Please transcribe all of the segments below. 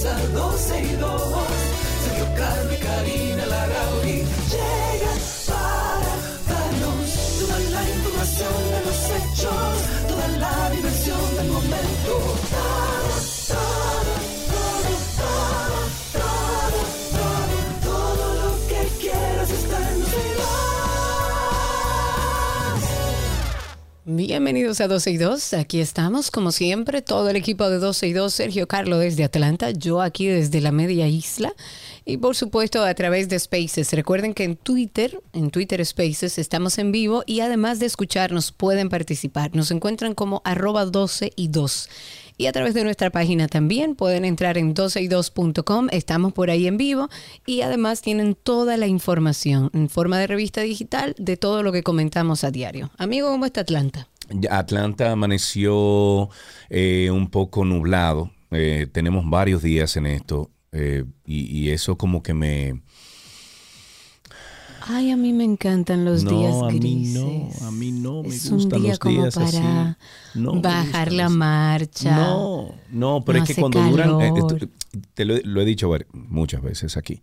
comienza 12 y 2. Sergio y Karina Larrauri Bienvenidos a 12 y 2. Aquí estamos, como siempre, todo el equipo de 12 y 2. Sergio Carlo desde Atlanta, yo aquí desde la media isla. Y por supuesto a través de Spaces. Recuerden que en Twitter, en Twitter Spaces, estamos en vivo y además de escucharnos pueden participar. Nos encuentran como arroba 12 y 2. Y a través de nuestra página también pueden entrar en 12y2.com. Estamos por ahí en vivo y además tienen toda la información en forma de revista digital de todo lo que comentamos a diario. Amigo, ¿cómo está Atlanta? Atlanta amaneció eh, un poco nublado. Eh, tenemos varios días en esto eh, y, y eso como que me... Ay, a mí me encantan los No, días a mí grises. no, a mí no me es gustan un día los como días para No bajar la marcha. No, no, pero No es que cuando duran, calor. te lo, lo he dicho muchas veces aquí,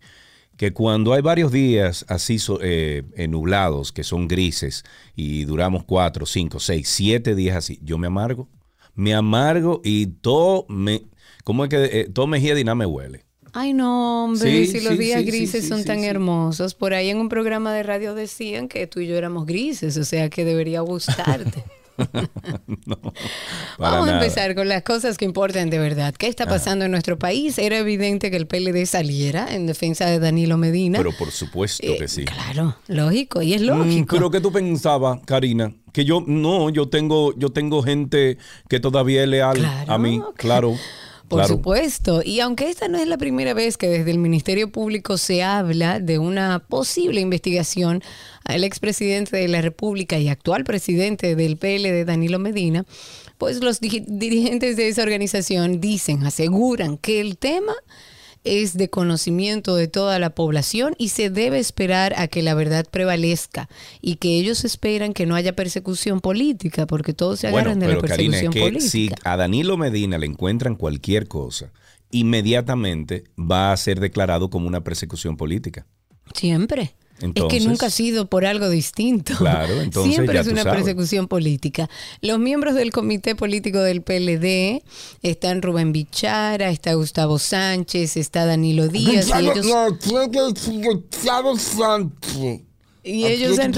que cuando hay varios días así eh, eh, nublados, que son grises, y duramos cuatro, cinco, seis, siete días así, yo me amargo, me amargo y todo me, ¿cómo es que eh, todo me hiede y nada me huele? Ay, no, hombre, Sí, si los sí, días sí, grises son tan hermosos. Por ahí en un programa de radio decían que tú y yo éramos grises, o sea que debería gustarte. no, Vamos nada. a empezar con las cosas que importan de verdad. ¿Qué está pasando en nuestro país? Era evidente que el PLD saliera en defensa de Danilo Medina. Pero por supuesto Eh, que sí. Claro, lógico, y es Mm, lógico. pero que tú pensabas, Karina, que yo no, yo tengo, yo tengo gente que todavía es leal Claro, a mí, claro. Por claro. supuesto. Y aunque esta no es la primera vez que desde el Ministerio Público se habla de una posible investigación al expresidente de la República y actual presidente del PLD, Danilo Medina, pues los dirigentes de esa organización dicen, aseguran que el tema es de conocimiento de toda la población y se debe esperar a que la verdad prevalezca y que ellos esperan que no haya persecución política porque todos se agarran Bueno, de la Karina, es persecución que si política. a Danilo Medina le encuentran cualquier cosa, inmediatamente va a ser declarado como una persecución política. Siempre. Es que nunca ha sido por algo distinto. Claro, entonces Siempre ya es tú una sabes. persecución política. Los miembros del comité político del PLD están Rubén Bichara, está Gustavo Sánchez, está Danilo Díaz y ellos, y ellos han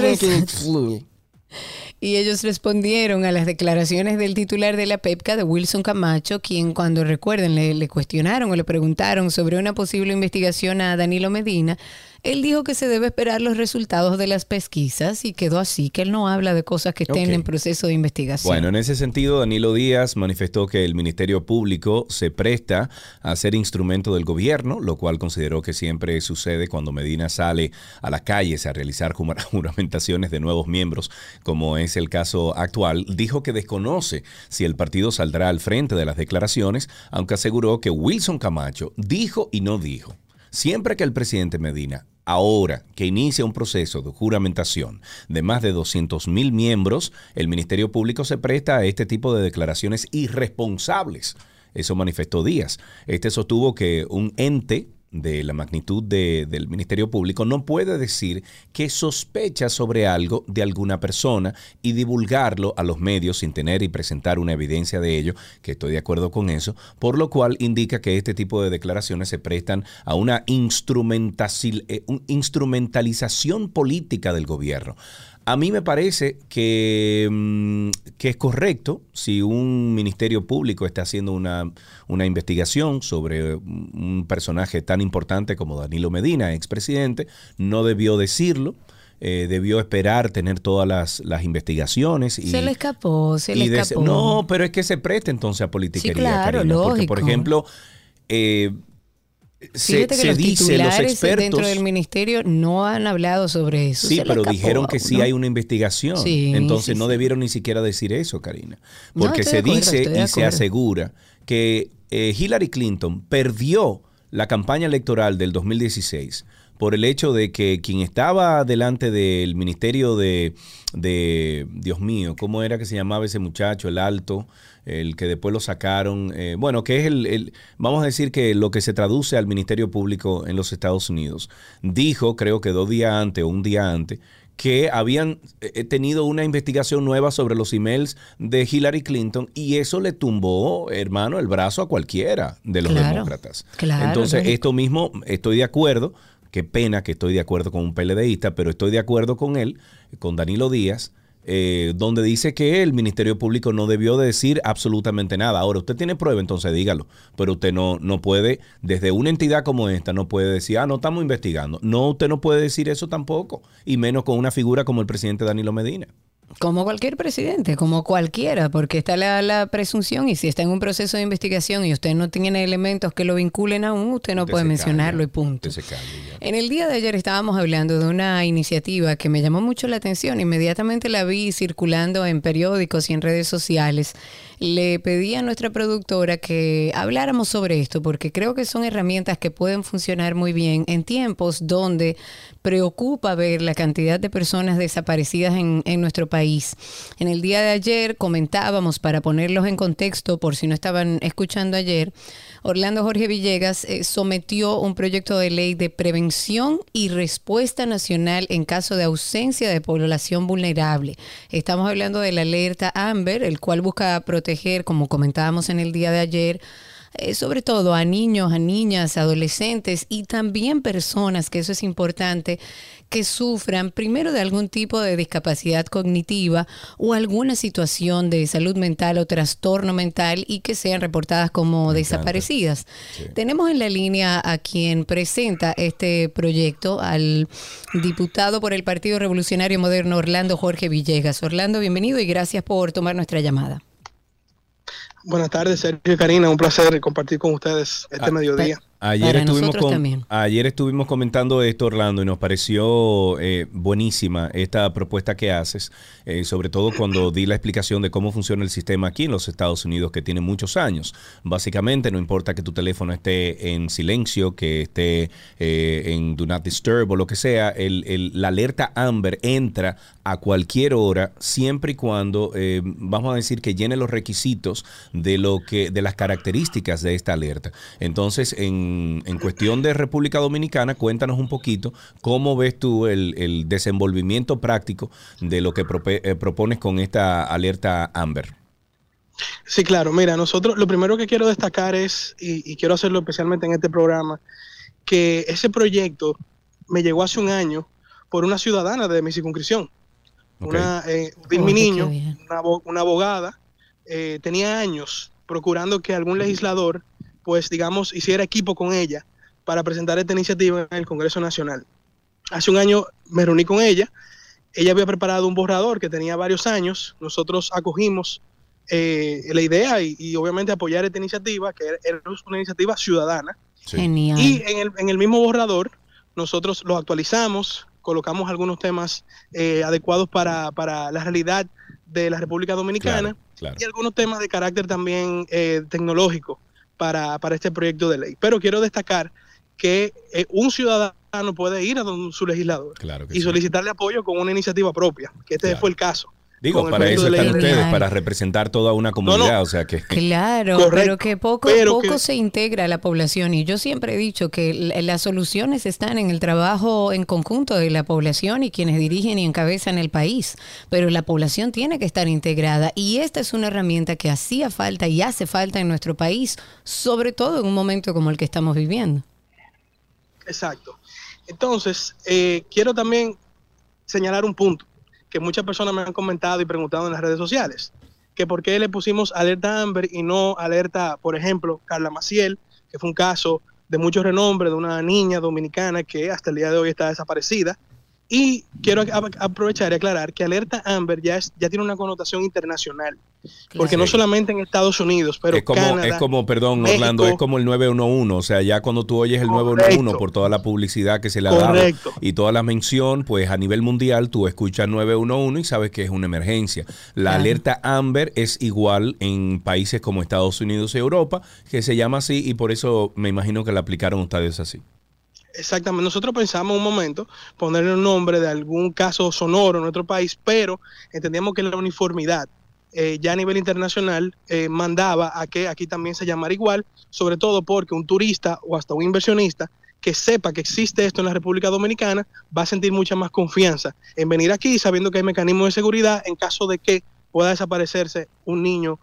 y ellos respondieron a las declaraciones del titular de la PEPCA, de Wilson Camacho, quien cuando recuerden le, le cuestionaron o le preguntaron sobre una posible investigación a Danilo Medina, él dijo que se debe esperar los resultados de las pesquisas y quedó así, que él no habla de cosas que estén en proceso de investigación. Bueno, en ese sentido, Danilo Díaz manifestó que el Ministerio Público se presta a ser instrumento del gobierno, lo cual consideró que siempre sucede cuando Medina sale a las calles a realizar jura- juramentaciones de nuevos miembros, como es el caso actual. Dijo que desconoce si el partido saldrá al frente de las declaraciones, aunque aseguró que Wilson Camacho dijo y no dijo. Siempre que el presidente Medina, ahora que inicia un proceso de juramentación de más de 200 mil miembros, el Ministerio Público se presta a este tipo de declaraciones irresponsables. Eso manifestó Díaz. Este sostuvo que un ente de la magnitud de- del Ministerio Público no puede decir que sospecha sobre algo de alguna persona y divulgarlo a los medios sin tener y presentar una evidencia de ello, que estoy de acuerdo con eso, por lo cual indica que este tipo de declaraciones se prestan a una eh, instrumentalización política del gobierno. A mí me parece que, mm, que es correcto si un ministerio público está haciendo una, una investigación sobre un personaje tan importante como Danilo Medina, expresidente, no debió decirlo, eh, debió esperar tener todas las, las investigaciones. Y, se le escapó, se le escapó. no, pero es que se presta entonces a politiquería. Sí, claro, Karina, Porque, por ejemplo, eh, se, que se los dice, los expertos... dentro del ministerio no han hablado sobre eso. Sí, pero dijeron que sí hay una investigación. Sí, Entonces sí, no sí. debieron ni siquiera decir eso, Karina. Porque se acuerdo, dice y se asegura que eh, Hillary Clinton perdió la campaña electoral del 2016 por el hecho de que quien estaba delante del ministerio de, de Dios mío, ¿cómo era que se llamaba ese muchacho, el alto? el que después lo sacaron, eh, bueno, que es el, el- vamos a decir que lo que se traduce al Ministerio Público en los Estados Unidos, dijo, creo que dos días antes o un día antes, que habían eh, tenido una investigación nueva sobre los emails de Hillary Clinton y eso le tumbó, hermano, el brazo a cualquiera de los Claro, demócratas. claro, Entonces, esto mismo, estoy de acuerdo, qué pena que estoy de acuerdo con un PLDista, pero estoy de acuerdo con él, con Danilo Díaz, eh, donde dice que el Ministerio Público no debió de decir absolutamente nada. Ahora, usted tiene prueba, entonces dígalo, pero usted no, no puede, desde una entidad como esta, no puede decir, ah, no estamos investigando. No, usted no puede decir eso tampoco, y menos con una figura como el presidente Danilo Medina. Como cualquier presidente, como cualquiera, porque está la, la presunción y si está en un proceso de investigación y usted no tiene elementos que lo vinculen aún, usted no Usted puede mencionarlo y punto. En el día de ayer estábamos hablando de una iniciativa que me llamó mucho la atención. Inmediatamente la vi circulando en periódicos y en redes sociales. Le pedí a nuestra productora que habláramos sobre esto porque creo que son herramientas que pueden funcionar muy bien en tiempos donde preocupa ver la cantidad de personas desaparecidas en, en nuestro país. En el día de ayer comentábamos, para ponerlos en contexto, por si no estaban escuchando ayer, Orlando Jorge Villegas eh, sometió un proyecto de ley de prevención y respuesta nacional en caso de ausencia de población vulnerable. Estamos hablando de la alerta Amber, el cual busca proteger, como comentábamos en el día de ayer, eh, sobre todo a niños, a niñas, adolescentes y también personas, que eso es importante, que sufran primero de algún tipo de discapacidad cognitiva o alguna situación de salud mental o trastorno mental y que sean reportadas como desaparecidas. Sí. Tenemos en la línea a quien presenta este proyecto, al diputado por el Partido Revolucionario Moderno, Orlando Jorge Villegas. Orlando, bienvenido y gracias por tomar nuestra llamada. Buenas tardes, Sergio y Karina. Un placer compartir con ustedes este Ah, mediodía. Ayer Para estuvimos, nosotros con- también. ayer estuvimos comentando esto, Orlando, y nos pareció eh, buenísima esta propuesta que haces, eh, sobre todo cuando di la explicación de cómo funciona el sistema aquí en los Estados Unidos, que tiene muchos años. Básicamente, no importa que tu teléfono esté en silencio, que esté eh, en Do Not Disturb o lo que sea, el- el- la alerta Amber entra a cualquier hora, siempre y cuando, eh, vamos a decir, que llene los requisitos de lo que, de las características de esta alerta. Entonces, en, en cuestión de República Dominicana, cuéntanos un poquito cómo ves tú el, el desenvolvimiento práctico de lo que prope- eh, propones con esta alerta Amber. Sí, claro. Mira, nosotros lo primero que quiero destacar es, y, y quiero hacerlo especialmente en este programa, que ese proyecto me llegó hace un año por una ciudadana de mi circunscripción. Una, eh, Oye, qué Niño, una, una abogada, eh, tenía años procurando que algún legislador, pues digamos, hiciera equipo con ella para presentar esta iniciativa en el Congreso Nacional. Hace un año me reuní con ella, ella había preparado un borrador que tenía varios años, nosotros acogimos eh, la idea y, y obviamente apoyar esta iniciativa, que era, una iniciativa ciudadana, Sí. Genial. y en el, en el mismo borrador, nosotros lo actualizamos, colocamos algunos temas eh, adecuados para, para la realidad de la República Dominicana Claro, claro. y algunos temas de carácter también eh, tecnológico para, para este proyecto de ley. Pero quiero destacar que eh, un ciudadano puede ir a donde su legislador Claro y sí. solicitarle apoyo con una iniciativa propia, que este Claro. fue el caso. Digo, para eso están ustedes, para representar toda una comunidad, o sea que... Claro, Correcto. pero que poco, poco que- se integra la población y yo siempre he dicho que l- las soluciones están en el trabajo en conjunto de la población y quienes dirigen y encabezan el país, pero la población tiene que estar integrada y esta es una herramienta que hacía falta y hace falta en nuestro país, sobre todo en un momento como el que estamos viviendo. Exacto. Entonces, eh, quiero también señalar un punto que muchas personas me han comentado y preguntado en las redes sociales, que por qué le pusimos alerta Amber y no alerta, por ejemplo, Carla Maciel, que fue un caso de mucho renombre de una niña dominicana que hasta el día de hoy está desaparecida. Y quiero aprovechar y aclarar que alerta Amber ya, es, ya tiene una connotación internacional. Porque no solamente en Estados Unidos, pero es como, Canadá, es como, perdón, México. Orlando, es como el 911. O sea, ya cuando tú oyes el Correcto. 911 por toda la publicidad que se le ha dado y toda la mención, pues a nivel mundial tú escuchas 911 y sabes que es una emergencia. La Claro. alerta Amber es igual en países como Estados Unidos y Europa, que se llama así y por eso me imagino que la aplicaron ustedes así. Exactamente. Nosotros pensamos un momento ponerle un nombre de algún caso sonoro en nuestro país, pero entendíamos que la uniformidad eh, ya a nivel internacional eh, mandaba a que aquí también se llamara igual, sobre todo porque un turista o hasta un inversionista que sepa que existe esto en la República Dominicana va a sentir mucha más confianza en venir aquí sabiendo que hay mecanismos de seguridad en caso de que pueda desaparecerse un niño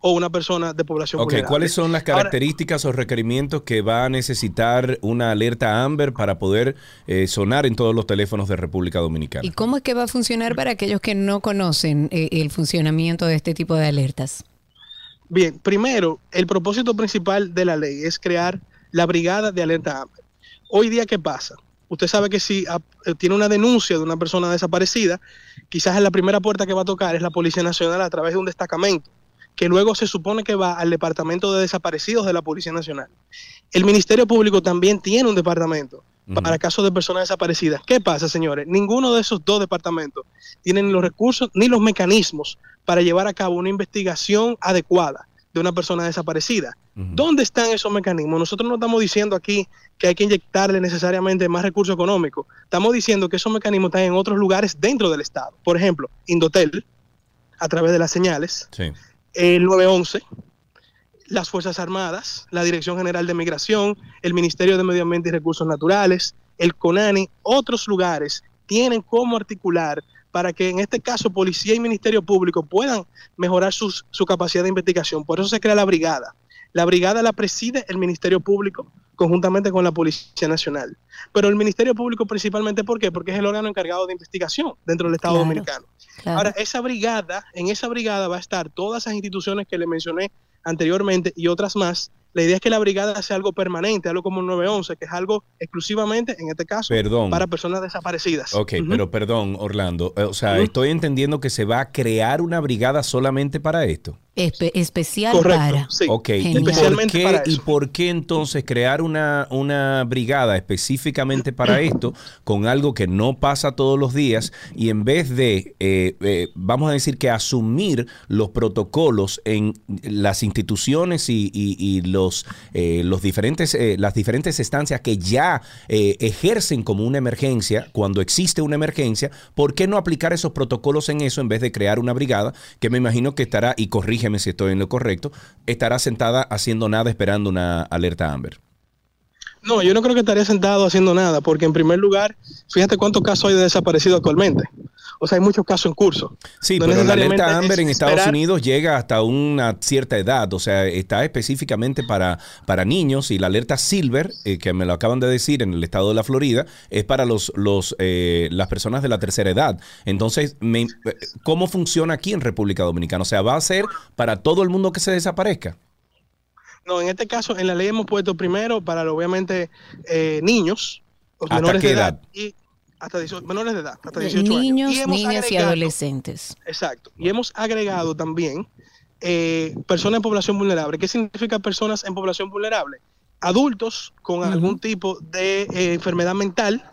o una persona de población Ok, vulnerable. ¿cuáles son las Ahora- características o requerimientos que va a necesitar una alerta Amber para poder eh, sonar en todos los teléfonos de República Dominicana? ¿Y cómo es que va a funcionar para aquellos que no conocen eh, el funcionamiento de este tipo de alertas? Bien, primero, el propósito principal de la ley es crear la brigada de alerta AMBER. Hoy día, ¿qué pasa? Usted sabe que si ah, eh, tiene una denuncia de una persona desaparecida, quizás en la primera puerta que va a tocar es la Policía Nacional a través de un destacamento, que luego se supone que va al Departamento de Desaparecidos de la Policía Nacional. El Ministerio Público también tiene un departamento para casos de personas desaparecidas. ¿Qué pasa, señores? Ninguno de esos dos departamentos tienen los recursos ni los mecanismos para llevar a cabo una investigación adecuada de una persona desaparecida. ¿Dónde están esos mecanismos? Nosotros no estamos diciendo aquí que hay que inyectarle necesariamente más recursos económicos. Estamos diciendo que esos mecanismos están en otros lugares dentro del Estado. Por ejemplo, Indotel, a través de las señales, Sí. El 911, las Fuerzas Armadas, la Dirección General de Migración, el Ministerio de Medio Ambiente y Recursos Naturales, el CONANI, otros lugares tienen cómo articular para que en este caso policía y ministerio público puedan mejorar sus- su capacidad de investigación. Por eso se crea la brigada. La brigada la preside el Ministerio Público conjuntamente con la Policía Nacional. Pero el Ministerio Público principalmente, ¿por qué? Porque es el órgano encargado de investigación dentro del Estado Claro. Dominicano. Claro. Ahora, esa brigada, en esa brigada va a estar todas esas instituciones que le mencioné anteriormente y otras más. La idea es que la brigada sea algo permanente, algo como el 911, que es algo exclusivamente, en este caso, Perdón. para personas desaparecidas. Ok, pero perdón, Orlando. eh, O sea, estoy entendiendo que se va a crear una brigada solamente para esto. Espe- especial Correcto, para. sí. Ok, ¿y por, qué, para ¿y por qué entonces crear una, una brigada específicamente para esto con algo que no pasa todos los días y en vez de, eh, eh, vamos a decir que asumir los protocolos en las instituciones y, y- y los, eh, los diferentes, eh, las diferentes estancias que ya eh, ejercen como una emergencia, cuando existe una emergencia, ¿por qué no aplicar esos protocolos en eso en vez de crear una brigada que me imagino que estará, y corrígeme si estoy en lo correcto, estará sentada haciendo nada esperando una alerta Amber? No, yo no creo que estaría sentado haciendo nada, porque en primer lugar, fíjate cuántos casos hay de desaparecidos actualmente. O sea, hay muchos casos en curso. Sí, No pero la alerta Amber en Estados Unidos llega hasta una cierta edad, o sea, está específicamente para, para niños y la alerta Silver, eh, que me lo acaban de decir en el estado de la Florida, es para los, los, eh, las personas de la tercera edad. Entonces, me- eh, ¿cómo funciona aquí en República Dominicana? O sea, ¿va a ser para todo el mundo que se desaparezca? No, en este caso, en la ley hemos puesto primero para, obviamente, eh, niños, los ¿Hasta menores qué de edad, edad? y hasta 18, menores de edad, hasta 18 Niños, años. hemos niñas y adolescentes. Exacto. Y hemos agregado también eh, personas en población vulnerable. ¿Qué significa personas en población vulnerable? Adultos con algún tipo de eh, enfermedad mental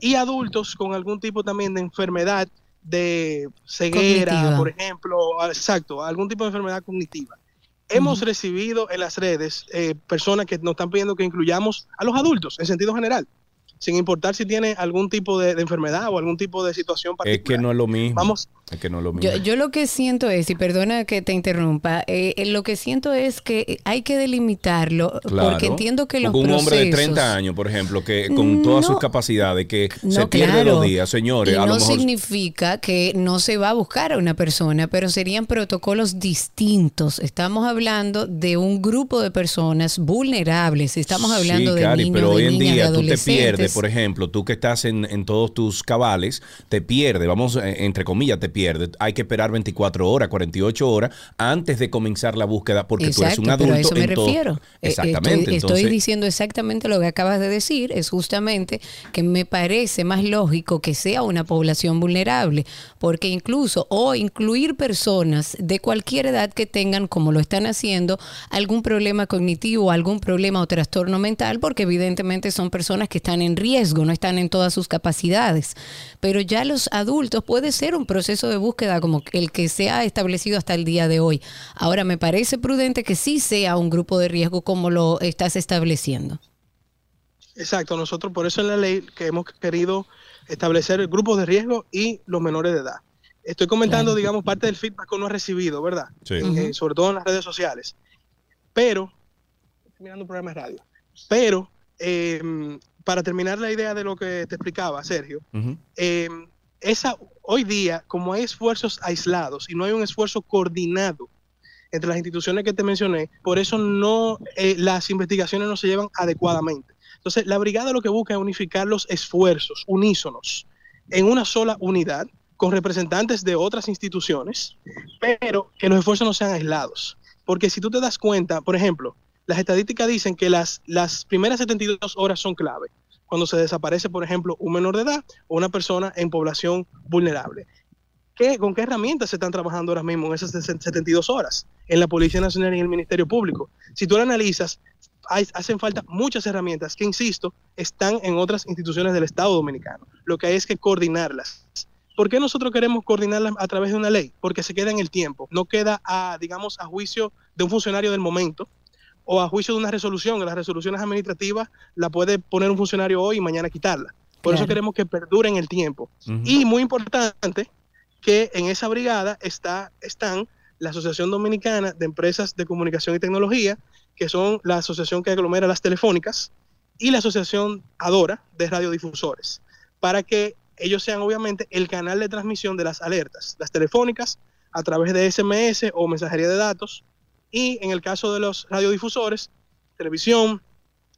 y adultos con algún tipo también de enfermedad de ceguera, Cognitiva. por ejemplo, exacto, algún tipo de enfermedad cognitiva. Hemos recibido en las redes eh, personas que nos están pidiendo que incluyamos a los adultos en sentido general, sin importar si tiene algún tipo de, de enfermedad o algún tipo de situación Es particular. que no es lo mismo. Vamos, Es que no es lo mismo. Yo, yo lo que siento es, y perdona que te interrumpa, eh, eh, lo que siento es que hay que delimitarlo, Claro. porque entiendo que los un hombre de procesos- 30 años, por ejemplo, que con todas sus capacidades, que se pierde claro. los días, señores, Y a no lo mejor significa que no se va a buscar a una persona, pero serían protocolos distintos. Estamos hablando de un grupo de personas vulnerables. Estamos hablando sí, de Cari, niños, pero de hoy en niñas, día de tú te pierdes, por ejemplo, tú que estás en, en todos tus cabales, te pierdes, vamos, eh, entre comillas, te pierdes pierde. Hay que esperar 24 horas, 48 horas antes de comenzar la búsqueda porque tú eres un Exacto, pero adulto. a eso me refiero. Eh, Exactamente. Estoy, estoy diciendo exactamente lo que acabas de decir. Es justamente que me parece más lógico que sea una población vulnerable, porque incluso, o incluir personas de cualquier edad que tengan, como lo están haciendo, algún problema cognitivo, algún problema o trastorno mental, porque evidentemente son personas que están en riesgo, no están en todas sus capacidades. Pero ya los adultos puede ser un proceso de búsqueda como el que se ha establecido hasta el día de hoy. Ahora, me parece prudente que sí sea un grupo de riesgo como lo estás estableciendo. Exacto, nosotros por eso en la ley que hemos querido establecer grupos de riesgo y los menores de edad. Estoy comentando, Claro. digamos, parte del feedback que uno ha recibido, ¿verdad? Sí. Eh, sobre todo en las redes sociales. Pero, estoy mirando un programa de radio, pero eh, para terminar la idea de lo que te explicaba, Sergio, eh, esa, hoy día, como hay esfuerzos aislados y no hay un esfuerzo coordinado entre las instituciones que te mencioné, por eso no eh, las investigaciones no se llevan adecuadamente. Entonces, la brigada lo que busca es unificar los esfuerzos unísonos en una sola unidad con representantes de otras instituciones, pero que los esfuerzos no sean aislados. Porque si tú te das cuenta, por ejemplo, las estadísticas dicen que las, las primeras 72 horas son clave cuando se desaparece, por ejemplo, un menor de edad o una persona en población vulnerable. ¿Qué, ¿Con qué herramientas se están trabajando ahora mismo en esas 72 horas en la Policía Nacional y en el Ministerio Público? Si tú lo analizas, hay- hacen falta muchas herramientas que, insisto, están en otras instituciones del Estado Dominicano. Lo que hay es que coordinarlas. ¿Por qué nosotros queremos coordinarlas a través de una ley? Porque se queda en el tiempo, no queda a, digamos, a juicio de un funcionario del momento o a juicio de una resolución. Las resoluciones administrativas la puede poner un funcionario hoy y mañana quitarla. Por eso queremos que perdure en el tiempo. Y muy importante que en esa brigada está, están la Asociación Dominicana de Empresas de Comunicación y Tecnología, que son la asociación que aglomera las telefónicas, y la Asociación Adora de Radiodifusores, para que ellos sean obviamente el canal de transmisión de las alertas, las telefónicas, a través de SMS o mensajería de datos, y en el caso de los radiodifusores, televisión,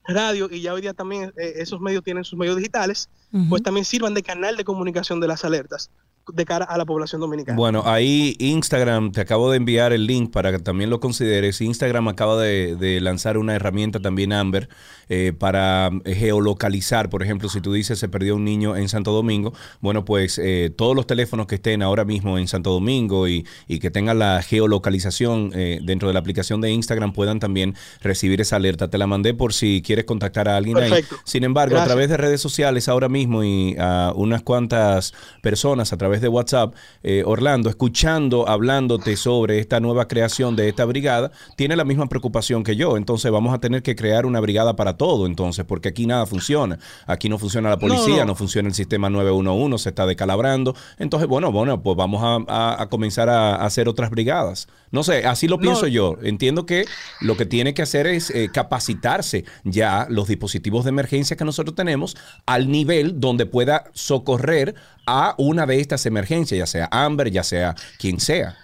radio, y ya hoy día también eh, esos medios tienen sus medios digitales, pues también sirvan de canal de comunicación de las alertas de cara a la población dominicana. Bueno, ahí Instagram, te acabo de enviar el link para que también lo consideres. Instagram acaba de, de lanzar una herramienta también, Amber, eh, para geolocalizar. Por ejemplo, si tú dices se perdió un niño en Santo Domingo, bueno, pues eh, todos los teléfonos que estén ahora mismo en Santo Domingo y, y que tengan la geolocalización eh, dentro de la aplicación de Instagram puedan también recibir esa alerta. Te la mandé por si quieres contactar a alguien Perfecto. ahí. Sin embargo, a través de redes sociales ahora mismo y a unas cuantas personas a través de WhatsApp, eh, Orlando, escuchando, hablándote sobre esta nueva creación de esta brigada, tiene la misma preocupación que yo. Entonces vamos a tener que crear una brigada para todo, entonces, porque aquí nada funciona. Aquí no funciona la policía, no, no. funciona el sistema 911, se está decalabrando. Entonces, bueno, bueno, pues vamos a, a- a comenzar a, a hacer otras brigadas. No sé, así lo No. pienso yo. Entiendo que lo que tiene que hacer es eh, capacitarse ya los dispositivos de emergencia que nosotros tenemos al nivel donde pueda socorrer a una de estas emergencias, ya sea Amber, ya sea quien sea.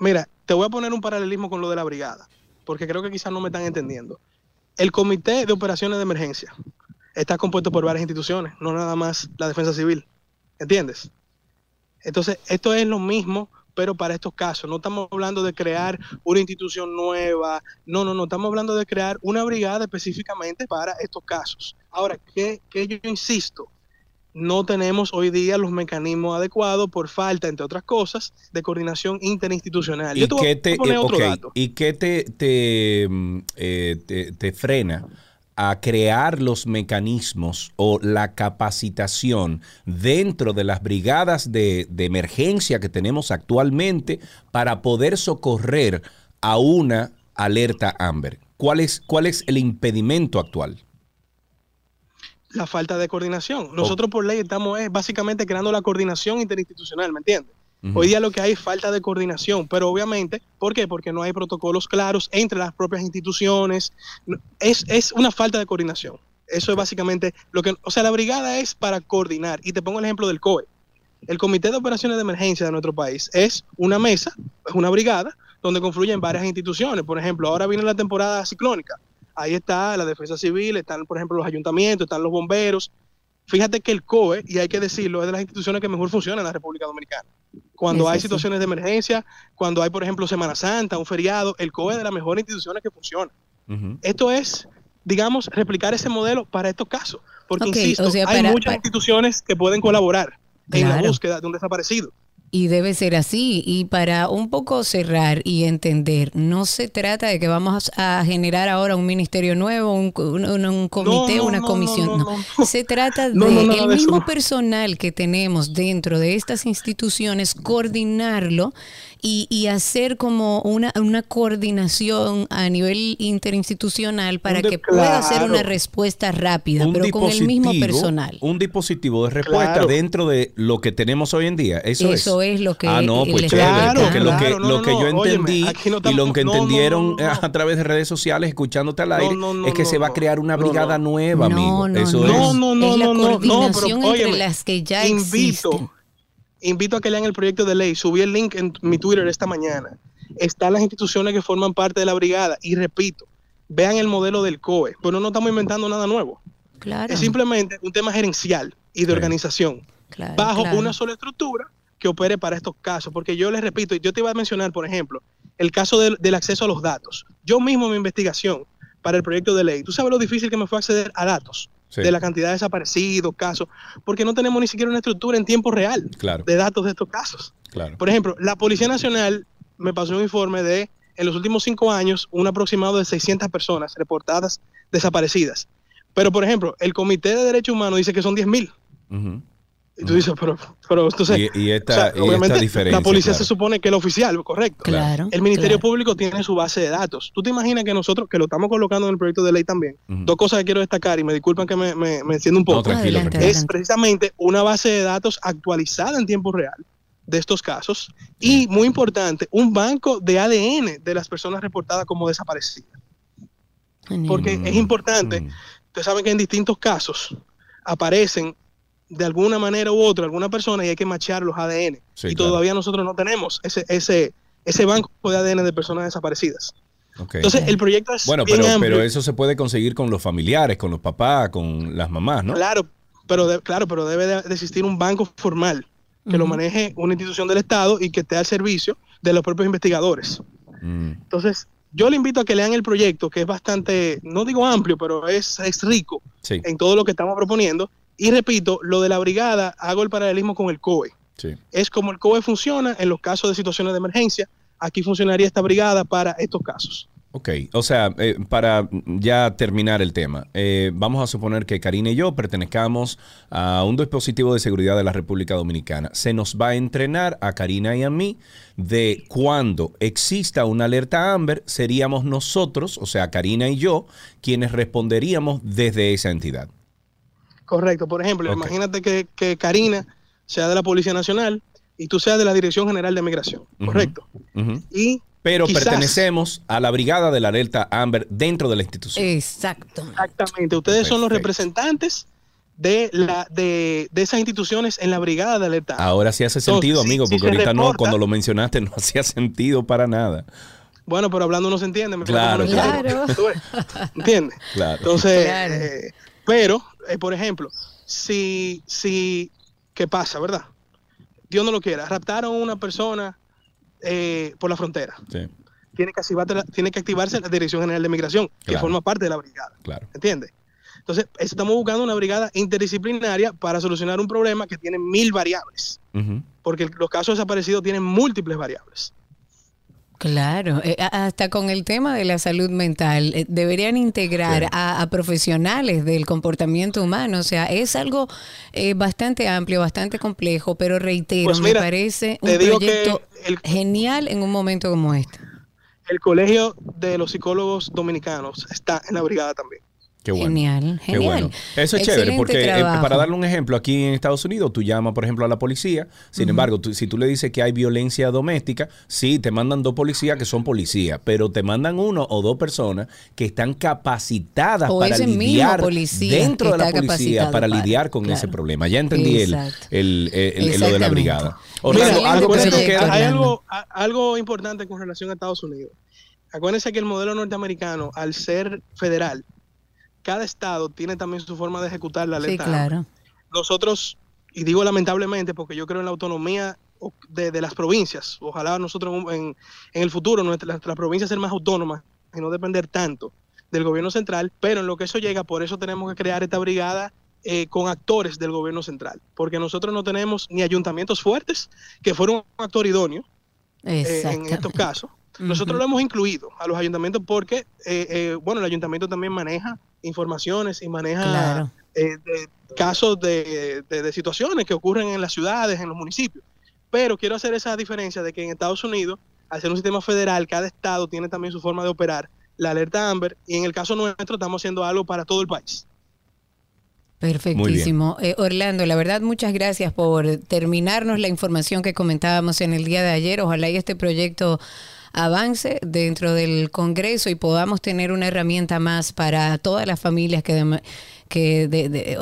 Mira, te voy a poner un paralelismo con lo de la brigada, porque creo que quizás no me están entendiendo. El Comité de Operaciones de Emergencia está compuesto por varias instituciones, no nada más la Defensa Civil. ¿Entiendes? Entonces, esto es lo mismo, pero para estos casos. No estamos hablando de crear una institución nueva, no, no, no, estamos hablando de crear una brigada específicamente para estos casos. Ahora, que, que yo insisto, no tenemos hoy día los mecanismos adecuados por falta, entre otras cosas, de coordinación interinstitucional. ¿Y Yo te voy qué a te, poner eh, otro ok, dato. ¿y qué te, te, mm, eh, te- te frena a crear los mecanismos o la capacitación dentro de las brigadas de, de emergencia que tenemos actualmente para poder socorrer a una alerta Amber? ¿Cuál es, cuál es el impedimento actual? La falta de coordinación. Nosotros por ley estamos eh, básicamente creando la coordinación interinstitucional, ¿me entiendes? Hoy día lo que hay es falta de coordinación, pero obviamente, ¿por qué? Porque no hay protocolos claros entre las propias instituciones. Es, es una falta de coordinación. Eso es básicamente lo que, o sea, la brigada es para coordinar. Y te pongo el ejemplo del COE. El Comité de Operaciones de Emergencia de nuestro país es una mesa, es una brigada, donde confluyen varias instituciones. Por ejemplo, ahora viene la temporada ciclónica. Ahí está la defensa civil, están, por ejemplo, los ayuntamientos, están los bomberos. Fíjate que el COE, y hay que decirlo, es de las instituciones que mejor funcionan en la República Dominicana. Cuando hay situaciones de emergencia, cuando hay, por ejemplo, Semana Santa, un feriado, el COE es de las mejores instituciones que funcionan. Ujú. Esto es, digamos, replicar ese modelo para estos casos. Porque, insisto, o sea, hay muchas para- instituciones que pueden colaborar en la búsqueda de un desaparecido. Y debe ser así. Y para un poco cerrar y entender, no se trata de que vamos a generar ahora un ministerio nuevo, un, un- un- comité, no, una no, comisión. no, no. Se trata de No, no, nada el de mismo personal que tenemos dentro de estas instituciones, coordinarlo y, y hacer como una, una coordinación a nivel interinstitucional para de- que pueda ser Claro. una respuesta rápida, pero con el mismo personal. Un dispositivo de respuesta Claro. dentro de lo que tenemos hoy en día. Eso, Eso es lo que Ah, no, pues. Claro, porque lo que, no, lo que yo no, entendí no y lo que entendieron no, no. a través de redes sociales, escuchándote al aire, no, no, es que se va a crear una brigada no. nueva, amigo. No, no, Eso no. es. No, no, no, es la no, no, no, pero coordinación entre las que ya invito, existen. Invito a que lean el proyecto de ley. Subí el link en mi Twitter esta mañana. Están las instituciones que forman parte de la brigada. Y repito, vean el modelo del COE. Pero no estamos inventando nada nuevo. Claro. Es simplemente un tema gerencial y de Sí. organización. claro, bajo claro. una sola estructura que opere para estos casos. Porque yo les repito, yo te iba a mencionar, por ejemplo, el caso del, del acceso a los datos. Yo mismo en mi investigación para el proyecto de ley, tú sabes lo difícil que me fue acceder a datos Sí, de la cantidad de desaparecidos, casos, porque no tenemos ni siquiera una estructura en tiempo real Claro, de datos de estos casos. claro. Por ejemplo, la Policía Nacional me pasó un informe de, en los últimos cinco años, un aproximado de 600 personas reportadas desaparecidas. Pero, por ejemplo, el Comité de Derechos Humanos dice que son 10.000. Ujú. Y tú dices, pero, pero entonces, Y, y esta, o sea, y obviamente esta diferencia. la policía claro. se supone que es el oficial, correcto. Claro. El Ministerio claro. Público tiene su base de datos. ¿Tú te imaginas que nosotros, que lo estamos colocando en el proyecto de ley también, dos cosas que quiero destacar y me disculpan que me, me, me enciendo un poco, No, tranquilo, Adelante, tranquilo. es adelante. precisamente una base de datos actualizada en tiempo real de estos casos y, muy importante, un banco de ADN de las personas reportadas como desaparecidas. Porque es importante, Mm. ustedes saben que en distintos casos aparecen de alguna manera u otra alguna persona y hay que machar los ADN. Sí, y claro. todavía nosotros no tenemos ese, ese, ese banco de ADN de personas desaparecidas. Entonces, el proyecto es Bueno, bien pero, amplio. pero eso se puede conseguir con los familiares, con los papás, con las mamás, ¿no? Claro, pero de- claro, pero debe de, de existir un banco formal que lo maneje una institución del Estado y que esté al servicio de los propios investigadores. Mm. Entonces, yo le invito a que lean el proyecto, que es bastante, no digo amplio, pero es, es rico Sí, en todo lo que estamos proponiendo. Y repito, lo de la brigada, hago el paralelismo con el COE. sí. Es como el COE funciona en los casos de situaciones de emergencia. Aquí funcionaría esta brigada para estos casos. Ok, o sea, eh, para ya terminar el tema, eh, vamos a suponer que Karina y yo pertenezcamos a un dispositivo de seguridad de la República Dominicana. Se nos va a entrenar a Karina y a mí de cuando exista una alerta Amber, seríamos nosotros, o sea, Karina y yo, quienes responderíamos desde esa entidad. Correcto. Por ejemplo, imagínate que, que Karina sea de la Policía Nacional y tú seas de la Dirección General de Migración. Correcto. Y Pero Quizás. pertenecemos a la brigada de la alerta Amber dentro de la institución. Exacto. exactamente, ustedes son los representantes de, la, de, de esas instituciones en la brigada de alerta. Ahora sí hace sentido, amigo, si porque ahorita no, cuando lo mencionaste no hacía sentido para nada. Bueno, pero hablando no se entiende. me Claro, claro. digo. ¿Entiendes? Claro. Entonces, Claro. eh, pero, eh, por ejemplo, si, si, ¿qué pasa, verdad? Dios no lo quiera, raptaron a una persona eh, por la frontera. Sí, Tiene que, activarse la, tiene que activarse la Dirección General de Migración, que forma parte de la brigada. claro. ¿Entiendes? Entonces, estamos buscando una brigada interdisciplinaria para solucionar un problema que tiene mil variables, porque los casos desaparecidos tienen múltiples variables. Claro, eh, hasta con el tema de la salud mental, eh, deberían integrar Sí. a, a profesionales del comportamiento humano, o sea, es algo eh, bastante amplio, bastante complejo, pero reitero, Pues me parece un proyecto el- genial en un momento como este. El Colegio de los Psicólogos Dominicanos está en la brigada también. Qué bueno. Genial, Qué genial. bueno. Eso es chévere porque eh, para darle un ejemplo, aquí en Estados Unidos tú llamas, por ejemplo, a la policía. Sin embargo, tú- si tú le dices que hay violencia doméstica, sí, te mandan dos policías que son policías, pero te mandan uno o dos personas que están capacitadas O para lidiar policía dentro de la policía para para, lidiar con claro. ese problema. Ya entendí el, el- el- el- lo de la brigada. Mira, Orlando, Excelente algo que hay Orlando. algo, a- algo importante con relación a Estados Unidos. Acuérdense que el modelo norteamericano, al ser federal, cada estado tiene también su forma de ejecutar la Sí, alerta. claro. nosotros, y digo lamentablemente porque yo creo en la autonomía de, de las provincias, ojalá nosotros en, en el futuro nuestras, nuestras provincias ser más autónomas y no depender tanto del gobierno central, pero en lo que eso llega, por eso tenemos que crear esta brigada eh, con actores del gobierno central, porque nosotros no tenemos ni ayuntamientos fuertes que fueron un actor idóneo eh, en estos casos. Nosotros lo hemos incluido a los ayuntamientos porque, eh, bueno, el ayuntamiento también maneja informaciones y maneja casos de, de, situaciones que ocurren en las ciudades, en los municipios. Pero quiero hacer esa diferencia de que en Estados Unidos, al ser un sistema federal, cada estado tiene también su forma de operar, la alerta Amber, y en el caso nuestro estamos haciendo algo para todo el país. Perfectísimo. Eh, Orlando, la verdad, muchas gracias por terminarnos la información que comentábamos en el día de ayer. Ojalá y este proyecto avance dentro del Congreso y podamos tener una herramienta más para todas las familias que que, de,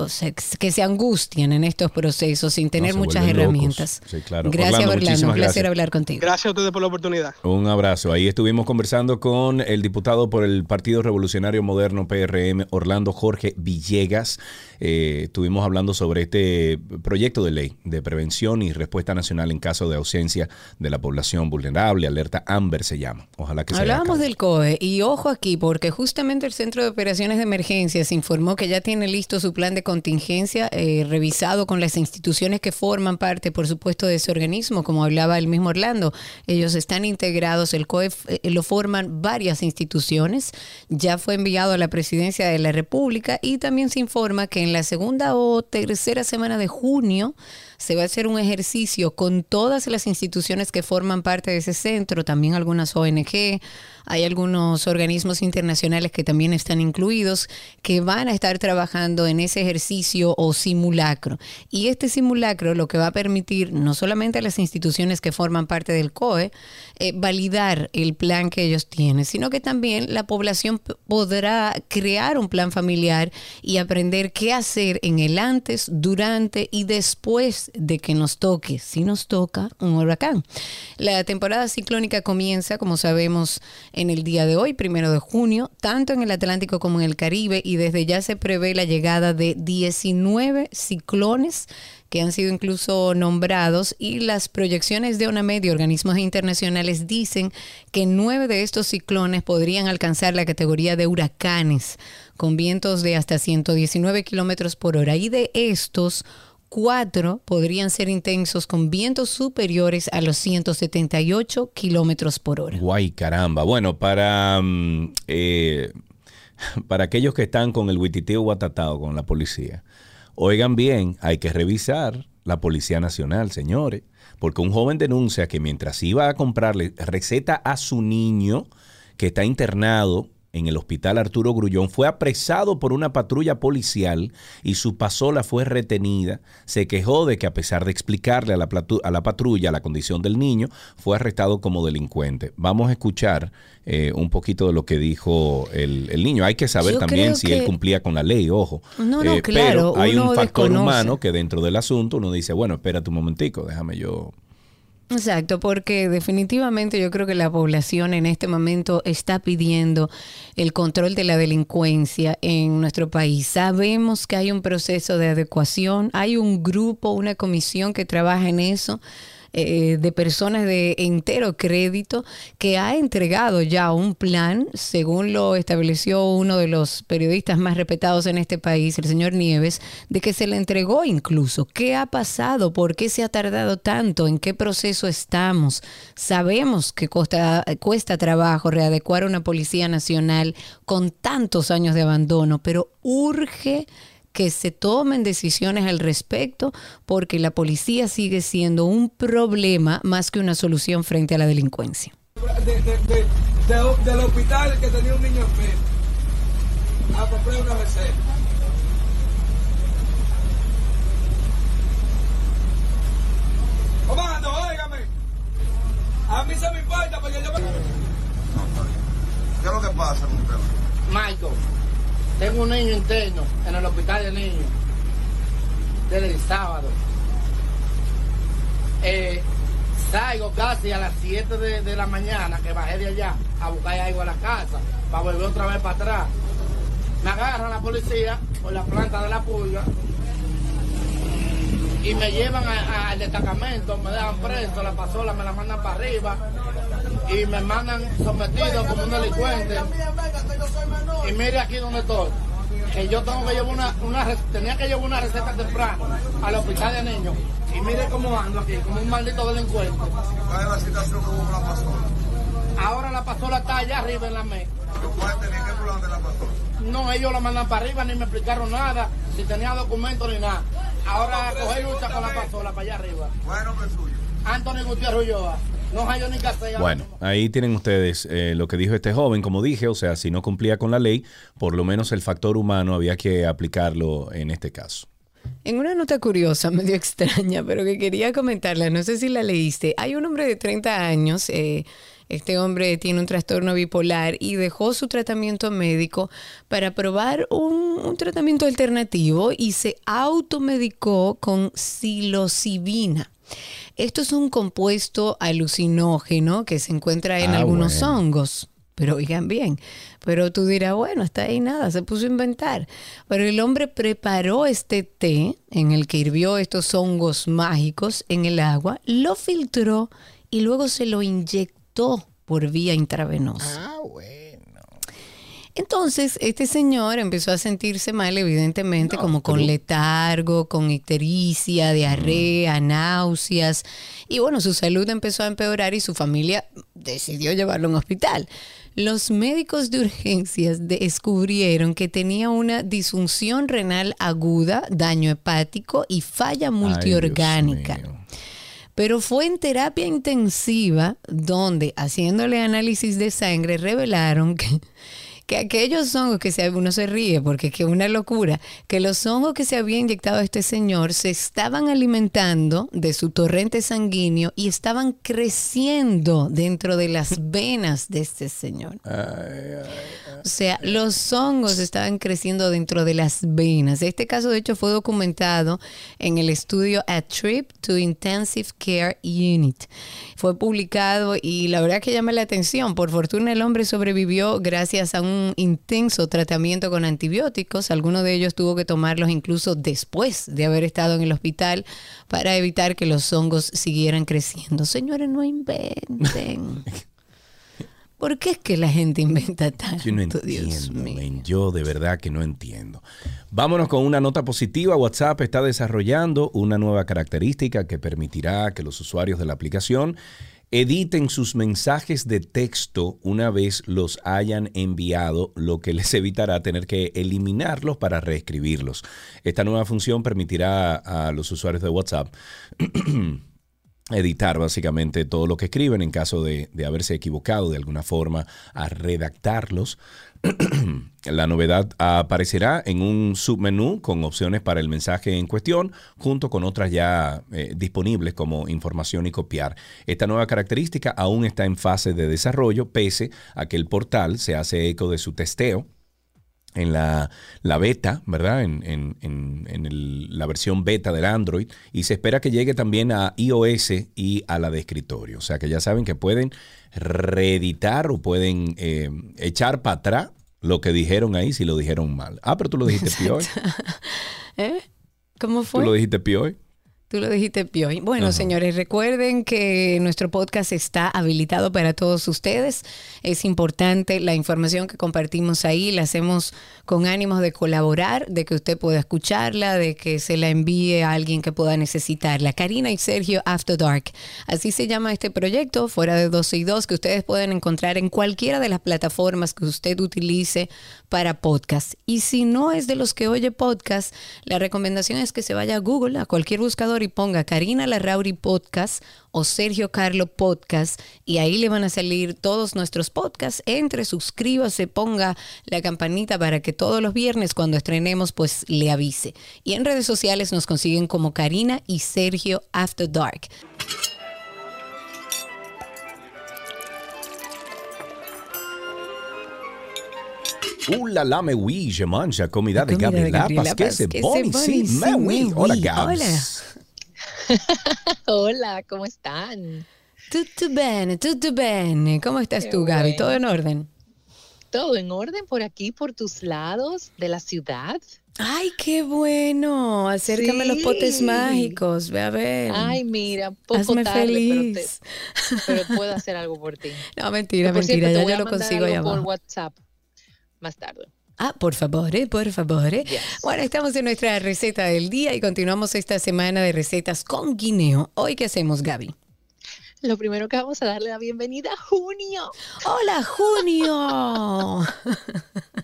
que se angustian en estos procesos sin tener muchas herramientas. Gracias, Orlando. Un placer hablar contigo. Gracias a ustedes por la oportunidad. Un abrazo. Ahí estuvimos conversando con el diputado por el Partido Revolucionario Moderno, PRM, Orlando Jorge Villegas. Eh, estuvimos hablando sobre este proyecto de ley de prevención y respuesta nacional en caso de ausencia de la población vulnerable. Alerta Amber se llama. Ojalá que se Hablábamos del COE y ojo aquí, porque justamente el Centro de Operaciones de Emergencia se informó que ya tiene listo su plan de contingencia, eh, revisado con las instituciones que forman parte, por supuesto, de ese organismo, como hablaba el mismo Orlando. Ellos están integrados, el COEF eh, lo forman varias instituciones. Ya fue enviado a la presidencia de la República y también se informa que en la segunda o tercera semana de junio se va a hacer un ejercicio con todas las instituciones que forman parte de ese centro, también algunas ONG, hay algunos organismos internacionales que también están incluidos que van a estar trabajando en ese ejercicio o simulacro. Y este simulacro lo que va a permitir no solamente a las instituciones que forman parte del COE eh, validar el plan que ellos tienen, sino que también la población podrá crear un plan familiar y aprender qué hacer en el antes, durante y después de que nos toque, si nos toca un huracán. La temporada ciclónica comienza, como sabemos, en el día de hoy, primero de junio, tanto en el Atlántico como en el Caribe, y desde ya se prevé la llegada de 19 ciclones que han sido incluso nombrados y las proyecciones de una y organismos internacionales dicen que nueve de estos ciclones podrían alcanzar la categoría de huracanes con vientos de hasta 119 kilómetros por hora y de estos cuatro podrían ser intensos con vientos superiores a los 178 kilómetros por hora. Guay, caramba. Bueno, para, mm, eh, para aquellos que están con el huititeo guatatao con la policía, oigan bien, hay que revisar la Policía Nacional, señores, porque un joven denuncia que mientras iba a comprarle receta a su niño que está internado en el hospital Arturo Grullón, fue apresado por una patrulla policial y su pasola fue retenida. Se quejó de que a pesar de explicarle a la, a la patrulla la condición del niño, fue arrestado como delincuente. Vamos a escuchar eh, un poquito de lo que dijo el, niño. Hay que saber también si él cumplía con la ley, ojo. No, no, eh, claro, pero hay un factor humano que dentro del asunto uno dice, bueno, espérate un momentico, déjame yo Exacto, porque definitivamente yo creo que la población en este momento está pidiendo el control de la delincuencia en nuestro país. Sabemos que hay un proceso de adecuación, hay un grupo, una comisión que trabaja en eso eh, de personas de entero crédito que ha entregado ya un plan, según lo estableció uno de los periodistas más respetados en este país, el señor Nieves, de que se le entregó incluso. ¿Qué ha pasado? ¿Por qué se ha tardado tanto? ¿En qué proceso estamos? Sabemos que cuesta trabajo readecuar una Policía Nacional con tantos años de abandono, pero urge que se tomen decisiones al respecto porque la policía sigue siendo un problema más que una solución frente a la delincuencia. del hospital que tenía un niño enfermo a comprar una receta. Comando, óigame. A mí se me importa porque yo me... ¿Qué es lo que pasa con usted? Michael. Tengo un niño interno en el hospital de niños desde el sábado. Eh, salgo casi a las 7 de, la mañana que bajé de allá a buscar algo a la casa para volver otra vez para atrás. Me agarra la policía por la planta de la pulga y me llevan al destacamento, me dejan preso, la pasola me la mandan para arriba y me mandan sometido como un delincuente. Y mire aquí donde estoy, que yo tengo que llevar una, una tenía que llevar una receta temprano al hospital de niños. Y mire cómo ando aquí, como un maldito delincuente. ¿Cuál es la situación con la pasola? Ahora la pasola está allá arriba en la mesa. ¿Cuál tenía que problema de la pasola? No, ellos la mandan para arriba, ni me explicaron nada, si tenía documentos ni nada. Ahora coger lucha con la pasola para allá arriba. Bueno, que es suyo. Anthony Gutiérrez Ulloa, Bueno, ahí tienen ustedes eh, lo que dijo este joven, como dije, o sea, si no cumplía con la ley, por lo menos el factor humano había que aplicarlo en este caso. En una nota curiosa, medio extraña, pero que quería comentarla, no sé si la leíste. Hay un hombre de 30 años, eh, este hombre tiene un trastorno bipolar y dejó su tratamiento médico para probar un, un tratamiento alternativo y se automedicó con psilocibina. Esto es un compuesto alucinógeno que se encuentra en Ah, algunos bueno. hongos. Pero oigan bien, pero tú dirás, bueno, hasta ahí nada, se puso a inventar. Pero el hombre preparó este té en el que hirvió estos hongos mágicos en el agua, lo filtró y luego se lo inyectó por vía intravenosa. Ah, bueno. Entonces, este señor empezó a sentirse mal, evidentemente, como con letargo, con ictericia, diarrea, náuseas. Y bueno, su salud empezó a empeorar y su familia decidió llevarlo a un hospital. Los médicos de urgencias descubrieron que tenía una disfunción renal aguda, daño hepático y falla multiorgánica. Ay. Pero fue en terapia intensiva donde, haciéndole análisis de sangre, revelaron que, que aquellos hongos que se, uno se ríe porque es que es una locura, que los hongos que se había inyectado este señor se estaban alimentando de su torrente sanguíneo y estaban creciendo dentro de las venas de este señor. O sea, los hongos estaban creciendo dentro de las venas. Este caso, de hecho, fue documentado en el estudio A Trip to Intensive Care Unit. Fue publicado y la verdad que llama la atención. Por fortuna, el hombre sobrevivió gracias a un intenso tratamiento con antibióticos. Algunos de ellos tuvo que tomarlos incluso después de haber estado en el hospital para evitar que los hongos siguieran creciendo. Señores, no inventen. ¿Por qué es que la gente inventa tanto? Yo no entiendo, men, yo de verdad que no entiendo. Vámonos con una nota positiva. WhatsApp está desarrollando una nueva característica que permitirá que los usuarios de la aplicación editen sus mensajes de texto una vez los hayan enviado, lo que les evitará tener que eliminarlos para reescribirlos. Esta nueva función permitirá a los usuarios de WhatsApp editar básicamente todo lo que escriben en caso de, haberse equivocado de alguna forma a redactarlos. La novedad aparecerá en un submenú con opciones para el mensaje en cuestión, junto con otras ya eh, disponibles como información y copiar. Esta nueva característica aún está en fase de desarrollo, pese a que el portal se hace eco de su testeo en la, la beta, ¿verdad? En, en- en- en el- la versión beta del Android y se espera que llegue también a iOS y a la de escritorio. O sea que ya saben que pueden reeditar o pueden eh, echar para atrás lo que dijeron ahí si lo dijeron mal. Ah, pero tú lo dijiste pioy. ¿Eh? ¿Cómo Tú fue? lo dijiste pioy. Tú lo dijiste, Pioy. Bueno, señores, recuerden que nuestro podcast está habilitado para todos ustedes. Es importante la información que compartimos ahí, la hacemos con ánimos de colaborar, de que usted pueda escucharla, de que se la envíe a alguien que pueda necesitarla. Karina y Sergio After Dark. Así se llama este proyecto, fuera de 12 y 2, que ustedes pueden encontrar en cualquiera de las plataformas que usted utilice para podcast. Y si no es de los que oye podcast, la recomendación es que se vaya a Google, a cualquier buscador y ponga Karina Larrauri Podcast o Sergio Carlo Podcast y ahí le van a salir todos nuestros podcasts. Entre, suscríbase, ponga la campanita para que todos los viernes cuando estrenemos pues le avise. Y en redes sociales nos consiguen como Karina y Sergio After Dark. Bon mais ici, oui. mais Hola. Gabs. Hola, ¿cómo están? Tutto bene, tutto bene. ¿Cómo estás Qué tú, Gaby? bueno. ¿Todo en orden? ¿Todo en orden por aquí, por tus lados de la ciudad? Ay, qué bueno. Acércame los potes Sí. mágicos. Ve a ver. Ay, mira, poco Hazme tarde, pero, te- feliz. pero puedo hacer algo por ti. No, mentira, Por cierto, mentira. te Ya voy yo a lo consigo algo por. WhatsApp más tarde. Ah, por favor, eh, por favor. eh. Yes. Bueno, estamos en nuestra receta del día y continuamos esta semana de recetas con guineo. Hoy, ¿qué hacemos, Gaby? Lo primero que vamos a darle la bienvenida a junio. ¡Hola, Junio!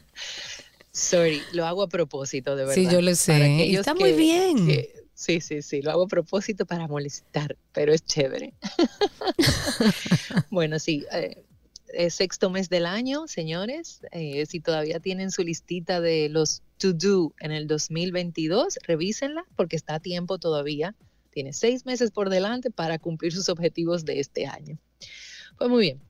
Sorry, lo hago a propósito, de verdad. Sí, yo lo sé. Está muy bien. que- sí, sí, sí, lo hago a propósito para molestar, pero es chévere. bueno, sí, eh, es sexto mes del año, señores. Eh, si todavía tienen su listita de los to do en el 2022, revísenla porque está a tiempo todavía. Tiene seis meses por delante para cumplir sus objetivos de este año. Pues muy bien,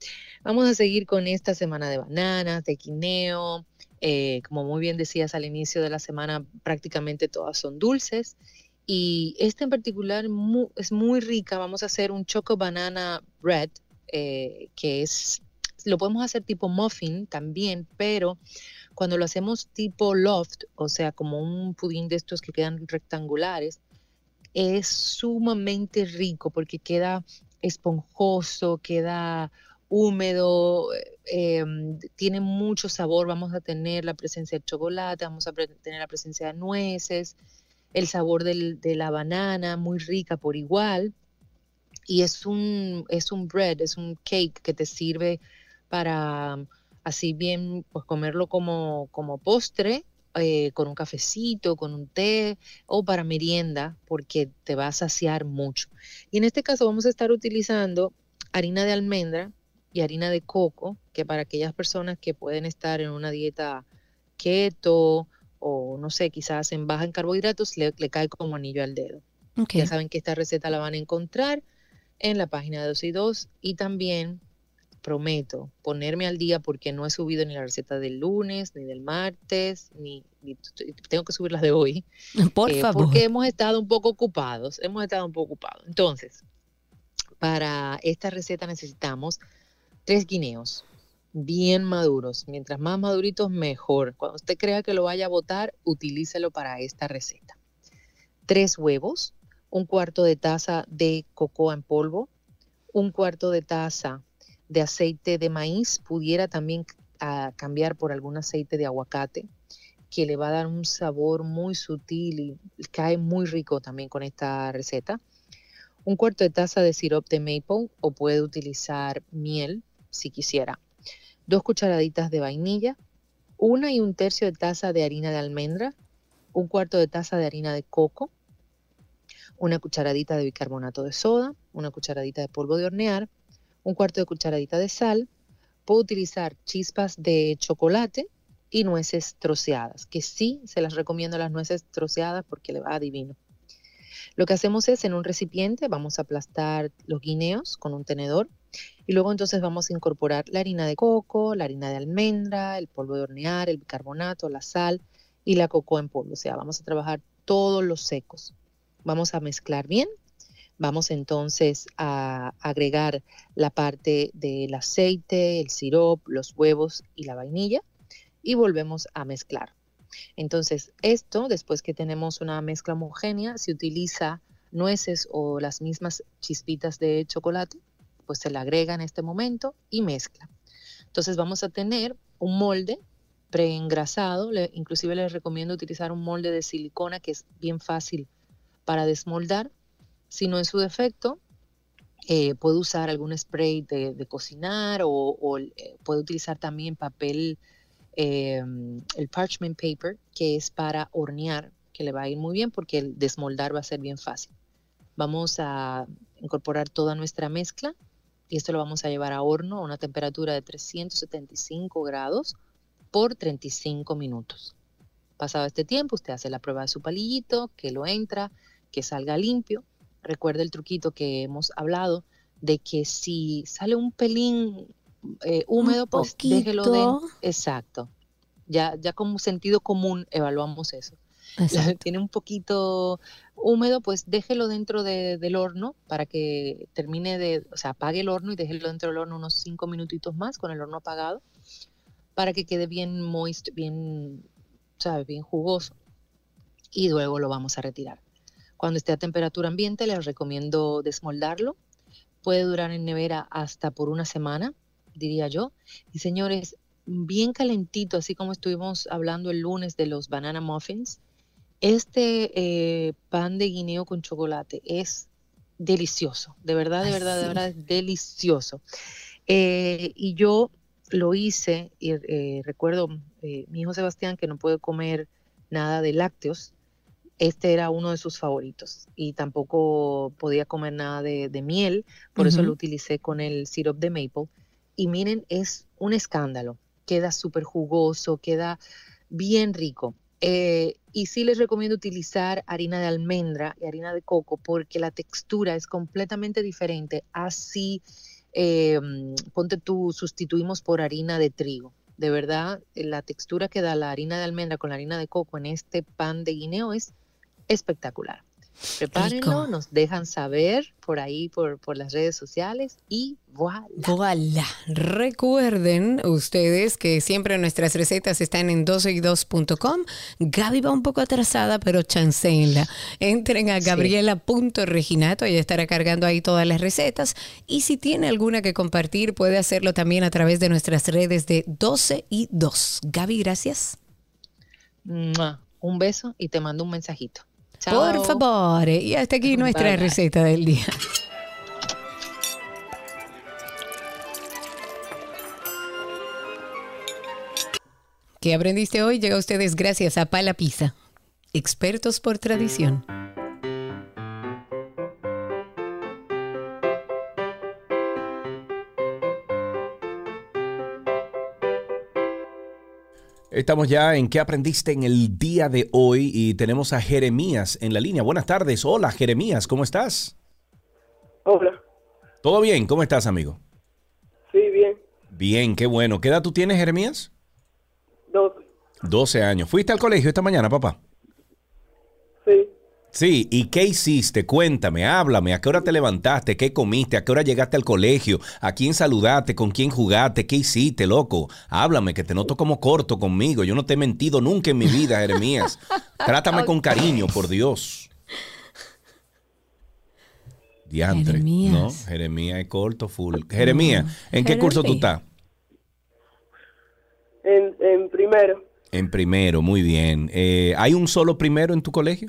vamos a seguir con esta semana de bananas, de guineo. eh, como muy bien decías al inicio de la semana, prácticamente todas son dulces. Y esta en particular mu- es muy rica. Vamos a hacer un choco banana bread, eh, que es, lo podemos hacer tipo muffin también, pero cuando lo hacemos tipo loft, o sea, como un pudín de estos que quedan rectangulares, es sumamente rico porque queda esponjoso, queda húmedo, eh, em, tiene mucho sabor, vamos a tener la presencia de chocolate, vamos a tener la presencia de nueces, el sabor del- de la banana, muy rica por igual. Y es un, es un bread, es un cake que te sirve para um, así bien, pues comerlo como, como postre, eh, con un cafecito, con un té o para merienda, porque te va a saciar mucho. Y en este caso vamos a estar utilizando harina de almendra y harina de coco, que para aquellas personas que pueden estar en una dieta keto o no sé, quizás en baja en carbohidratos, le, le cae como anillo al dedo. Ya saben que esta receta la van a encontrar en la página de 2 y 2 y también prometo ponerme al día porque no he subido ni la receta del lunes, ni del martes, ni, ni- tengo que subir las de hoy. Por eh, favor. Porque hemos estado un poco ocupados, hemos estado un poco ocupados. Entonces, para esta receta necesitamos tres guineos bien maduros. Mientras más maduritos, mejor. Cuando usted crea que lo vaya a botar, utilícelo para esta receta. Tres huevos, un cuarto de taza de cocoa en polvo, un cuarto de taza de aceite de maíz, pudiera también ah, cambiar por algún aceite de aguacate, que le va a dar un sabor muy sutil y cae muy rico también con esta receta. Un cuarto de taza de sirope de maple o puede utilizar miel si quisiera. Dos cucharaditas de vainilla, una y un tercio de taza de harina de almendra, un cuarto de taza de harina de coco, una cucharadita de bicarbonato de soda, una cucharadita de polvo de hornear, un cuarto de cucharadita de sal. Puedo utilizar chispas de chocolate y nueces troceadas, que sí se las recomiendo las nueces troceadas porque le va divino. Lo que hacemos es en un recipiente vamos a aplastar los guineos con un tenedor y luego entonces vamos a incorporar la harina de coco, la harina de almendra, el polvo de hornear, el bicarbonato, la sal y la cocoa en polvo. O sea, vamos a trabajar todos los secos. Vamos a mezclar bien. Vamos entonces a agregar la parte del aceite, el sirope, los huevos y la vainilla y volvemos a mezclar. Entonces, esto, después que tenemos una mezcla homogénea, se utiliza nueces o las mismas chispitas de chocolate, pues se le agrega en este momento y mezcla. Entonces vamos a tener un molde preengrasado, le- inclusive les recomiendo utilizar un molde de silicona que es bien fácil para desmoldar. Si no es su defecto, eh, puede usar algún spray de, de cocinar o, eh, puede utilizar también papel, eh, el parchment paper, que es para hornear, que le va a ir muy bien porque el desmoldar va a ser bien fácil. Vamos a incorporar toda nuestra mezcla y esto lo vamos a llevar a horno a una temperatura de 375 grados por 35 minutos. Pasado este tiempo, usted hace la prueba de su palillito, que lo entra, que salga limpio. Recuerde el truquito que hemos hablado de que si sale un pelín eh, húmedo, pues déjelo de... Exacto. Ya, ya como sentido común evaluamos eso. Exacto. Tiene un poquito húmedo, pues déjelo dentro de- del horno para que termine de, o sea, apague el horno y déjelo dentro del horno unos cinco minutitos más con el horno apagado para que quede bien moist, bien, ¿sabes? Bien jugoso. y luego lo vamos a retirar. Cuando esté a temperatura ambiente, les recomiendo desmoldarlo. Puede durar en nevera hasta por una semana, diría yo. Y señores, bien calentito, así como estuvimos hablando el lunes de los banana muffins, este eh, pan de guineo con chocolate es delicioso, de verdad, de Ay, verdad, de verdad, es delicioso. Eh, y yo lo hice, y eh, recuerdo eh, mi hijo Sebastián que no puede comer nada de lácteos, este era uno de sus favoritos y tampoco podía comer nada de, de miel, por eso Ujú. lo utilicé con el syrup de maple. Y miren, es un escándalo, queda súper jugoso, queda bien rico. Eh, y sí les recomiendo utilizar harina de almendra y harina de coco porque la textura es completamente diferente. Así, eh, ponte tú, sustituimos por harina de trigo. De verdad, eh, la textura que da la harina de almendra con la harina de coco en este pan de guineo es espectacular. Prepárenlo, Rico. nos dejan saber por ahí, por, por las redes sociales y voilà. Voilà. Recuerden ustedes que siempre nuestras recetas están en 12y2.com. Gaby va un poco atrasada, pero chanceenla. Entren a gabriela.reginato, ella estará cargando ahí todas las recetas. Y si tiene alguna que compartir, puede hacerlo también a través de nuestras redes de 12 y 2. Gaby, gracias. Un beso y te mando un mensajito. Chao. Por favor. Y hasta aquí nuestra Bye, bye. receta del día. ¿Qué aprendiste hoy? Llega a ustedes gracias a Pala Pizza, expertos por tradición. Estamos ya en qué aprendiste en el día de hoy y tenemos a Jeremías en la línea. Buenas tardes. Hola, Jeremías, ¿cómo estás? Hola. ¿Todo bien? ¿Cómo estás, amigo? Sí, bien. Bien, qué bueno. ¿Qué edad tú tienes, Jeremías? 12. 12 años. ¿Fuiste al colegio esta mañana, papá? Sí. ¿y qué hiciste? Cuéntame, háblame, ¿a qué hora te levantaste? ¿Qué comiste? ¿A qué hora llegaste al colegio? ¿A quién saludaste? ¿Con quién jugaste? ¿Qué hiciste, loco? Háblame, que te noto como corto conmigo. Yo no te he mentido nunca en mi vida, Jeremías. Trátame con cariño, por Dios. Diantre. Jeremías. No, Jeremías es corto, full. Jeremías, ¿en qué curso tú estás? En, en primero. En primero, muy bien. Eh, ¿Hay un solo primero en tu colegio?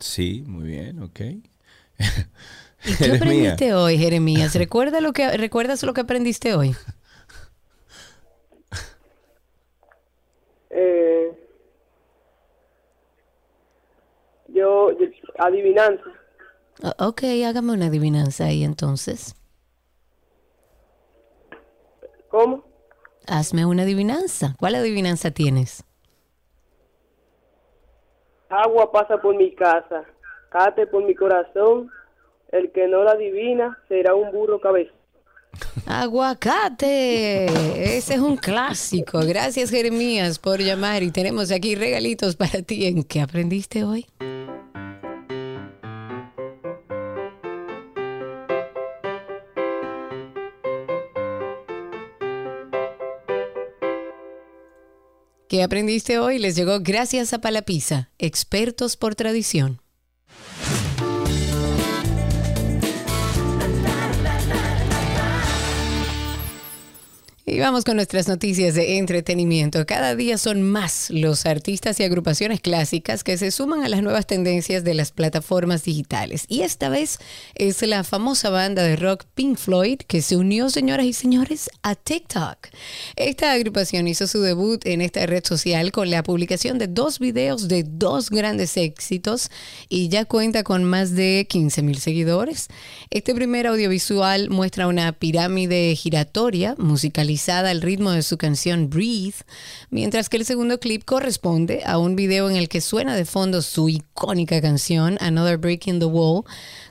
Sí. Muy bien, ok. ¿Y qué aprendiste hoy, Jeremías? ¿Recuerda lo que, ¿Recuerdas lo que aprendiste hoy? Eh, yo, yo- adivinanza. Ok, hágame una adivinanza ahí entonces. ¿Cómo? Hazme una adivinanza. ¿Cuál adivinanza tienes? Agua pasa por mi casa, cate por mi corazón. El que no la adivina será un burro cabeza. Aguacate. Ese es un clásico. Gracias, Jeremías, por llamar. Y tenemos aquí regalitos para ti. ¿En qué aprendiste hoy? ¿Qué aprendiste hoy? Les llegó gracias a Palapisa, expertos por tradición. Y vamos con nuestras noticias de entretenimiento. Cada día son más los artistas y agrupaciones clásicas que se suman a las nuevas tendencias de las plataformas digitales. Y esta vez es la famosa banda de rock Pink Floyd que se unió, señoras y señores, a TikTok. Esta agrupación hizo su debut en esta red social con la publicación de dos videos de dos grandes éxitos y ya cuenta con más de 15 mil seguidores. Este primer audiovisual muestra una pirámide giratoria al ritmo de su canción Breathe, mientras que el segundo clip corresponde a un video en el que suena de fondo su icónica canción Another Break in the Wall.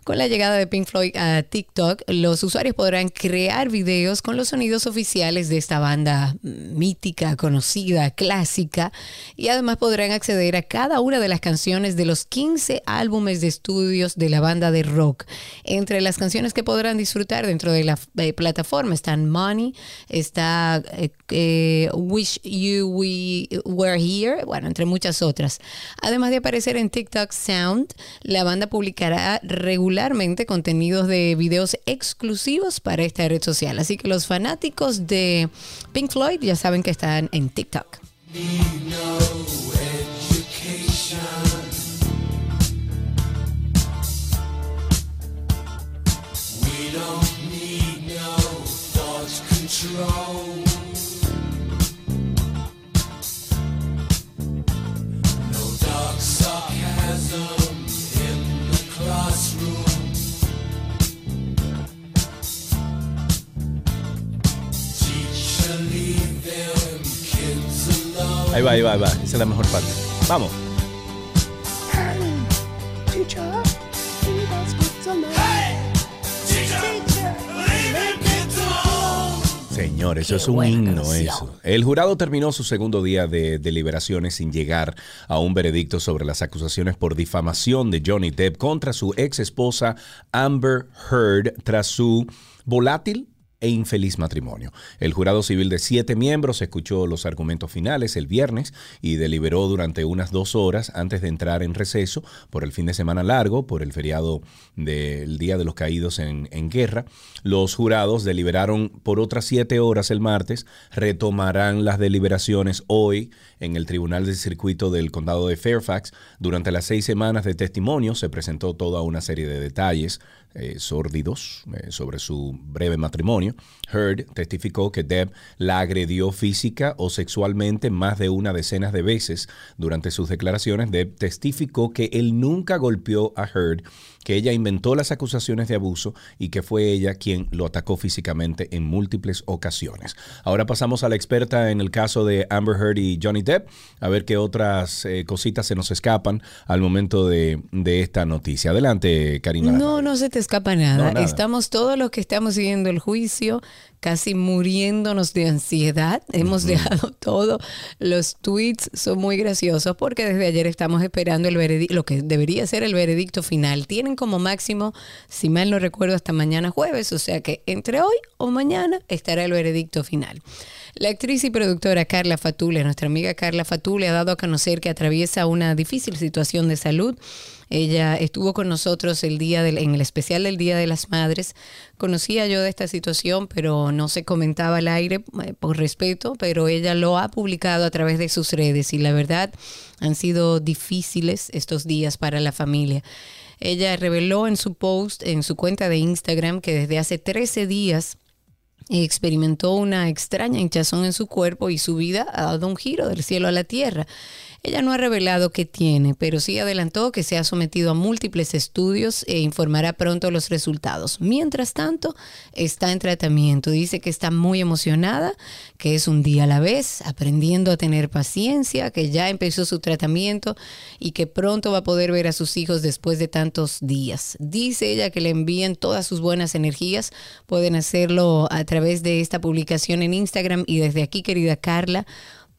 Con la llegada de Pink Floyd a TikTok, los usuarios podrán crear videos con los sonidos oficiales de esta banda mítica, conocida, clásica, y además podrán acceder a cada una de las canciones de los 15 álbumes de estudios de la banda de rock. Entre las canciones que podrán disfrutar dentro de la eh, plataforma están Money, está eh, eh, Wish You We Were Here, bueno, entre muchas otras. Además de aparecer en TikTok Sound, la banda publicará regularmente contenidos de videos exclusivos para esta red social. Así que los fanáticos de Pink Floyd ya saben que están en TikTok. Ahí va, ahí va, ahí va. Esa es la mejor parte. Vamos. Señor, eso Qué es un himno, canción. eso. El jurado terminó su segundo día de deliberaciones sin llegar a un veredicto sobre las acusaciones por difamación de Johnny Depp contra su ex esposa Amber Heard tras su volátil e infeliz matrimonio. El jurado civil de siete miembros escuchó los argumentos finales el viernes y deliberó durante unas dos horas antes de entrar en receso por el fin de semana largo, por el feriado del Día de los Caídos en, en Guerra. Los jurados deliberaron por otras siete horas el martes, retomarán las deliberaciones hoy en el Tribunal del Circuito del Condado de Fairfax. Durante las seis semanas de testimonio se presentó toda una serie de detalles eh, sórdidos eh, sobre su breve matrimonio. Heard testificó que Deb la agredió física o sexualmente más de una decena de veces. Durante sus declaraciones, Deb testificó que él nunca golpeó a Heard, que ella inventó las acusaciones de abuso y que fue ella quien lo atacó físicamente en múltiples ocasiones. Ahora pasamos a la experta en el caso de Amber Heard y Johnny Depp, a ver qué otras eh, cositas se nos escapan al momento de, de esta noticia. Adelante, Karina. No, no se te escapa nada. No, nada. Estamos todos los que estamos siguiendo el juicio casi muriéndonos de ansiedad. Hemos dejado todo. Los tweets son muy graciosos porque desde ayer estamos esperando el veredicto, lo que debería ser el veredicto final. Tienen como máximo, si mal no recuerdo, hasta mañana jueves, o sea que entre hoy o mañana estará el veredicto final. La actriz y productora Carla Fatule, nuestra amiga Carla Fatule, ha dado a conocer que atraviesa una difícil situación de salud. Ella estuvo con nosotros el día del, en el especial del Día de las Madres. Conocía yo de esta situación, pero no se comentaba al aire eh, por respeto, pero ella lo ha publicado a través de sus redes y la verdad han sido difíciles estos días para la familia. Ella reveló en su post, en su cuenta de Instagram, que desde hace 13 días experimentó una extraña hinchazón en su cuerpo y su vida ha dado un giro del cielo a la tierra. Ella no ha revelado qué tiene, pero sí adelantó que se ha sometido a múltiples estudios e informará pronto los resultados. Mientras tanto, está en tratamiento. Dice que está muy emocionada, que es un día a la vez, aprendiendo a tener paciencia, que ya empezó su tratamiento y que pronto va a poder ver a sus hijos después de tantos días. Dice ella que le envíen todas sus buenas energías. Pueden hacerlo a través de esta publicación en Instagram y desde aquí, querida Carla,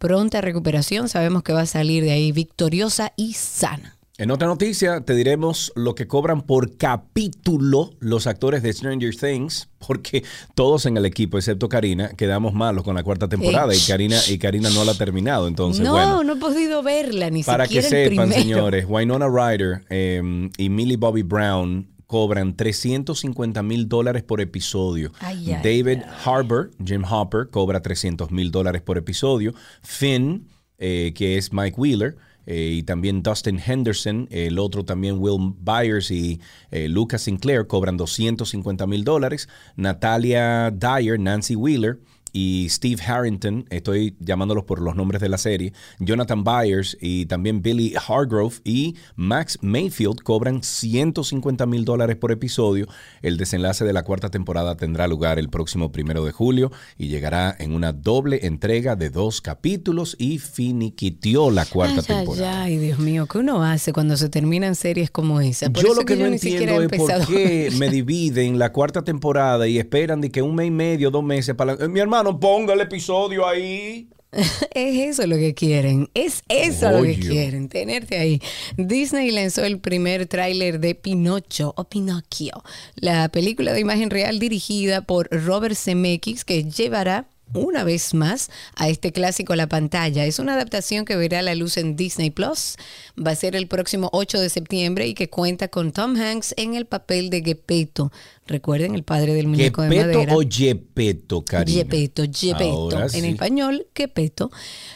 pronta recuperación. Sabemos que va a salir de ahí victoriosa y sana. En otra noticia, te diremos lo que cobran por capítulo los actores de Stranger Things, porque todos en el equipo, excepto Karina, quedamos malos con la cuarta temporada y. Karina, y Karina no la ha terminado. Entonces, no, bueno. no he podido verla ni Para que siquiera el sepan, primero. señores, Winona Ryder eh, y Millie Bobby Brown cobran 350 mil dólares por episodio. Ay, ay, David Harbour, Jim Hopper, cobra 300 mil dólares por episodio. Finn, eh, que es Mike Wheeler, eh, y también Dustin Henderson, el otro también Will Byers y eh, Lucas Sinclair cobran 250 mil dólares. Natalia Dyer, Nancy Wheeler y Steve Harrington, estoy llamándolos por los nombres de la serie, Jonathan Byers y también Billy Hargrove y Max Mayfield cobran 150 mil dólares por episodio. El desenlace de la cuarta temporada tendrá lugar el próximo primero de julio y llegará en una doble entrega de dos capítulos y finiquitió la cuarta Ay, temporada. ay, Dios mío, ¿qué uno hace cuando se terminan series como esa? Por yo lo que, no entiendo es por qué me dividen la cuarta temporada y esperan de que un mes y medio, dos meses para... la- Eh, mi hermano, ponga el episodio ahí. Es eso lo que quieren, es eso lo que quieren, tenerte ahí. Disney lanzó el primer tráiler de Pinocho o Pinocchio, la película de imagen real dirigida por Robert Zemeckis que llevará una vez más a este clásico a la pantalla. Es una adaptación que verá la luz en Disney Plus. Va a ser el próximo 8 de septiembre y que cuenta con Tom Hanks en el papel de Gepetto. Recuerden, el padre del muñeco de ¿Gepetto madera. o Gepetto, Karina? Gepetto, Gepetto. En español, Gepetto.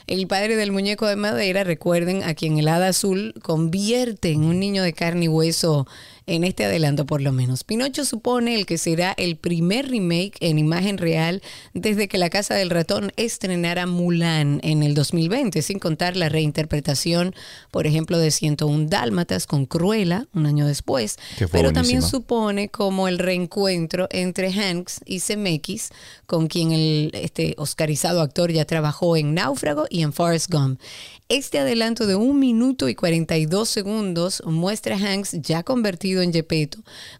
El padre del muñeco de madera, recuerden, a quien el hada azul convierte en un niño de carne y hueso en este adelanto por lo menos. Pinocho supone el que será el primer remake en imagen real desde que la Casa del Ratón estrenara Mulan en el 2020, sin contar la reinterpretación, por ejemplo, de 101 Dálmatas con Cruella un año después. Pero también supone como el reencuentro entre Hanks y Zemeckis, con quien el este oscarizado actor ya trabajó en Náufrago y en Forrest Gump. Este adelanto de un minuto y 42 segundos muestra a Hanks ya convertido en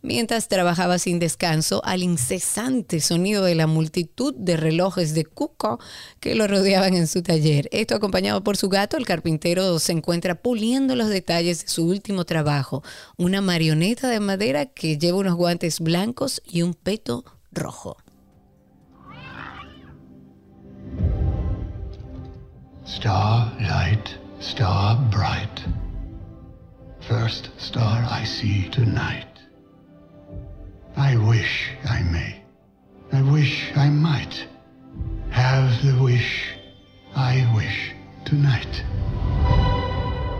mientras trabajaba sin descanso al incesante sonido de la multitud de relojes de Cuco que lo rodeaban en su taller. Esto acompañado por su gato, el carpintero se encuentra puliendo los detalles de su último trabajo, una marioneta de madera que lleva unos guantes blancos y un peto rojo. Starlight, star bright. First star I see tonight. I wish I may. I wish I might. Have the wish I wish tonight.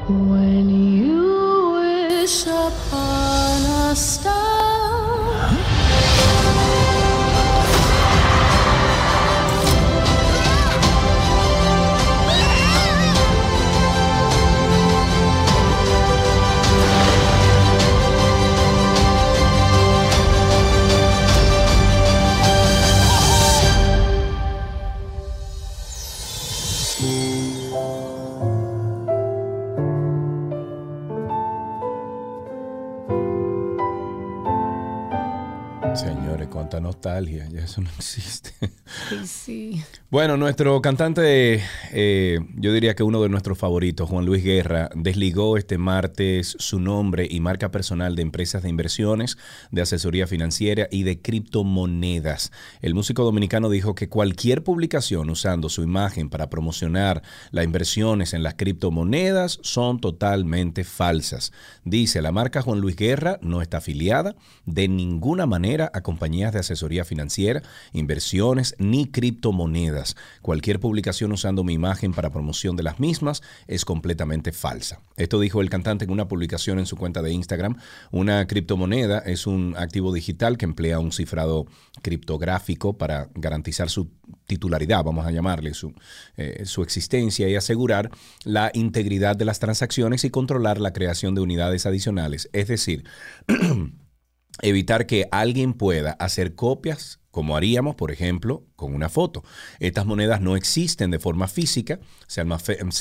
When you wish upon a star. Señores, cuánta nostalgia, ya eso no existe. Sí. Bueno, nuestro cantante, eh, yo diría que uno de nuestros favoritos, Juan Luis Guerra, desligó este martes su nombre y marca personal de empresas de inversiones, de asesoría financiera y de criptomonedas. El músico dominicano dijo que cualquier publicación usando su imagen para promocionar las inversiones en las criptomonedas son totalmente falsas. Dice, la marca Juan Luis Guerra no está afiliada de ninguna manera a compañías de asesoría financiera, inversiones ni criptomonedas. Cualquier publicación usando mi imagen para promoción de las mismas es completamente falsa. Esto dijo el cantante en una publicación en su cuenta de Instagram. Una criptomoneda es un activo digital que emplea un cifrado criptográfico para garantizar su titularidad, vamos a llamarle, su, eh, su existencia y asegurar la integridad de las transacciones y controlar la creación de unidades adicionales. Es decir, evitar que alguien pueda hacer copias como haríamos, por ejemplo, con una foto. Estas monedas no existen de forma física, se,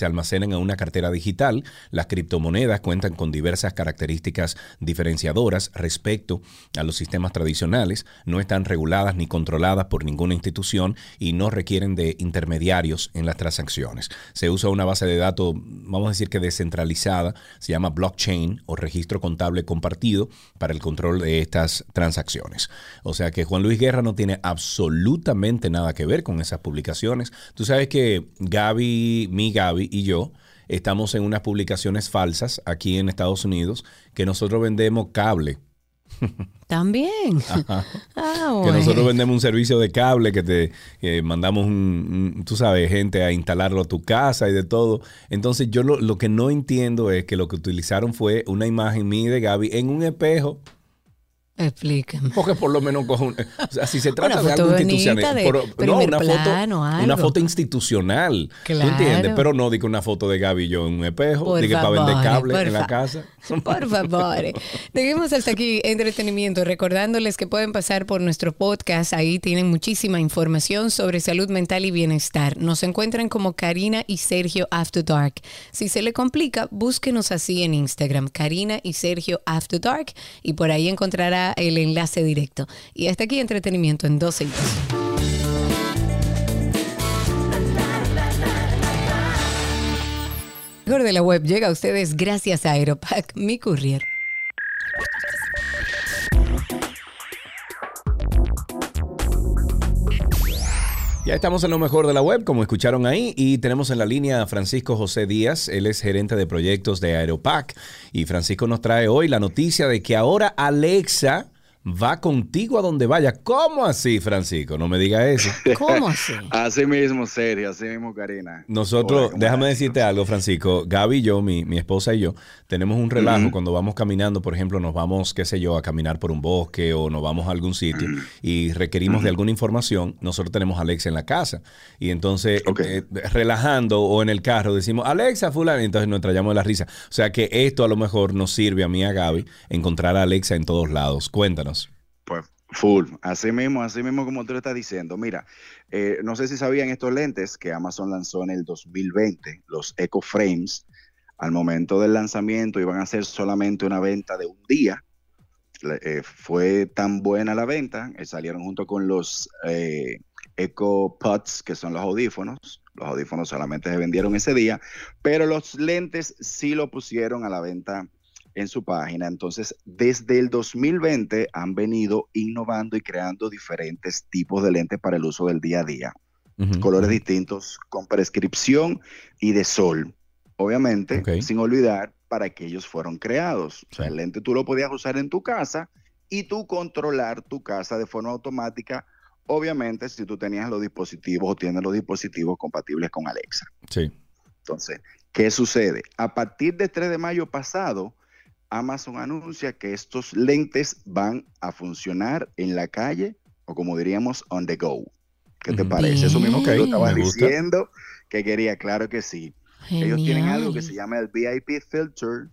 almacenan en una cartera digital. Las criptomonedas cuentan con diversas características diferenciadoras respecto a los sistemas tradicionales, no están reguladas ni controladas por ninguna institución y no requieren de intermediarios en las transacciones. Se usa una base de datos, vamos a decir que descentralizada, se llama blockchain o registro contable compartido para el control de estas transacciones. O sea que Juan Luis Guerra no tiene absolutamente nada que ver con esas publicaciones. Tú sabes que Gaby, mi Gaby y yo estamos en unas publicaciones falsas aquí en Estados Unidos que nosotros vendemos cable. También. Ah, Que nosotros vendemos un servicio de cable que te mandamos, un, un- tú sabes, gente a instalarlo a tu casa y de todo. Entonces yo lo, lo que no entiendo es que lo que utilizaron fue una imagen mía y de Gaby en un espejo. Explícame. Porque por lo menos coge un, o sea, si se trata Una de algo institucional, no, una plano, foto, algo. una foto institucional, ¿tú Claro. entiendes? Pero no digo una foto de Gaby y yo en un espejo, Por digo para vender cable en la casa. Por favor. Dejemos hasta aquí entretenimiento, recordándoles que pueden pasar por nuestro podcast. Ahí tienen muchísima información sobre salud mental y bienestar. Nos encuentran como Karina y Sergio After Dark. Si se le complica, búsquenos así en Instagram, Karina y Sergio After Dark, y por ahí encontrará el enlace directo. Y hasta aquí entretenimiento en 12 y 2. Mejor de la web llega a ustedes gracias a Aeropack, mi courier. Ya estamos en lo mejor de la web, como escucharon ahí, y tenemos en la línea a Francisco José Díaz, él es gerente de proyectos de Aeropac, y Francisco nos trae hoy la noticia de que ahora Alexa va contigo a donde vaya. ¿Cómo así, Francisco? No me diga eso. ¿Cómo así? Así mismo, Sergio, así mismo, Karina. Nosotros, Hola, ¿cómo déjame decirte algo, Francisco. Gaby y yo, mi, mi esposa y yo, tenemos un relajo cuando vamos caminando, por ejemplo, nos vamos, qué sé yo, a caminar por un bosque o nos vamos a algún sitio y requerimos de alguna información. Nosotros tenemos a Alexa en la casa y entonces, eh, relajando o en el carro, decimos, Alexa, fulano, y entonces nos trayamos de la risa. O sea que esto a lo mejor nos sirve a mí, y a Gaby, encontrar a Alexa en todos lados. Cuéntanos. Pues full, así mismo, así mismo como tú lo estás diciendo. Mira, eh, no sé si sabían estos lentes que Amazon lanzó en el 2020, los Echo Frames. Al momento del lanzamiento iban a ser solamente una venta de un día. Eh, fue tan buena la venta, eh, salieron junto con los Echo Pods, que son los audífonos. Los audífonos solamente se vendieron ese día, pero los lentes sí lo pusieron a la venta en su página. Entonces, desde el 2020 han venido innovando y creando diferentes tipos de lentes para el uso del día a día. Colores distintos, con prescripción y de sol. Obviamente, sin olvidar para qué ellos fueron creados. O sea, el lente tú lo podías usar en tu casa y tú controlar tu casa de forma automática. Obviamente, si tú tenías los dispositivos o tienes los dispositivos compatibles con Alexa. Sí. Entonces, ¿qué sucede? A partir del 3 de mayo pasado, Amazon anuncia que estos lentes van a funcionar en la calle o como diríamos, on the go. ¿Qué te parece? Eso mismo que tú Bien. estabas Me gusta. diciendo que quería, claro que sí. Ellos tienen algo que se llama el VIP filter,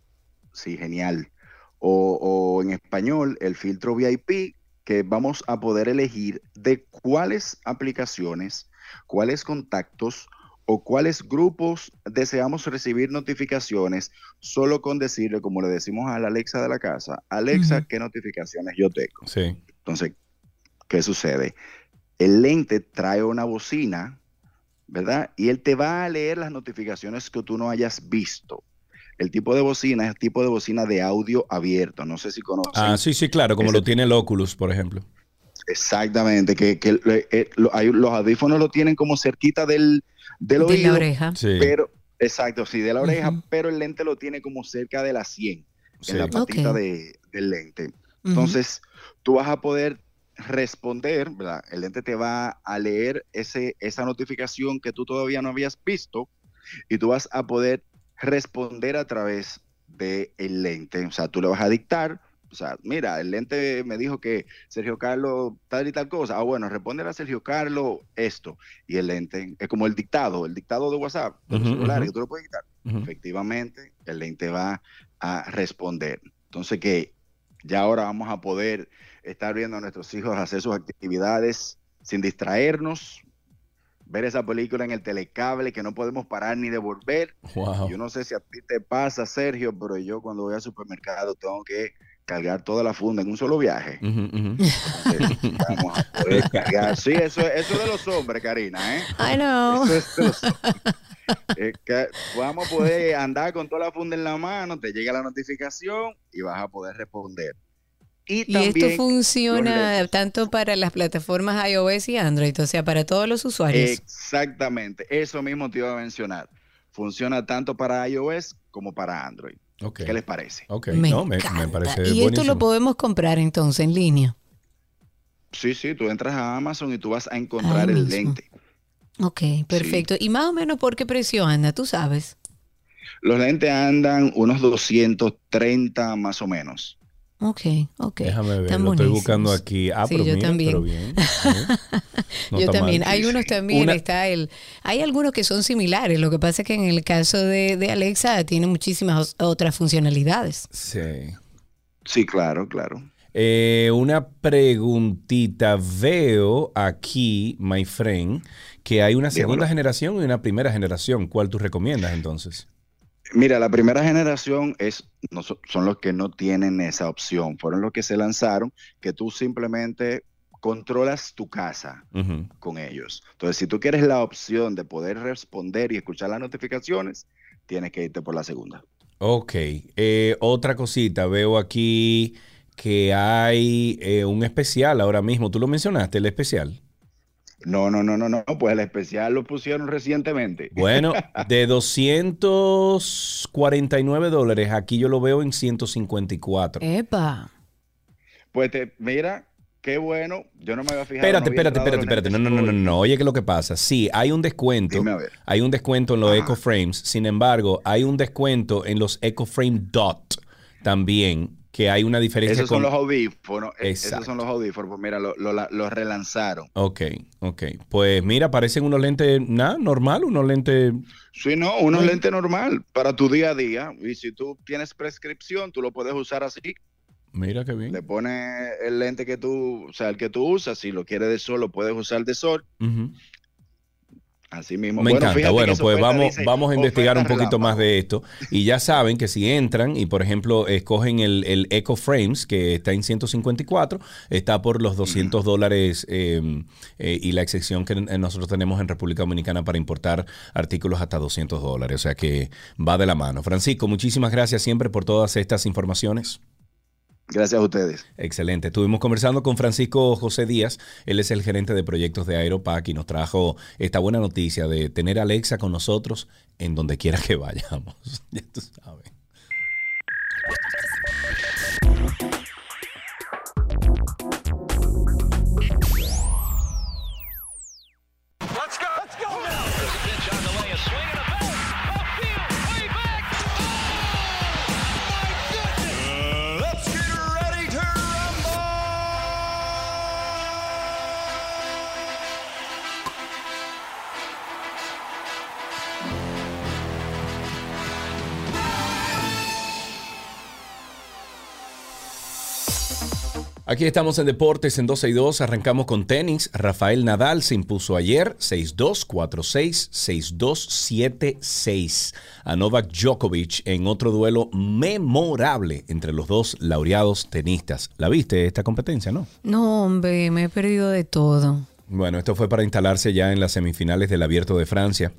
sí, genial. O, o en español, el filtro VIP, que vamos a poder elegir de cuáles aplicaciones, cuáles contactos o cuáles grupos deseamos recibir notificaciones solo con decirle, como le decimos a la Alexa de la casa, Alexa. ¿qué notificaciones yo tengo? Sí. Entonces, ¿qué sucede? El lente trae una bocina, ¿verdad? Y él te va a leer las notificaciones que tú no hayas visto. El tipo de bocina es el tipo de bocina de audio abierto. No sé si conocen. Ah, sí, sí, claro, como Ese- lo tiene el Oculus, por ejemplo. Exactamente, que, que eh, eh, lo- hay- los audífonos lo tienen como cerquita del, del De la oído. oreja. Sí. Pero, exacto, sí, de la oreja, pero el lente lo tiene como cerca de la 100, sí. en la patita de- del lente. Entonces, tú vas a poder responder, ¿verdad? El lente te va a leer ese, esa notificación que tú todavía no habías visto y tú vas a poder responder a través del lente. O sea, tú le vas a dictar, o sea, mira, el lente me dijo que Sergio Carlos tal y tal cosa. Ah, bueno, responder a Sergio Carlos esto. Y el lente es como el dictado, el dictado de WhatsApp, de los celulares, que tú lo puedes dictar Ujú. efectivamente el lente va a responder. Entonces que ya ahora vamos a poder estar viendo a nuestros hijos hacer sus actividades sin distraernos, ver esa película en el telecable que no podemos parar ni devolver. Wow. Yo no sé si a ti te pasa, Sergio, pero yo cuando voy al supermercado tengo que cargar toda la funda en un solo viaje. Entonces, vamos a poder cargar. Sí, eso, eso es de los hombres, Karina, ¿eh? I know. Eso es de los hombres. Es que vamos a poder andar con toda la funda en la mano, te llega la notificación y vas a poder responder. Y, esto funciona tanto para las plataformas iOS y Android, o sea, para todos los usuarios. Exactamente, eso mismo te iba a mencionar. Funciona tanto para iOS como para Android. ¿Qué les parece? Ok, me no, me, me encanta. parece y esto lo podemos comprar entonces en línea. Sí, sí, tú entras a Amazon y tú vas a encontrar Ahí el mismo. lente. Ok, perfecto. ¿Y más o menos por qué precio anda? Tú sabes. Los lentes andan unos 230 más o menos. Ok, ok. Déjame ver, Están lo estoy buscando aquí. Ah, Sí, pero yo mira, también. pero bien. Sí. No Yo está también. mal. Hay sí, unos sí. también, Una- está el... Hay algunos que son similares. Lo que pasa es que en el caso de, de Alexa tiene muchísimas otras funcionalidades. Sí. Sí, claro, claro. Eh, una preguntita. Veo aquí, my friend, que hay una segunda generación y una primera generación. ¿Cuál tú recomiendas entonces? Mira, la primera generación es, no son los que no tienen esa opción. Fueron los que se lanzaron, que tú simplemente controlas tu casa con ellos. Entonces, si tú quieres la opción de poder responder y escuchar las notificaciones, tienes que irte por la segunda. Ok. Eh, otra cosita. Veo aquí que hay eh, un especial ahora mismo. ¿Tú lo mencionaste, el especial? No, no, no, no, no, pues el especial lo pusieron recientemente. Bueno, de 249 dólares, aquí yo lo veo en 154. Epa. Pues te, mira, qué bueno, yo no me había fijado. Espérate, no espérate, espérate, espérate. No, no, no, no, no. Oye, ¿qué es lo que pasa? Sí, hay un descuento. Dime a ver. Hay un descuento en los Ajá. Eco Frames. Sin embargo, hay un descuento en los Eco Frame Dot también, que hay una diferencia Esos son los audífonos. Exacto. Esos son los audífonos. Pues mira, lo, lo, lo relanzaron. Ok, ok. Pues mira, parecen unos lentes, nada, normal, unos lentes... Sí, no, unos lentes normal para tu día a día. Y si tú tienes prescripción, tú lo puedes usar así. Mira qué bien. Le pones el lente que tú, o sea, el que tú usas. Si lo quieres de sol, lo puedes usar de sol. Ujú. Así mismo. Me Bueno, encanta. Bueno, pues vamos, dice, vamos a investigar un poquito más de esto. Y ya saben que si entran y, por ejemplo, escogen el, el Eco Frames, que está en 154, está por los 200 dólares eh, eh, y la excepción que nosotros tenemos en República Dominicana para importar artículos hasta 200 dólares. O sea que va de la mano. Francisco, muchísimas gracias siempre por todas estas informaciones. Gracias a ustedes. Excelente. Estuvimos conversando con Francisco José Díaz. Él es el gerente de proyectos de Aeropac y nos trajo esta buena noticia de tener a Alexa con nosotros en donde quiera que vayamos. Ya tú sabes. Aquí estamos en Deportes en 12 y 2. Arrancamos con tenis. Rafael Nadal se impuso ayer 6-2, 4-6, 6-2, 7-6 a Novak Djokovic en otro duelo memorable entre los dos laureados tenistas. ¿La viste esta competencia, no? No, hombre, me he perdido de todo. Bueno, esto fue para instalarse ya en las semifinales del Abierto de Francia.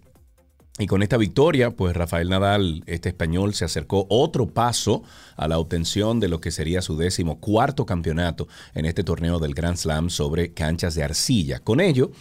Y con esta victoria, pues Rafael Nadal, este español, se acercó otro paso a la obtención de lo que sería su décimo cuarto campeonato en este torneo del Grand Slam sobre canchas de arcilla. Con ello,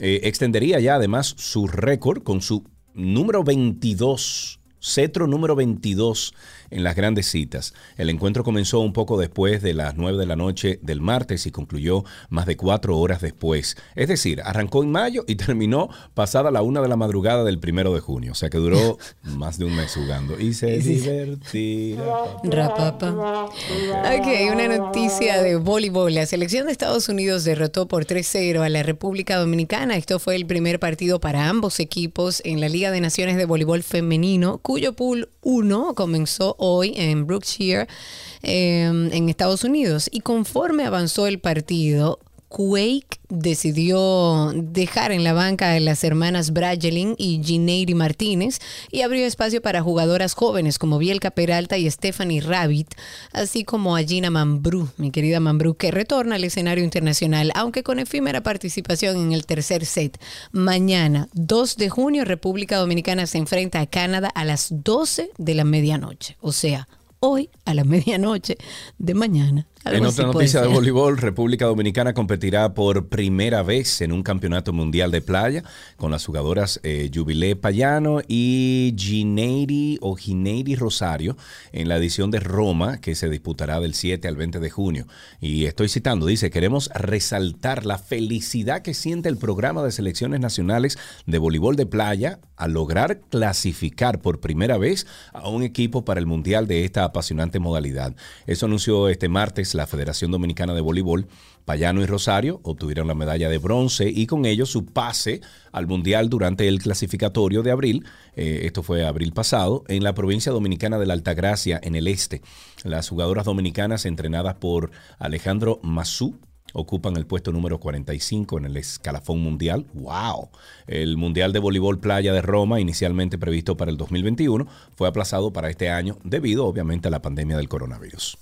eh, extendería ya además su récord con su número 22, cetro número 22 en las grandes citas. El encuentro comenzó un poco después de las 9 de la noche del martes y concluyó más de cuatro horas después. Es decir, arrancó en mayo y terminó pasada la una de la madrugada del primero de junio. O sea que duró más de un mes jugando. Y se divertirá. Rapapa. Ok, una noticia de voleibol. La selección de Estados Unidos derrotó por 3-0 a la República Dominicana. Esto fue el primer partido para ambos equipos en la Liga de Naciones de Voleibol Femenino, cuyo pool 1 comenzó hoy en Brookshire, eh, en Estados Unidos. Y conforme avanzó el partido, Quake decidió dejar en la banca a las hermanas Bragelin y Gineiri Martínez y abrió espacio para jugadoras jóvenes como Bielka Peralta y Stephanie Rabbit, así como a Gina Mambrú, mi querida Mambrú, que retorna al escenario internacional, aunque con efímera participación en el tercer set. Mañana, 2 de junio, República Dominicana se enfrenta a Canadá a las 12 de la medianoche, o sea, hoy a la medianoche de mañana. En otra noticia de voleibol, República Dominicana competirá por primera vez en un campeonato mundial de playa con las jugadoras eh, Jubilé Payano y Gineiri o Gineiri Rosario en la edición de Roma que se disputará del 7 al 20 de junio. Y estoy citando, dice, queremos resaltar la felicidad que siente el programa de selecciones nacionales de voleibol de playa al lograr clasificar por primera vez a un equipo para el mundial de esta apasionante modalidad. Eso anunció este martes la Federación Dominicana de Voleibol. Payano y Rosario obtuvieron la medalla de bronce y con ello su pase al Mundial durante el clasificatorio de abril, eh, esto fue abril pasado, en la provincia dominicana de la Altagracia, en el este. Las jugadoras dominicanas entrenadas por Alejandro Mazú, ocupan el puesto número 45 en el escalafón mundial. ¡Wow! El Mundial de Voleibol Playa de Roma, inicialmente previsto para el 2021, fue aplazado para este año debido obviamente a la pandemia del coronavirus.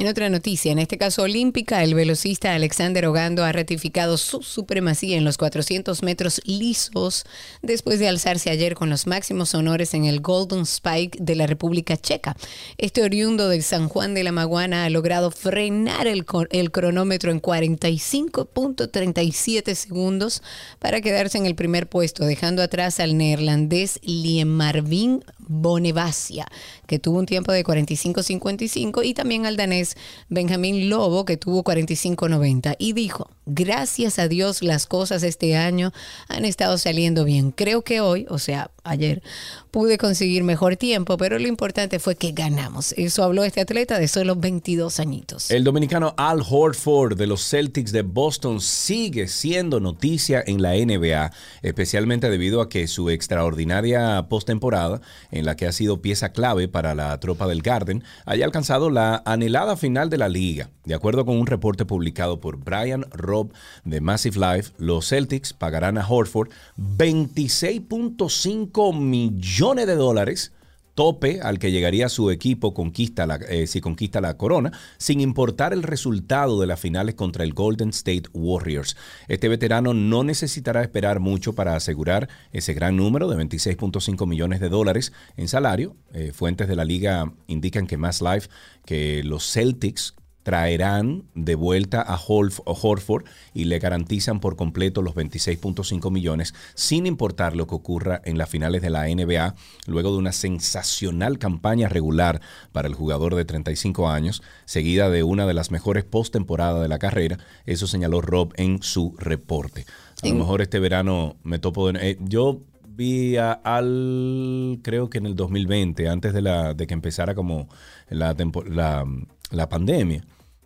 En otra noticia, en este caso olímpica, el velocista Alexander Ogando ha ratificado su supremacía en los 400 metros lisos después de alzarse ayer con los máximos honores en el Golden Spike de la República Checa. Este oriundo del San Juan de la Maguana ha logrado frenar el, cronómetro en 45.37 segundos para quedarse en el primer puesto, dejando atrás al neerlandés Liemarvin Bonevacia, que tuvo un tiempo de 45.55, y también al danés Benjamín Lobo, que tuvo 45.90. Y dijo, gracias a Dios las cosas este año han estado saliendo bien. Creo que hoy, o sea, ayer, pude conseguir mejor tiempo, pero lo importante fue que ganamos. Eso habló este atleta de solo 22 añitos. El dominicano Al Horford de los Celtics de Boston sigue siendo noticia en la NBA, especialmente debido a que su extraordinaria postemporada, en la que ha sido pieza clave para la tropa del Garden, haya alcanzado la anhelada final de la liga. De acuerdo con un reporte publicado por Brian Robb de Massive Life, los Celtics pagarán a Horford 26.5 millones de dólares tope al que llegaría su equipo conquista eh, si conquista la corona, sin importar el resultado de las finales contra el Golden State Warriors. Este veterano no necesitará esperar mucho para asegurar ese gran número de 26.5 millones de dólares en salario. Eh, fuentes de la liga indican que Mass Life, que los Celtics traerán de vuelta a Holf- o Horford y le garantizan por completo los 26.5 millones, sin importar lo que ocurra en las finales de la NBA, luego de una sensacional campaña regular para el jugador de 35 años, seguida de una de las mejores postemporadas de la carrera. Eso señaló Rob en su reporte. A lo mejor este verano me topo de... eh, yo vi a Al, creo que en el 2020, antes de, la, de que empezara como la, tempo- la, la pandemia,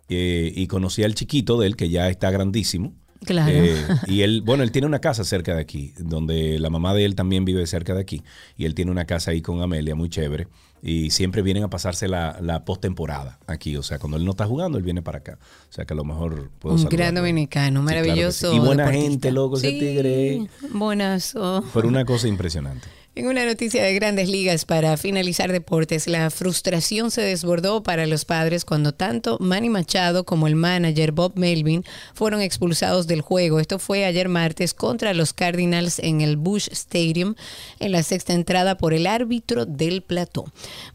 eh, y conocí al chiquito de él, que ya está grandísimo. Claro. Eh, y él, bueno, él tiene una casa cerca de aquí, donde la mamá de él también vive cerca de aquí. Y él tiene una casa ahí con Amelia, muy chévere. Y siempre vienen a pasarse la, la postemporada aquí. O sea, cuando él no está jugando, él viene para acá. O sea, que a lo mejor puedo Un saludarlo. gran dominicano, Sí, claro que maravilloso. sí. Y buena deportista. gente, loco, ese Sí, tigre. Buenazo. Pero una cosa impresionante. En una noticia de grandes ligas para finalizar deportes, la frustración se desbordó para los padres cuando tanto Manny Machado como el manager Bob Melvin fueron expulsados del juego. Esto fue ayer martes contra los Cardinals en el Bush Stadium en la sexta entrada por el árbitro del plató.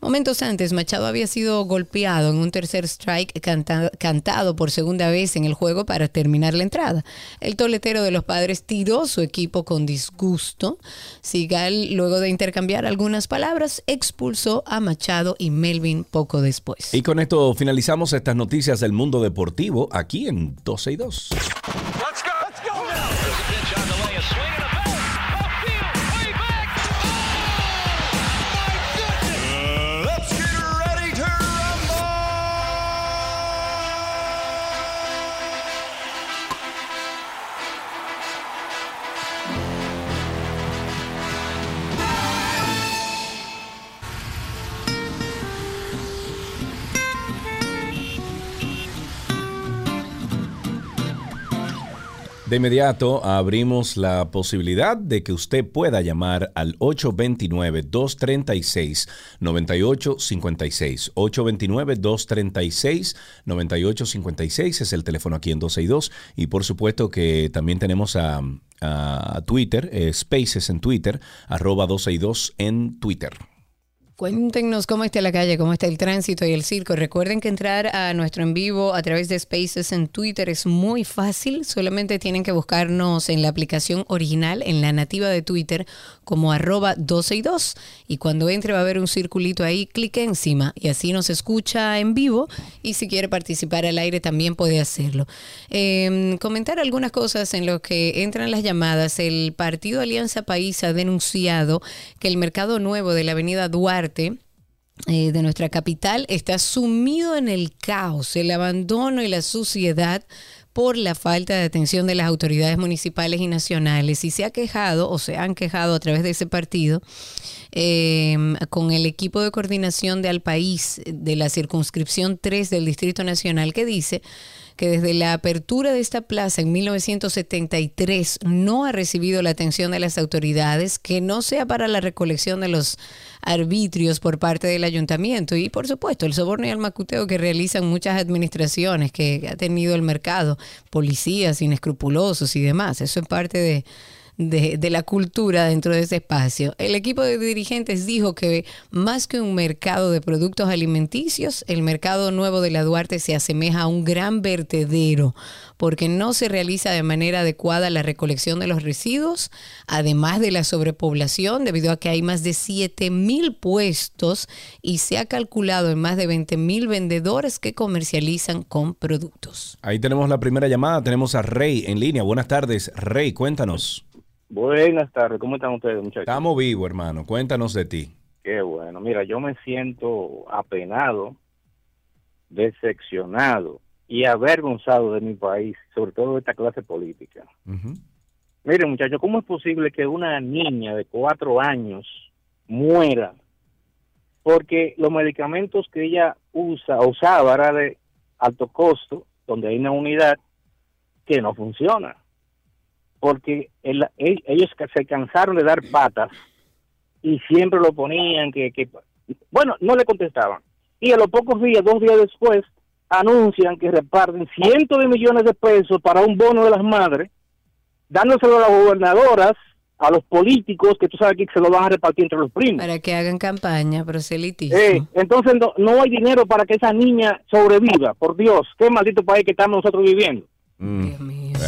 Momentos antes, Machado había sido golpeado en un tercer strike canta- cantado por segunda vez en el juego para terminar la entrada. El toletero de los padres tiró su equipo con disgusto. Sigal, luego de intercambiar algunas palabras, expulsó a Machado y Melvin poco después. Y con esto finalizamos estas noticias del mundo deportivo aquí en 12 y 2. De inmediato abrimos la posibilidad de que usted pueda llamar al 829-236-9856. 829-236-9856 es el teléfono aquí en 262. Y por supuesto que también tenemos a, a Twitter, eh, Spaces en Twitter, arroba 262 en Twitter. Cuéntenos cómo está la calle, cómo está el tránsito y el circo. Recuerden que entrar a nuestro en vivo a través de Spaces en Twitter es muy fácil. Solamente tienen que buscarnos en la aplicación original, en la nativa de Twitter, como arroba 12 y 2. Y cuando entre va a haber un circulito ahí, clique encima y así nos escucha en vivo. Y si quiere participar al aire también puede hacerlo. Eh, comentar algunas cosas en lo que entran las llamadas. El Partido Alianza País ha denunciado que el mercado nuevo de la avenida Duarte eh, de nuestra capital está sumido en el caos, el abandono y la suciedad por la falta de atención de las autoridades municipales y nacionales. Y se ha quejado o se han quejado a través de ese partido eh, con el equipo de coordinación de Al País de la circunscripción 3 del Distrito Nacional que dice que desde la apertura de esta plaza en 1973 no ha recibido la atención de las autoridades, que no sea para la recolección de los arbitrios por parte del ayuntamiento y por supuesto el soborno y el macuteo que realizan muchas administraciones que ha tenido el mercado, policías inescrupulosos y demás. Eso es parte de, de, de, la cultura dentro de ese espacio. El equipo de dirigentes dijo que más que un mercado de productos alimenticios, el mercado nuevo de la Duarte se asemeja a un gran vertedero porque no se realiza de manera adecuada la recolección de los residuos, además de la sobrepoblación, debido a que hay más de 7 mil puestos y se ha calculado en más de 20 mil vendedores que comercializan con productos. Ahí tenemos la primera llamada, tenemos a Rey en línea. Buenas tardes, Rey, cuéntanos. Buenas tardes, ¿cómo están ustedes, muchachos? Estamos vivos, hermano. Cuéntanos de ti. Qué bueno. Mira, yo me siento apenado, decepcionado y avergonzado de mi país, sobre todo de esta clase política. Uh -huh. Miren, muchachos, ¿cómo es posible que una niña de cuatro años muera porque los medicamentos que ella usa, usaba, era de alto costo, donde hay una unidad que no funciona? Porque el, el, ellos se cansaron de dar patas y siempre lo ponían que, que, bueno, no le contestaban. Y a los pocos días, dos días después, anuncian que reparten cientos de millones de pesos para un bono de las madres, dándoselo a las gobernadoras, a los políticos, que tú sabes que se lo van a repartir entre los primos. Para que hagan campaña, proselitismo. Eh, entonces no, no, hay dinero para que esa niña sobreviva. Por Dios, qué maldito país que estamos nosotros viviendo. Mm. Dios mío.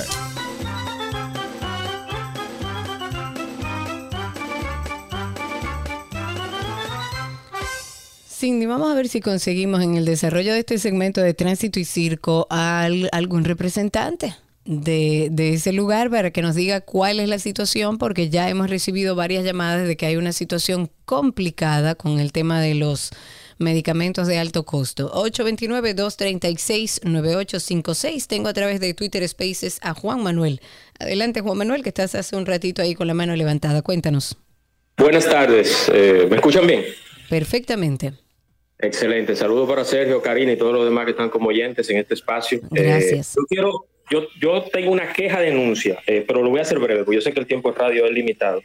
Cindy, vamos a ver si conseguimos en el desarrollo de este segmento de tránsito y circo a algún representante de, de, ese lugar para que nos diga cuál es la situación, porque ya hemos recibido varias llamadas de que hay una situación complicada con el tema de los medicamentos de alto costo. 829-236-9856. Tengo a través de Twitter Spaces a Juan Manuel. Adelante, Juan Manuel, que estás hace un ratito ahí con la mano levantada. Cuéntanos. Buenas tardes. Eh, ¿Me escuchan bien? Perfectamente. Excelente. Saludos para Sergio, Karina y todos los demás que están como oyentes en este espacio. Gracias. Eh, yo quiero, yo, yo tengo una queja denuncia, eh, pero lo voy a hacer breve, porque yo sé que el tiempo de radio es limitado.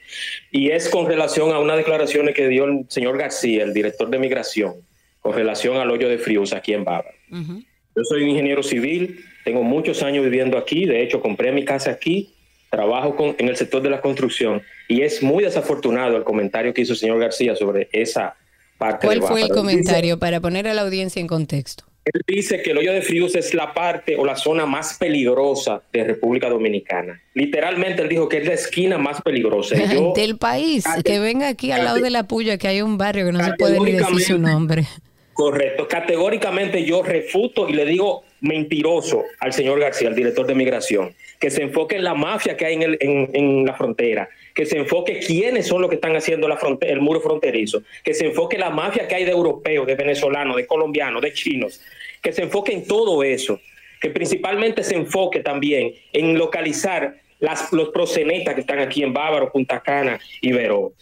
Y es con relación a unas declaraciones que dio el señor García, el director de migración, con relación al hoyo de fríos aquí en Bávaro. Uh -huh. Yo soy un ingeniero civil, tengo muchos años viviendo aquí, de hecho compré mi casa aquí, trabajo con, en el sector de la construcción y es muy desafortunado el comentario que hizo el señor García sobre esa ¿Cuál fue el comentario dice, para poner a la audiencia en contexto? Él dice que el hoyo de fríos es la parte o la zona más peligrosa de República Dominicana. Literalmente él dijo que es la esquina más peligrosa. Yo, Del país, que venga aquí al lado de la Puya, que hay un barrio que no se puede ni decir su nombre. Correcto. Categóricamente yo refuto y le digo mentiroso al señor García, el director de migración, que se enfoque en la mafia que hay en, el, en, en la frontera, que se enfoque quiénes son los que están haciendo la el muro fronterizo, que se enfoque la mafia que hay de europeos, de venezolanos, de colombianos, de chinos, que se enfoque en todo eso, que principalmente se enfoque también en localizar las, los prosenetas que están aquí en Bávaro, Punta Cana y Veró.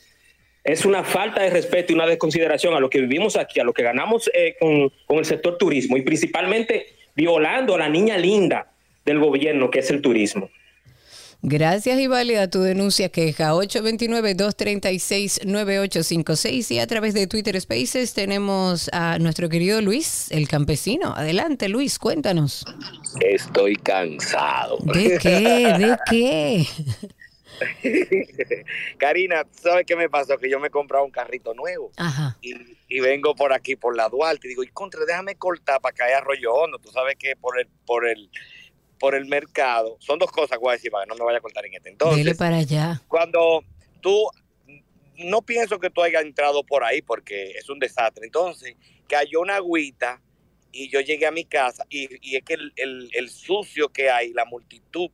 Es una falta de respeto y una desconsideración a lo que vivimos aquí, a lo que ganamos eh, con el sector turismo y principalmente violando a la niña linda del gobierno, que es el turismo. Gracias y válida tu denuncia queja 829-236-9856 y a través de Twitter Spaces tenemos a nuestro querido Luis, el campesino. Adelante Luis, cuéntanos. Estoy cansado. ¿De qué? ¿De qué? Karina, ¿sabes qué me pasó? Que yo me he comprado un carrito nuevo Ajá. Y, y, vengo por aquí, por la Duarte, y digo, y contra, déjame cortar para caer a Arroyo Hondo. Tú sabes que por el, por el, por el mercado, son dos cosas que voy a decir para que no me vaya a cortar en este. Entonces, Dile para allá. Cuando tú, no pienso que tú hayas entrado por ahí porque es un desastre. Entonces, cayó una agüita y yo llegué a mi casa y, y es que el, el, el sucio que hay, la multitud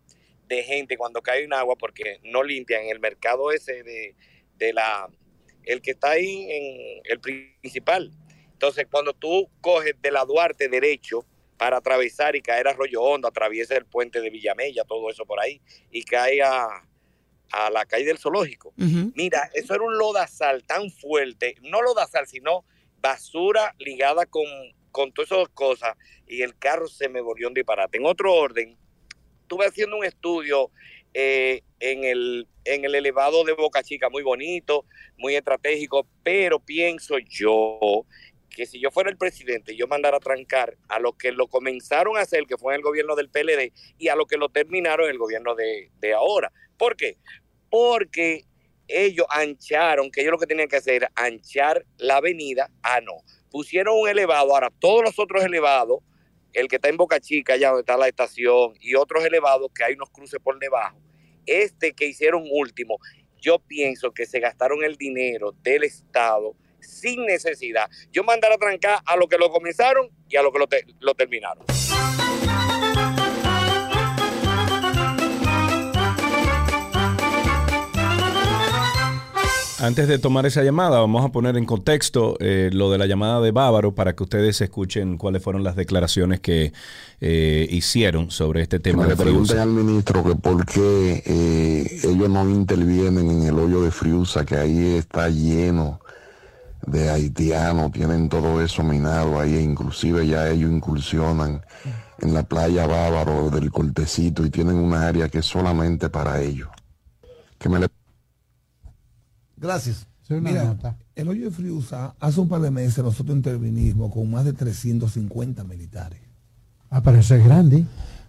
de gente cuando cae un agua porque no limpian el mercado ese de, de la el que está ahí en el principal. Entonces, cuando tú coges de la Duarte derecho para atravesar y caer a Arroyo Hondo, atraviesa el puente de Villamella, todo eso por ahí, y cae a, a la calle del zoológico. Uh -huh. Mira, eso era un lodazal tan fuerte, no lodazal, sino basura ligada con con todas esas cosas y el carro se me volvió un disparate. En otro orden, estuve haciendo un estudio eh, en, el, en el elevado de Boca Chica, muy bonito, muy estratégico, pero pienso yo que si yo fuera el presidente, yo mandara a trancar a los que lo comenzaron a hacer, que fue en el gobierno del PLD, y a los que lo terminaron en el gobierno de, de ahora. ¿Por qué? Porque ellos ancharon, que ellos lo que tenían que hacer era anchar la avenida. Ah, no. Pusieron un elevado, ahora todos los otros elevados, el que está en Boca Chica, allá donde está la estación, y otros elevados que hay unos cruces por debajo. Este que hicieron último, yo pienso que se gastaron el dinero del Estado sin necesidad. Yo mandar a trancar a los que lo comenzaron y a los que lo, te- lo terminaron. Antes de tomar esa llamada, vamos a poner en contexto eh, lo de la llamada de Bávaro para que ustedes escuchen cuáles fueron las declaraciones que eh, hicieron sobre este tema Que de le al ministro que por qué eh, ellos no intervienen en el hoyo de Friusa, que ahí está lleno de haitianos, tienen todo eso minado ahí, e inclusive ya ellos incursionan en la playa Bávaro del Cortecito y tienen una área que es solamente para ellos. Que me le Gracias. Mira, el hoyo de Friusa, hace un par de meses nosotros intervinimos con más de 350 militares. Ah, pero eso es grande.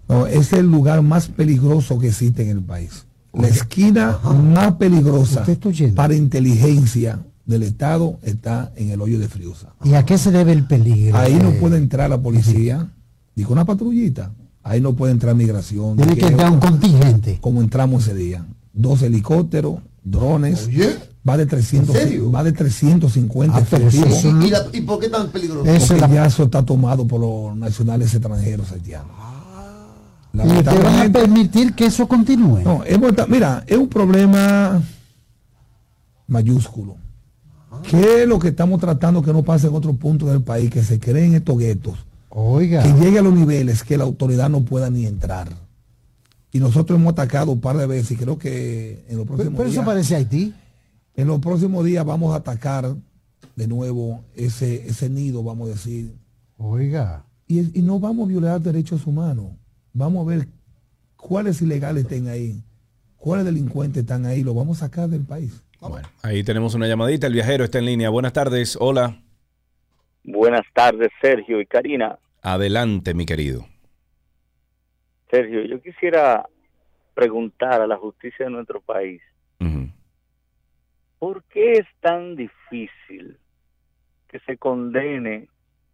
No, es el lugar más peligroso que existe en el país. La esquina más peligrosa para inteligencia del Estado está en el hoyo de Friusa. ¿Y a qué se debe el peligro? Ahí no Eh, puede entrar la policía, ni con una patrullita. Ahí no puede entrar migración. Tiene ni que entrar un contingente. Como entramos ese día. Dos helicópteros, drones. Va de 300, ¿En serio? va de 350 Ah, efectivos. ¿Y, la- y por qué tan peligroso? Porque ya eso está tomado por los nacionales extranjeros haitianos. ¿Y te van a permitir que eso continúe? no, hemos mira, es un problema mayúsculo. ¿Qué es lo que estamos tratando que no pase en otros puntos del país? Que se creen estos guetos. Oiga. Que llegue a los niveles que la autoridad no pueda ni entrar. Y nosotros hemos atacado un par de veces y creo que en los próximos pero eso días- parece Haití. En los próximos días vamos a atacar de nuevo ese, ese nido, vamos a decir. Oiga. Y, y no vamos a violar derechos humanos. Vamos a ver cuáles ilegales estén ahí, cuáles delincuentes están ahí, los vamos a sacar del país. Bueno, ahí tenemos una llamadita. El viajero está en línea. Buenas tardes. Hola. Buenas tardes, Sergio y Karina. Adelante, mi querido. Sergio, yo quisiera preguntar a la justicia de nuestro país, ¿por qué es tan difícil que se condene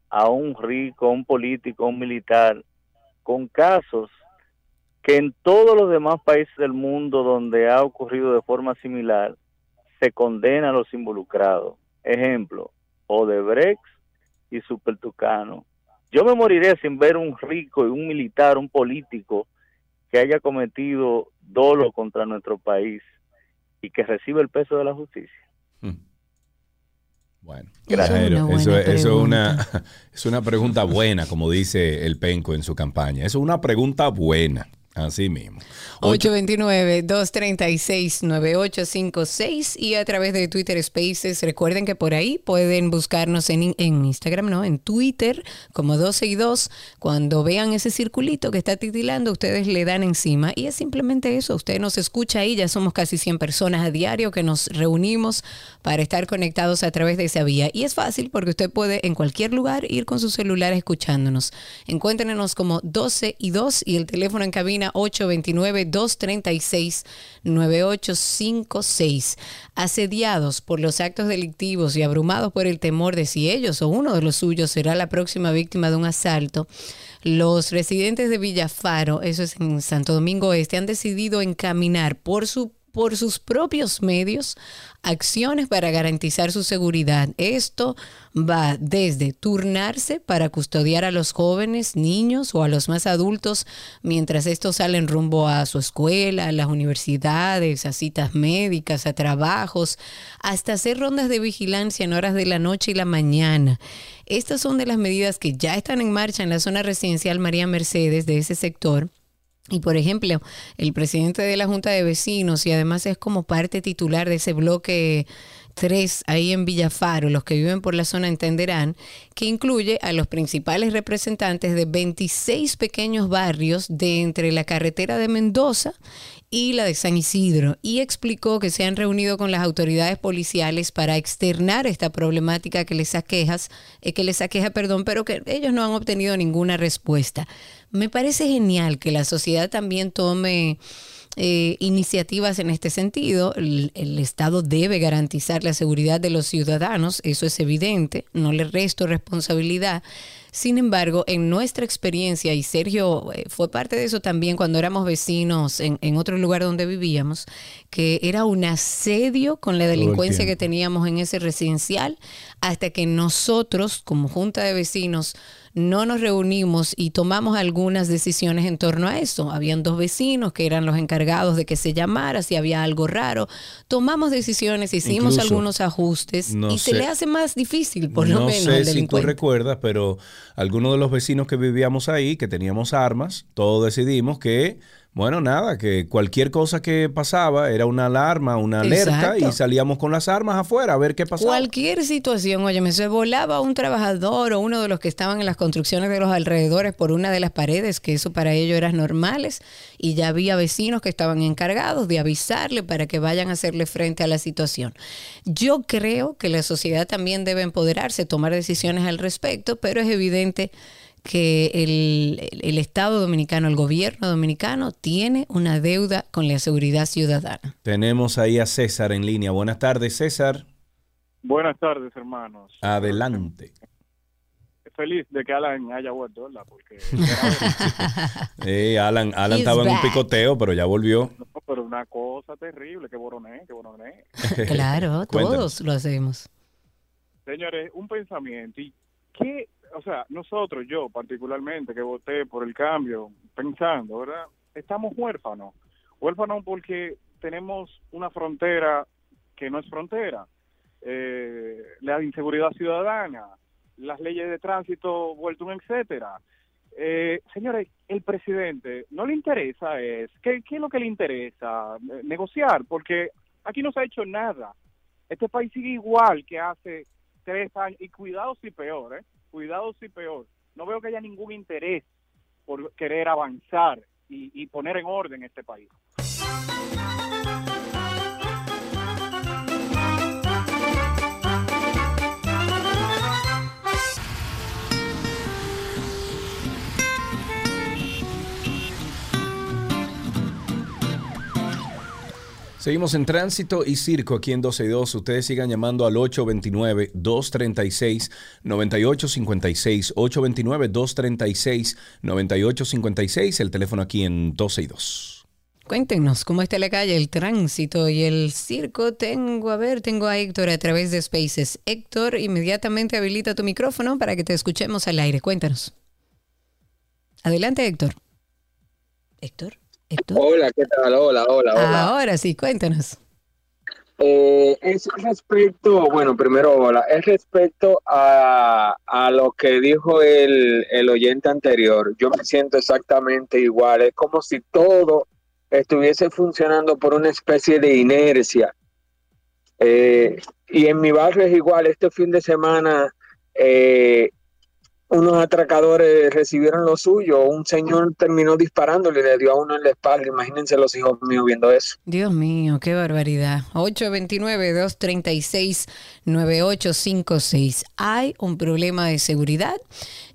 a un rico, a un político, a un militar, con casos que en todos los demás países del mundo donde ha ocurrido de forma similar, se condena a los involucrados? Ejemplo, Odebrecht y Supertucano. Yo me moriré sin ver un rico y un militar, un político que haya cometido dolo contra nuestro país y que reciba el peso de la justicia. Bueno, Gracias. eso, buena eso es una es una pregunta buena, como dice el Penco en su campaña. Eso es una pregunta buena, así mismo. 829-236-9856 y a través de Twitter Spaces. Recuerden que por ahí pueden buscarnos en, en Instagram, ¿no? En Twitter como 12 y 2. Cuando vean ese circulito que está titilando, ustedes le dan encima y es simplemente eso. Usted nos escucha ahí, ya somos casi 100 personas a diario que nos reunimos para estar conectados a través de esa vía. Y es fácil porque usted puede en cualquier lugar ir con su celular escuchándonos. Encuéntrenos como 12 y 2 y el teléfono en cabina 829-236-9856. Asediados por los actos delictivos y abrumados por el temor de si ellos o uno de los suyos será la próxima víctima de un asalto, los residentes de Villafaro, eso es en Santo Domingo Este, han decidido encaminar por su por sus propios medios acciones para garantizar su seguridad. Esto va desde turnarse para custodiar a los jóvenes, niños o a los más adultos mientras estos salen rumbo a su escuela, a las universidades, a citas médicas, a trabajos, hasta hacer rondas de vigilancia en horas de la noche y la mañana. Estas son de las medidas que ya están en marcha en la zona residencial María Mercedes de ese sector. Y por ejemplo, el presidente de la Junta de Vecinos y además es como parte titular de ese bloque tres ahí en Villafaro, los que viven por la zona entenderán, que incluye a los principales representantes de 26 pequeños barrios de entre la carretera de Mendoza y la de San Isidro y explicó que se han reunido con las autoridades policiales para externar esta problemática que les aquejas, eh, que les aqueja, perdón, pero que ellos no han obtenido ninguna respuesta. Me parece genial que la sociedad también tome eh, iniciativas en este sentido. El, el Estado debe garantizar la seguridad de los ciudadanos, eso es evidente, no le resto responsabilidad. Sin embargo, en nuestra experiencia, y Sergio eh, fue parte de eso también cuando éramos vecinos en, en otro lugar donde vivíamos, que era un asedio con la el delincuencia que teníamos en ese residencial, hasta que nosotros, como junta de vecinos, no nos reunimos y tomamos algunas decisiones en torno a eso. Habían dos vecinos que eran los encargados de que se llamara, si había algo raro. Tomamos decisiones, hicimos Incluso, algunos ajustes no y se sé- le hace más difícil, por lo no menos, sé al si tú recuerdas, pero algunos de los vecinos que vivíamos ahí, que teníamos armas, todos decidimos que, bueno, nada, que cualquier cosa que pasaba era una alarma, una alerta Exacto. y salíamos con las armas afuera a ver qué pasaba. Cualquier situación, oye, me se volaba un trabajador o uno de los que estaban en las construcciones de los alrededores por una de las paredes, que eso para ellos eran normales, y ya había vecinos que estaban encargados de avisarle para que vayan a hacerle frente a la situación. Yo creo que la sociedad también debe empoderarse, tomar decisiones al respecto, pero es evidente que el, el- el Estado dominicano, el gobierno dominicano, tiene una deuda con la seguridad ciudadana. Tenemos ahí a César en línea. Buenas tardes, César. Buenas tardes, hermanos. Adelante. Feliz de que Alan haya vuelto, ¿verdad? Porque Alan, Alan estaba en un picoteo, pero ya volvió. no, pero una cosa terrible, que boroné, que boroné. Claro, todos lo hacemos. Señores, un pensamiento. ¿Y qué? O sea, nosotros, yo particularmente, que voté por el cambio, pensando, ¿verdad? Estamos huérfanos. Huérfanos porque tenemos una frontera que no es frontera. Eh, la inseguridad ciudadana, las leyes de tránsito vuelto etcétera. Eh, señores, el presidente no le interesa es, ¿qué, qué es lo que le interesa? Eh, negociar, porque aquí no se ha hecho nada. Este país sigue igual que hace tres años, y cuidado si peor, ¿eh? Cuidado si peor. No veo que haya ningún interés por querer avanzar y, y poner en orden este país. Seguimos en tránsito y circo aquí en 12 y 2. Ustedes sigan llamando al 829-236-9856. 829-236-9856. El teléfono aquí en 12 y 2. Cuéntenos cómo está la calle, el tránsito y el circo. Tengo, a ver, tengo a Héctor a través de Spaces. Héctor, inmediatamente habilita tu micrófono para que te escuchemos al aire. Cuéntanos. Adelante, Héctor. Héctor. Héctor. Hola, ¿qué tal? Hola, hola, hola. Ahora sí, cuéntanos. Eh, es respecto, bueno, primero, hola, es respecto a, a lo que dijo el, el oyente anterior. Yo me siento exactamente igual. Es como si todo estuviese funcionando por una especie de inercia. Eh, y en mi barrio es igual. Este fin de semana, eh, unos atracadores recibieron lo suyo. Un señor terminó disparándole y le dio a uno en la espalda. Imagínense los hijos míos viendo eso. Dios mío, qué barbaridad. 829-236-9856. Hay un problema de seguridad.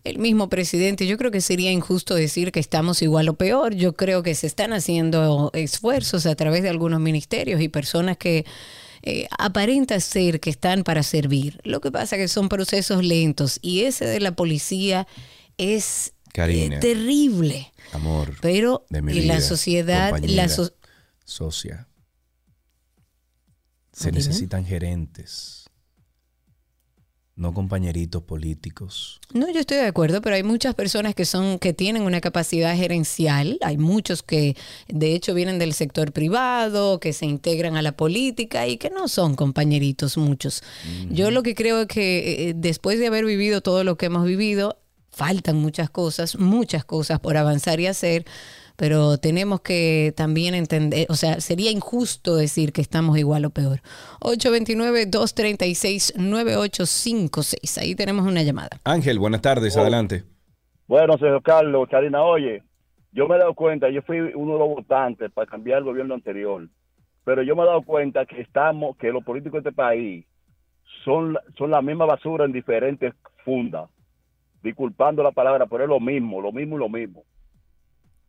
El mismo presidente, yo creo que sería injusto decir que estamos igual o peor. Yo creo que se están haciendo esfuerzos a través de algunos ministerios y personas que eh, aparenta ser que están para servir. Lo que pasa que son procesos lentos y ese de la policía es Karina. eh, terrible. Amor. Pero de mi la sociedad, la so- socia. Se Dime. necesitan gerentes, no compañeritos políticos. No, yo estoy de acuerdo, pero hay muchas personas que son que tienen una capacidad gerencial. Hay muchos que de hecho vienen del sector privado, que se integran a la política y que no son compañeritos muchos. Yo lo que creo es que eh, después de haber vivido todo lo que hemos vivido, faltan muchas cosas, muchas cosas por avanzar y hacer. Pero tenemos que también entender, o sea, sería injusto decir que estamos igual o peor. 829-236-9856, ahí tenemos una llamada. Ángel, buenas tardes, adelante. Bueno, señor Carlos, Karina, oye, yo me he dado cuenta, yo fui uno de los votantes para cambiar el gobierno anterior, pero yo me he dado cuenta que estamos, que los políticos de este país son, son la misma basura en diferentes fundas. Disculpando la palabra, pero es lo mismo, lo mismo y lo mismo.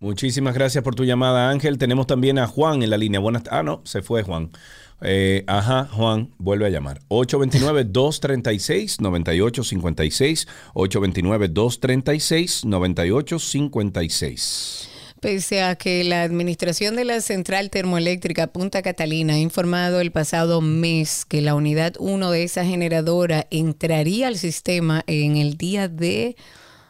Muchísimas gracias por tu llamada, Ángel. Tenemos también a Juan en la línea. Buenas Ah, no, se fue Juan. Eh, ajá, Juan, vuelve a llamar. 829-236-9856. 829-236-9856. Pese a que la administración de la central termoeléctrica Punta Catalina ha informado el pasado mes que la unidad 1 de esa generadora entraría al sistema en el día de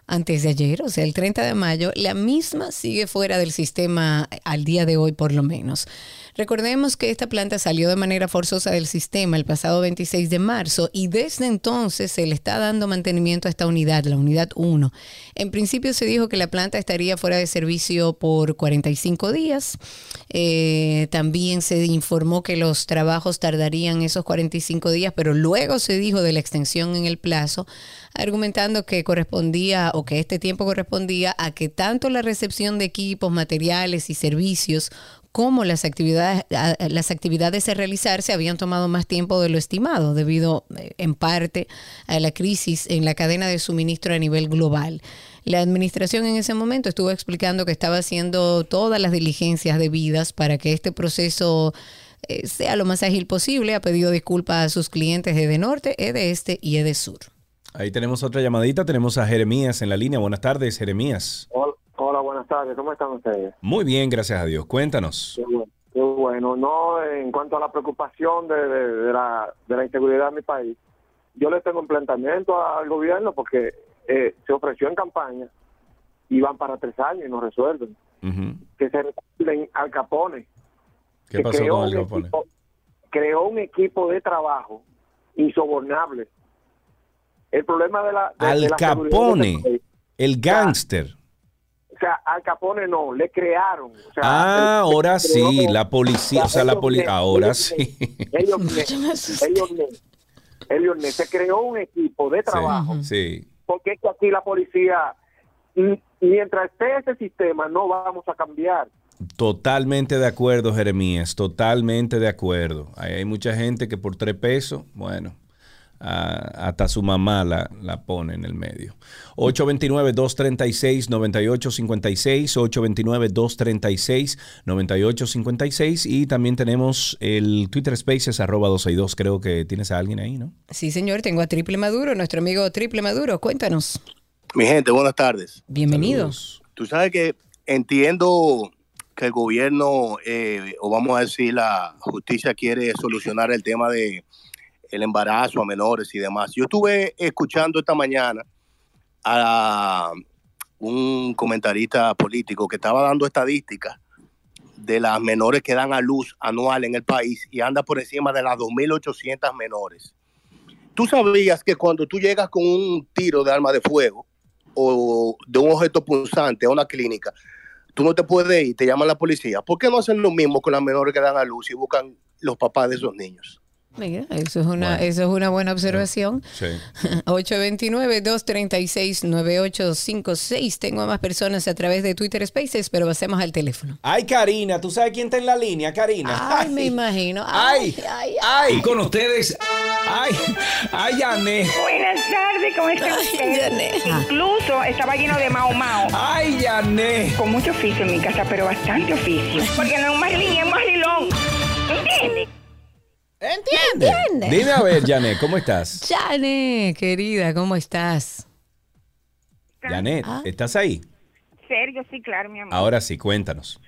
antes de ayer, o sea, el 30 de mayo, la misma sigue fuera del sistema al día de hoy por lo menos. Recordemos que esta planta salió de manera forzosa del sistema el pasado 26 de marzo y desde entonces se le está dando mantenimiento a esta unidad, la unidad 1. En principio se dijo que la planta estaría fuera de servicio por 45 días. Eh, también se informó que los trabajos tardarían esos 45 días, pero luego se dijo de la extensión en el plazo, argumentando que correspondía o que este tiempo correspondía a que tanto la recepción de equipos, materiales y servicios como las actividades, las actividades a realizar se habían tomado más tiempo de lo estimado, debido eh, en parte a la crisis en la cadena de suministro a nivel global. La administración en ese momento estuvo explicando que estaba haciendo todas las diligencias debidas para que este proceso eh, sea lo más ágil posible. Ha pedido disculpas a sus clientes de Norte, de Este y de Sur. Ahí tenemos otra llamadita. Tenemos a Jeremías en la línea. Buenas tardes, Jeremías. Hola, hola, buenas tardes. ¿Cómo están ustedes? Muy bien, gracias a Dios. Cuéntanos. Qué bueno. Qué bueno. No, en cuanto a la preocupación de, de- de la, de la inseguridad en mi país, yo le tengo un planteamiento al gobierno porque eh, se ofreció en campaña y van para tres años y no resuelven. Que se recuerden al Capone. ¿Qué que pasó creó con Al un Capone? equipo- creó un equipo de trabajo insobornable. El problema de la... de- de Al la seguridad de Capone, país- el gángster. O sea, Al Capone no, le crearon. O sea, Ah, el- ahora sí, la policía, o sea, la policía, ahora sí. Elliot Ness, se creó un equipo de trabajo Sí. porque es que aquí la policía, mientras esté ese sistema, no vamos a cambiar. Totalmente de acuerdo, Jeremías, totalmente de acuerdo. Hay mucha gente que por tres pesos, bueno, hasta su mamá la, la pone en el medio. 829-236-9856, 829-236-9856 y también tenemos el Twitter Spaces arroba 262, creo que tienes a alguien ahí, ¿no? Sí, señor, tengo a Triple Maduro, nuestro amigo Triple Maduro. Cuéntanos. Mi gente, buenas tardes. Bienvenido. Tú sabes que entiendo que el gobierno, eh, o vamos a decir la justicia, quiere solucionar el tema de el embarazo a menores y demás. Yo estuve escuchando esta mañana a un comentarista político que estaba dando estadísticas de las menores que dan a luz anual en el país y anda por encima de las 2.800 menores. Tú sabías que cuando tú llegas con un tiro de arma de fuego o de un objeto punzante a una clínica, tú no te puedes ir, te llaman la policía. ¿Por qué no hacen lo mismo con las menores que dan a luz y buscan los papás de esos niños? Mira, eso es una, eso es una buena observación. Sí. 829-236-9856. Tengo a más personas a través de Twitter Spaces, pero pasemos al teléfono. Ay, Karina, ¿tú sabes quién está en la línea, Karina? Ay, me imagino. Ay, ay, ay. Y con ustedes, ay, ay, Yané. Buenas tardes, ¿cómo están ustedes? Incluso estaba lleno de mao mao. Ay, Yané. Con mucho oficio en mi casa, pero bastante oficio. Porque no es un marlín, es un. ¿Entiendes? Dime a ver, Janet, ¿cómo estás? Jane, querida, ¿cómo estás? Janet, Ah. ¿estás ahí? Sergio, sí, claro, mi amor. Ahora sí, cuéntanos.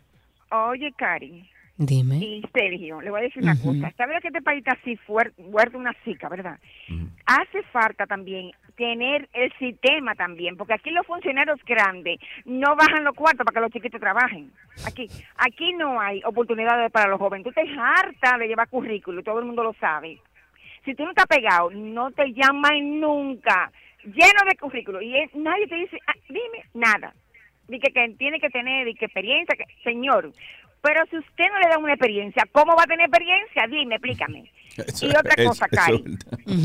Oye, Cari Dime. y Sergio, le voy a decir una Ujú. cosa. ¿Sabes que este país está así fuerte, una zica, verdad? Hace falta también tener el sistema también, porque aquí los funcionarios grandes no bajan los cuartos para que los chiquitos trabajen. Aquí aquí no hay oportunidades para los jóvenes. Tú te harta de llevar currículo, todo el mundo lo sabe. Si tú no estás pegado, no te llaman nunca. Lleno de currículo. Y nadie te dice, "Ah, dime, nada. y que, tiene que tener que experiencia, que, señor. Pero si usted no le da una experiencia, ¿cómo va a tener experiencia? Dime, explícame. Eso- y otra eso- cosa, eso- Cari.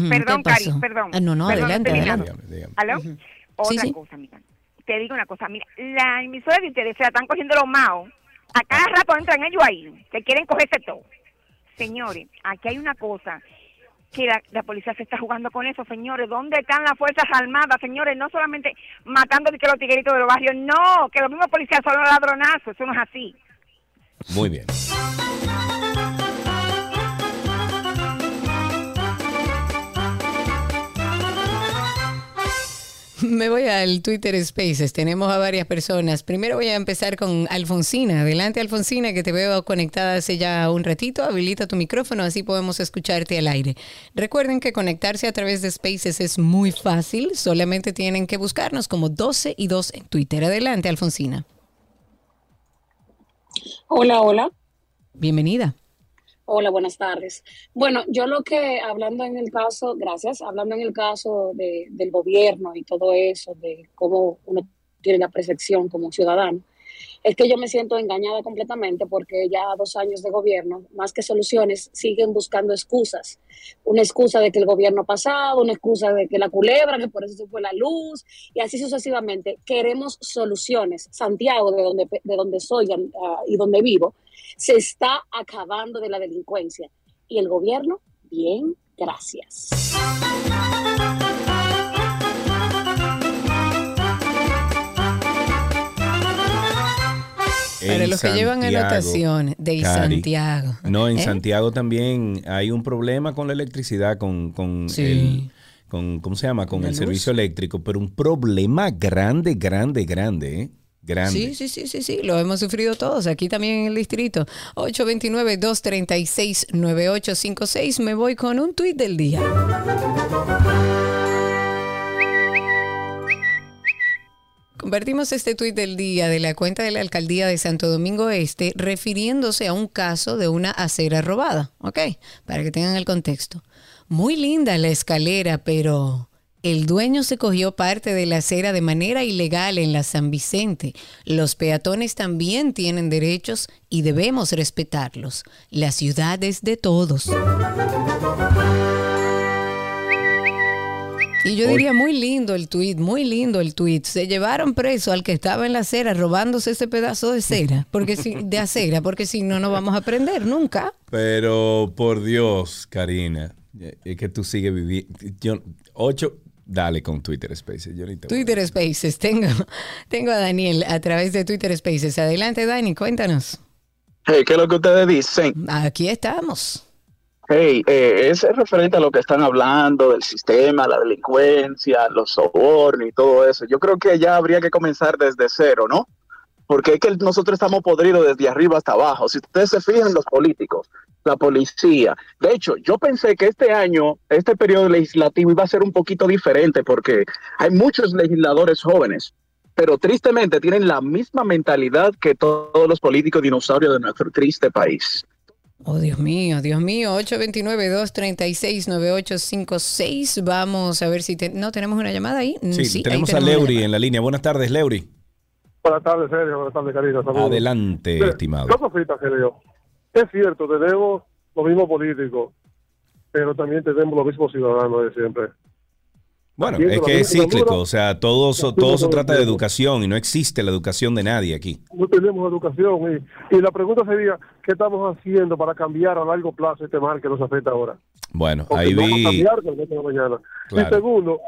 Perdón, ¿qué Cari, perdón. Ah, no, no, Perdón, adelante, adelante. terminando. ¿Aló? Sí, Otra sí. cosa, mira. Te digo una cosa, mira, la emisora de ustedes se la están cogiendo los maos. A cada rato entran ellos ahí, que quieren cogerse todo. Señores, aquí hay una cosa que la, la policía se está jugando con eso, señores. ¿Dónde están las Fuerzas Armadas, señores? No solamente matando que los tigueritos de los barrios, no, que los mismos policías son los ladronazos, eso no es así. Muy bien. Me voy al Twitter Spaces. Tenemos a varias personas. Primero voy a empezar con Alfonsina. Adelante, Alfonsina, que te veo conectada hace ya un ratito. Habilita tu micrófono, así podemos escucharte al aire. Recuerden que conectarse a través de Spaces es muy fácil. Solamente tienen que buscarnos como 12 y 2 en Twitter. Adelante, Alfonsina. Hola, hola. Bienvenida. Hola, buenas tardes. Bueno, yo lo que, hablando en el caso, gracias, hablando en el caso de, del gobierno y todo eso, de cómo uno tiene la percepción como ciudadano, es que yo me siento engañada completamente porque ya dos años de gobierno, más que soluciones, siguen buscando excusas. Una excusa de que el gobierno pasado, una excusa de que la culebra, que por eso se fue la luz, y así sucesivamente. Queremos soluciones. Santiago, de donde, de donde soy ah, y donde vivo, se está acabando de la delincuencia. Y el gobierno, bien, gracias. Para los que llevan anotación de Cari. Santiago. No, en ¿Eh? Santiago también hay un problema con la electricidad, con, con Sí. el, con, ¿cómo se llama? Con ¿La el luz? servicio eléctrico, pero un problema grande, grande, grande, ¿eh? Grande. Sí, sí, sí, sí, sí, lo hemos sufrido todos, aquí también en el distrito. 829-236-9856. Me voy con un tuit del día. Compartimos este tuit del día de la cuenta de la alcaldía de Santo Domingo Este refiriéndose a un caso de una acera robada, ¿ok? Para que tengan el contexto. Muy linda la escalera, pero el dueño se cogió parte de la acera de manera ilegal en la San Vicente. Los peatones también tienen derechos y debemos respetarlos. La ciudad es de todos. Y yo diría muy lindo el tuit, muy lindo el tuit. Se llevaron preso al que estaba en la acera robándose ese pedazo de cera, porque si, de acera, porque si no, no vamos a aprender nunca. Pero por Dios, Karina, es que tú sigues viviendo. Yo, ocho, dale con Twitter Spaces. Yo ni te Twitter Spaces, tengo, tengo a Daniel a través de Twitter Spaces. Adelante, Dani, cuéntanos. Hey, ¿qué es lo que ustedes dicen? Aquí estamos. Hey, eh, es referente a lo que están hablando del sistema, la delincuencia, los sobornos y todo eso. Yo creo que ya habría que comenzar desde cero, ¿no? Porque es que nosotros estamos podridos desde arriba hasta abajo. Si ustedes se fijan, los políticos, la policía. De hecho, yo pensé que este año, este periodo legislativo iba a ser un poquito diferente porque hay muchos legisladores jóvenes, pero tristemente tienen la misma mentalidad que todos los políticos dinosaurios de nuestro triste país. Oh, Dios mío, Dios mío. 829-236-9856. Vamos a ver si te- no tenemos una llamada ahí. Sí, ahí tenemos a llamada. en la línea. Buenas tardes, Leury. Buenas tardes, Sergio. Buenas tardes, Karina. Saludos. Adelante, estimado. Dos cositas digo. Es cierto, tenemos los mismos políticos, pero también tenemos los mismos ciudadanos de siempre. Bueno, es que es cíclico, o sea, todo, so- todo se trata de educación y no existe la educación de nadie aquí. No tenemos educación. Y, y la pregunta sería, ¿qué estamos haciendo para cambiar a largo plazo este mal que nos afecta ahora? Bueno, Porque ahí vi, cambiar mañana. Claro. Y segundo,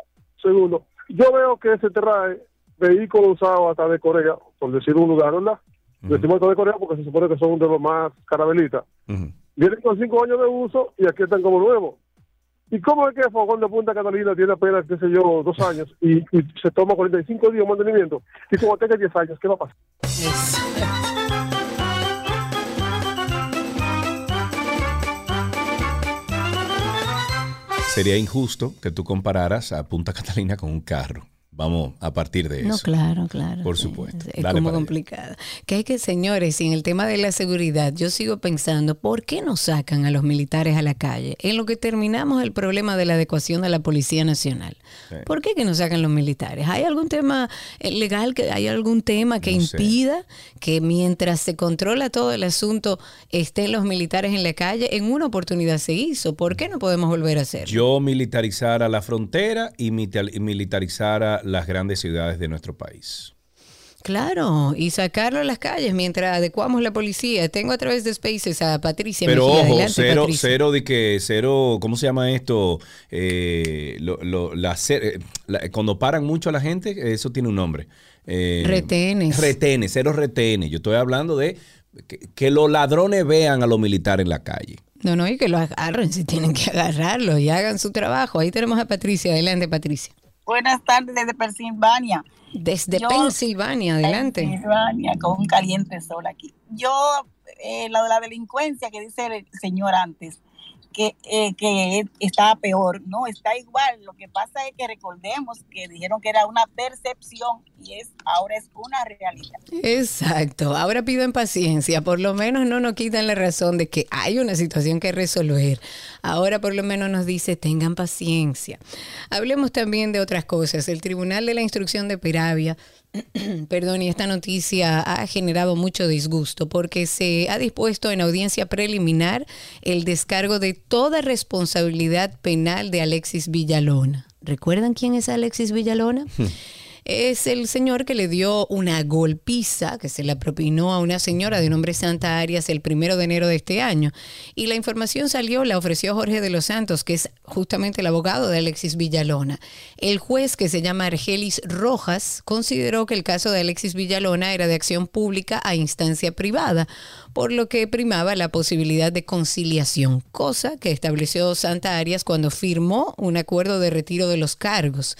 segundo, yo veo que se trae vehículos usados hasta de Corea, por decir un lugar, ¿verdad? Decimos hasta de Corea porque se supone que son de los más carabelitas. Vienen con cinco años de uso y aquí están como nuevos. ¿Y cómo es que el fogón de Punta Catalina tiene apenas, qué sé yo, dos años y, se toma 45 días de mantenimiento? Y como tenga 10 años, ¿qué va a pasar? sería injusto que tú compararas a Punta Catalina con un carro. Vamos a partir de eso. No, claro, claro. Por supuesto. Es Dale como complicado. Que hay que, señores, y en el tema de la seguridad, yo sigo pensando, ¿por qué no sacan a los militares a la calle? En lo que terminamos el problema de la adecuación de la Policía Nacional. ¿Por qué que no sacan los militares? ¿Hay algún tema eh, legal, que hay algún tema que No sé. impida que mientras se controla todo el asunto estén los militares en la calle? En una oportunidad se hizo. ¿Por qué no podemos volver a hacerlo? Yo militarizara la frontera y y las grandes ciudades de nuestro país. Claro, y sacarlo a las calles mientras adecuamos la policía. Tengo a través de Spaces a Patricia. Pero Mejía. ojo, Adelante, cero, Patricia. cero de que, cero, ¿cómo se llama esto? Eh, lo- lo- la eh, la- cuando paran mucho a la gente, eso tiene un nombre. Eh, Retenes. Retenes, cero retenes. Yo estoy hablando de que, que los ladrones vean a los militares en la calle. No, no, y que lo agarren si tienen que agarrarlo y hagan su trabajo. Ahí tenemos a Patricia. Adelante, Patricia. Buenas tardes desde Pensilvania. Desde Yo- Pensilvania, adelante. Pensilvania, con un caliente sol aquí. Yo, eh, lo de la delincuencia que dice el señor antes, que, eh, que está peor, no, está igual. Lo que pasa es que recordemos que dijeron que era una percepción y es ahora es una realidad. Exacto. Ahora piden paciencia. Por lo menos no nos quitan la razón de que hay una situación que resolver. Ahora por lo menos nos dice tengan paciencia. Hablemos también de otras cosas. El Tribunal de la Instrucción de Peravia Perdón, y esta noticia ha generado mucho disgusto porque se ha dispuesto en audiencia preliminar el descargo de toda responsabilidad penal de Alexis Villalona. ¿Recuerdan quién es Alexis Villalona? Es el señor que le dio una golpiza que se la propinó a una señora de nombre Santa Arias el primero de enero de este año. Y la información salió, la ofreció Jorge de los Santos, que es justamente el abogado de Alexis Villalona. El juez, que se llama Argelis Rojas, consideró que el caso de Alexis Villalona era de acción pública a instancia privada, por lo que primaba la posibilidad de conciliación, cosa que estableció Santa Arias cuando firmó un acuerdo de retiro de los cargos.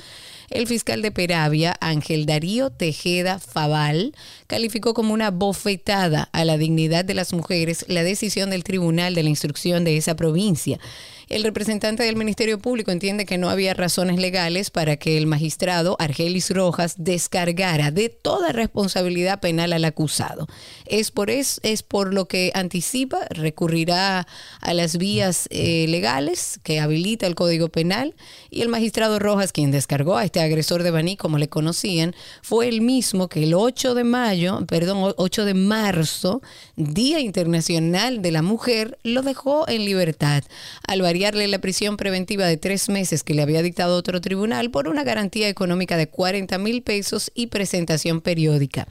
El fiscal de Peravia, Ángel Darío Tejeda Faval, calificó como una bofetada a la dignidad de las mujeres la decisión del Tribunal de la Instrucción de esa provincia. El representante del Ministerio Público entiende que no había razones legales para que el magistrado Argelis Rojas descargara de toda responsabilidad penal al acusado. Es por, es, es por lo que anticipa, recurrirá a las vías eh, legales que habilita el Código Penal y el magistrado Rojas, quien descargó a este agresor de Baní, como le conocían, fue el mismo que el 8 de mayo, perdón, 8 de marzo, Día Internacional de la Mujer, lo dejó en libertad al variarle la prisión preventiva de tres meses que le había dictado otro tribunal por una garantía económica de 40 mil pesos y presentación periódica.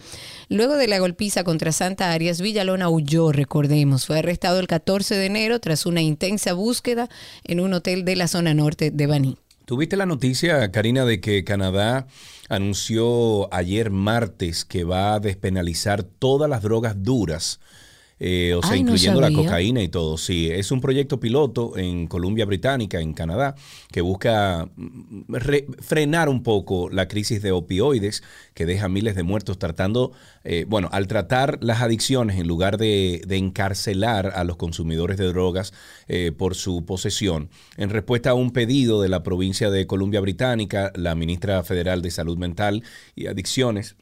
Luego de la golpiza contra Santa Arias, Villalona huyó, recordemos. Fue arrestado el 14 de enero tras una intensa búsqueda en un hotel de la zona norte de Baní. ¿Tuviste la noticia, Karina, de que Canadá anunció ayer martes que va a despenalizar todas las drogas duras? Eh, o sea, Ay, no incluyendo la cocaína y todo. Sí, es un proyecto piloto en Columbia Británica, en Canadá, que busca mm, re- frenar un poco la crisis de opioides que deja miles de muertos tratando, eh, bueno, al tratar las adicciones en lugar de, de encarcelar a los consumidores de drogas eh, por su posesión. En respuesta a un pedido de la provincia de Columbia Británica, la ministra federal de Salud Mental y Adicciones,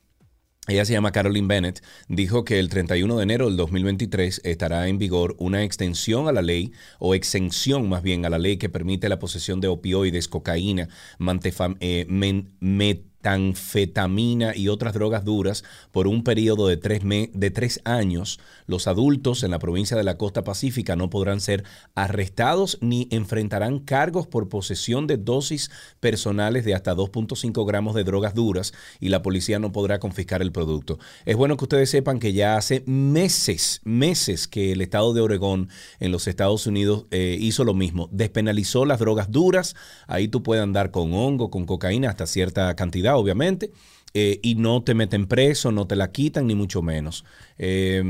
ella se llama Caroline Bennett, dijo que el 31 de enero del 2023 estará en vigor una extensión a la ley, o exención más bien a la ley que permite la posesión de opioides, cocaína, eh, men- metanfetamina y otras drogas duras por un periodo de tres, de tres años. Los adultos en la provincia de la costa pacífica no podrán ser arrestados ni enfrentarán cargos por posesión de dosis personales de hasta 2.5 gramos de drogas duras y la policía no podrá confiscar el producto. Es bueno que ustedes sepan que ya hace meses, meses que el estado de Oregón en los Estados Unidos eh, hizo lo mismo, despenalizó las drogas duras, ahí tú puedes andar con hongo, con cocaína hasta cierta cantidad, obviamente. eh, y no te meten preso, no te la quitan, ni mucho menos. Eh,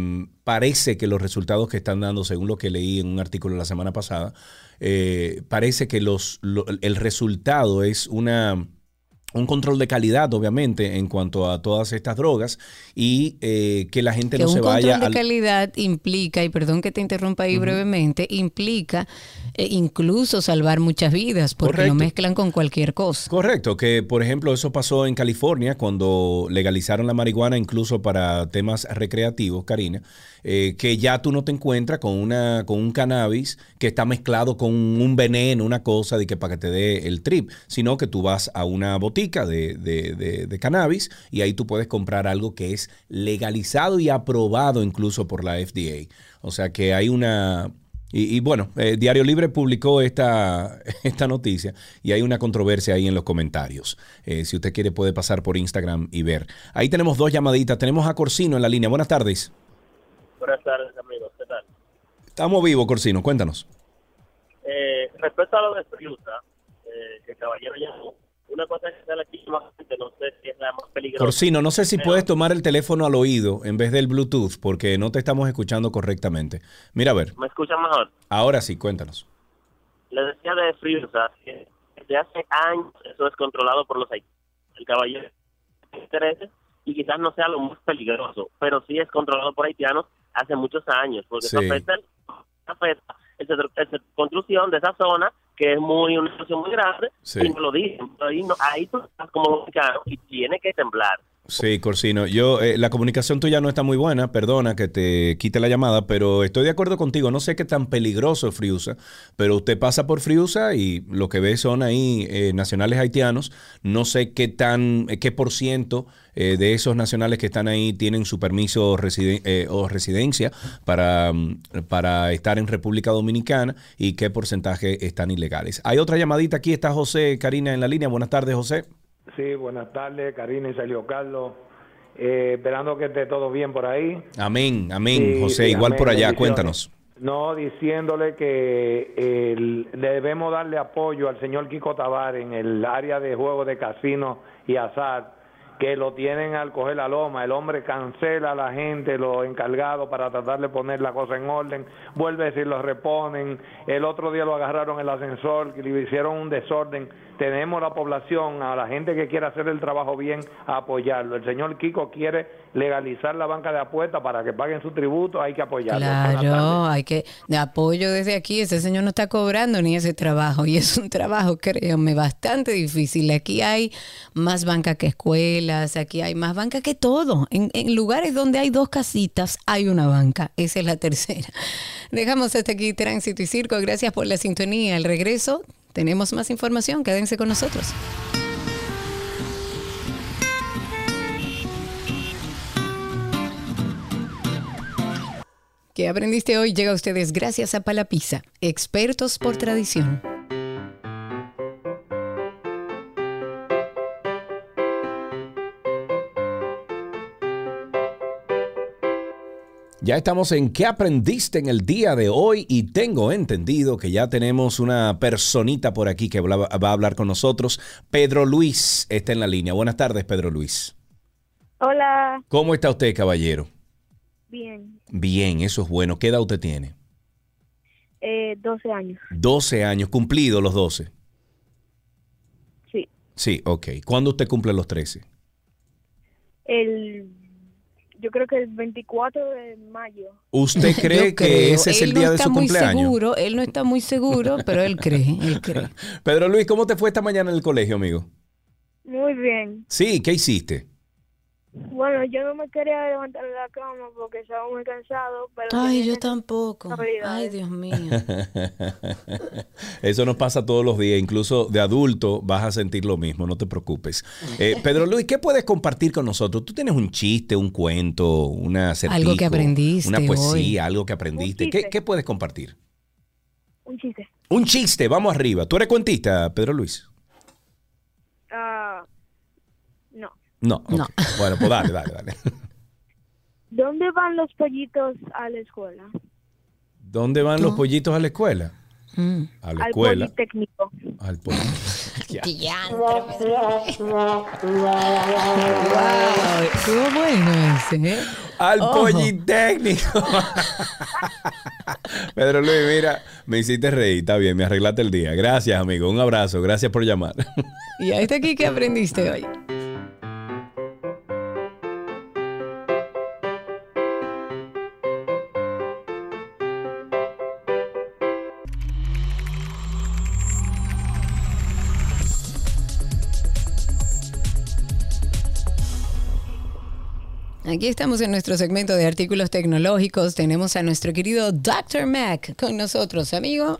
parece que los resultados que están dando, según lo que leí en un artículo la semana pasada, eh, parece que los, lo- el resultado es una, un control de calidad, obviamente, en cuanto a todas estas drogas y eh, que la gente que no un se control vaya de al- calidad implica, y perdón que te interrumpa ahí brevemente, implica e incluso salvar muchas vidas porque Correcto. lo mezclan con cualquier cosa. Correcto, que por ejemplo eso pasó en California cuando legalizaron la marihuana incluso para temas recreativos, Karina, eh, que ya tú no te encuentras con una con un cannabis que está mezclado con un veneno, una cosa de que para que te dé el trip, sino que tú vas a una botica de, de- de- de cannabis y ahí tú puedes comprar algo que es legalizado y aprobado incluso por la FDA. O sea que hay una y, y bueno, eh, Diario Libre publicó esta, esta noticia y hay una controversia ahí en los comentarios. Eh, si usted quiere puede pasar por Instagram y ver. Ahí tenemos dos llamaditas. Tenemos a Corsino en la línea. Buenas tardes. Buenas tardes, amigos. ¿Qué tal? Estamos vivos, Corsino. Cuéntanos. Eh, respecto a lo de Friusa, eh, que el caballero llamó, una cosa que sale aquí más no sé si es la más peligrosa. Corsino, no sé si puedes tomar el teléfono al oído en vez del Bluetooth porque no te estamos escuchando correctamente. Mira, a ver. ¿Me escuchan mejor? Ahora sí, cuéntanos. Le decía de Friusa que desde hace años eso es controlado por los haitianos. El caballero tiene intereses y quizás no sea lo más peligroso, pero sí es controlado por haitianos hace muchos años, porque eso Sí. afecta, el- afecta el el de construcción de esa zona, que es muy una situación muy grande, Sí. y no lo dicen, pero ahí, no, ahí tú estás como dominicano y tiene que temblar. Sí, Corsino, yo eh, la comunicación tuya no está muy buena, perdona que te quite la llamada, pero estoy de acuerdo contigo, no sé qué tan peligroso es Friusa, pero usted pasa por Friusa y lo que ve son ahí eh, nacionales haitianos, no sé qué tan, eh, qué por ciento eh, de esos nacionales que están ahí tienen su permiso o residencia para, mm, para estar en República Dominicana y qué porcentaje están ilegales. Hay otra llamadita. Aquí, está José Karina en la línea, buenas tardes José. Sí, buenas tardes, Karina y Sergio Carlos. Eh, esperando que esté todo bien por ahí. Amén, amén, Sí, José, sí, igual amén, por allá, cuéntanos. No, diciéndole que el- debemos darle apoyo al señor Kiko Tavares en el área de juego de casino y azar, que lo tienen al coger la loma. El hombre cancela a la gente, los encargados, para tratar de poner la cosa en orden. Vuelve a decir, lo reponen. El otro día lo agarraron en el ascensor, que le hicieron un desorden. Tenemos la población, a la gente que quiere hacer el trabajo bien, a apoyarlo. El señor Kiko quiere legalizar la banca de apuestas para que paguen su tributo, hay que apoyarlo. Claro, hay que de apoyo desde aquí. Ese señor no está cobrando ni ese trabajo y es un trabajo, créanme, bastante difícil. Aquí hay más banca que escuelas, aquí hay más banca que todo. En, en lugares donde hay dos casitas hay una banca. Esa es la tercera. Dejamos hasta aquí Tránsito y Circo. Gracias por la sintonía. Al regreso tenemos más información. Quédense con nosotros. ¿Qué aprendiste hoy? Llega a ustedes gracias a Palapisa, expertos por tradición. Ya estamos en ¿Qué aprendiste en el día de hoy? Y tengo entendido que ya tenemos una personita por aquí que va a hablar con nosotros. Pedro Luis está en la línea. Buenas tardes, Pedro Luis. Hola, ¿Cómo está usted, caballero? bien, Bien, eso es bueno. ¿Qué edad usted tiene? eh, 12 años, 12 años, cumplido los 12. sí. Sí, ok. ¿Cuándo usted cumple los 13? El, yo creo que el 24 de mayo. ¿Usted cree que ese es el Él no día de está su muy cumpleaños? Seguro, él no está muy seguro, pero él cree, él cree. Pedro Luis, ¿cómo te fue esta mañana en el colegio, amigo? Muy bien. Sí, ¿qué hiciste? Bueno, yo no me quería levantar de la cama porque estaba muy cansado, pero... Ay, yo tampoco. Ay. Dios mío. Eso nos pasa todos los días, incluso de adulto vas a sentir lo mismo, no te preocupes. Eh, Pedro Luis, ¿qué puedes compartir con nosotros? Tú tienes un chiste, un cuento, una Algo que aprendiste una poesía, hoy. algo que aprendiste. ¿Qué, qué puedes compartir? Un chiste. Un chiste, vamos arriba. ¿Tú eres cuentista, Pedro Luis? Ah, no. No. ok. Bueno, pues dale, dale, dale. ¿Dónde van los pollitos a la escuela? ¿Dónde van los pollitos a la escuela? A la Al escuela. Politécnico. Al poli- Ya. Wow, estuvo bueno ese, ¿eh? Al Ojo. Politécnico. Pedro Luis, mira, me hiciste reír, está bien, me arreglaste el día. Gracias, amigo. Un abrazo, gracias por llamar. Y ahí está aquí que aprendiste hoy. Aquí estamos en nuestro segmento de artículos tecnológicos. Tenemos a nuestro querido Dr. Mac con nosotros, amigo.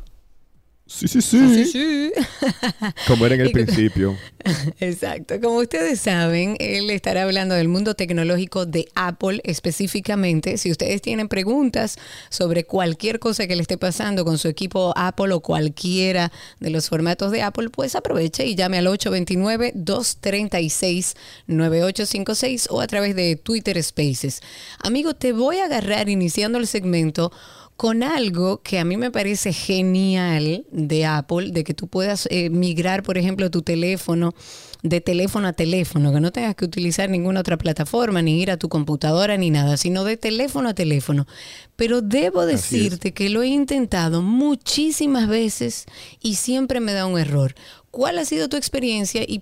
Sí, sí, sí. Sí, sí. Como era en el principio. Exacto. Como ustedes saben, él estará hablando del mundo tecnológico de Apple específicamente. Si ustedes tienen preguntas sobre cualquier cosa que le esté pasando con su equipo Apple o cualquiera de los formatos de Apple, pues aproveche y llame al 829-236-9856 o a través de Twitter Spaces. Amigo, te voy a agarrar iniciando el segmento con algo que a mí me parece genial de Apple, de que tú puedas eh, migrar, por ejemplo, tu teléfono de teléfono a teléfono, que no tengas que utilizar ninguna otra plataforma, ni ir a tu computadora, ni nada, sino de teléfono a teléfono. Pero debo es. decirte que lo he intentado muchísimas veces y siempre me da un error. ¿Cuál ha sido tu experiencia y,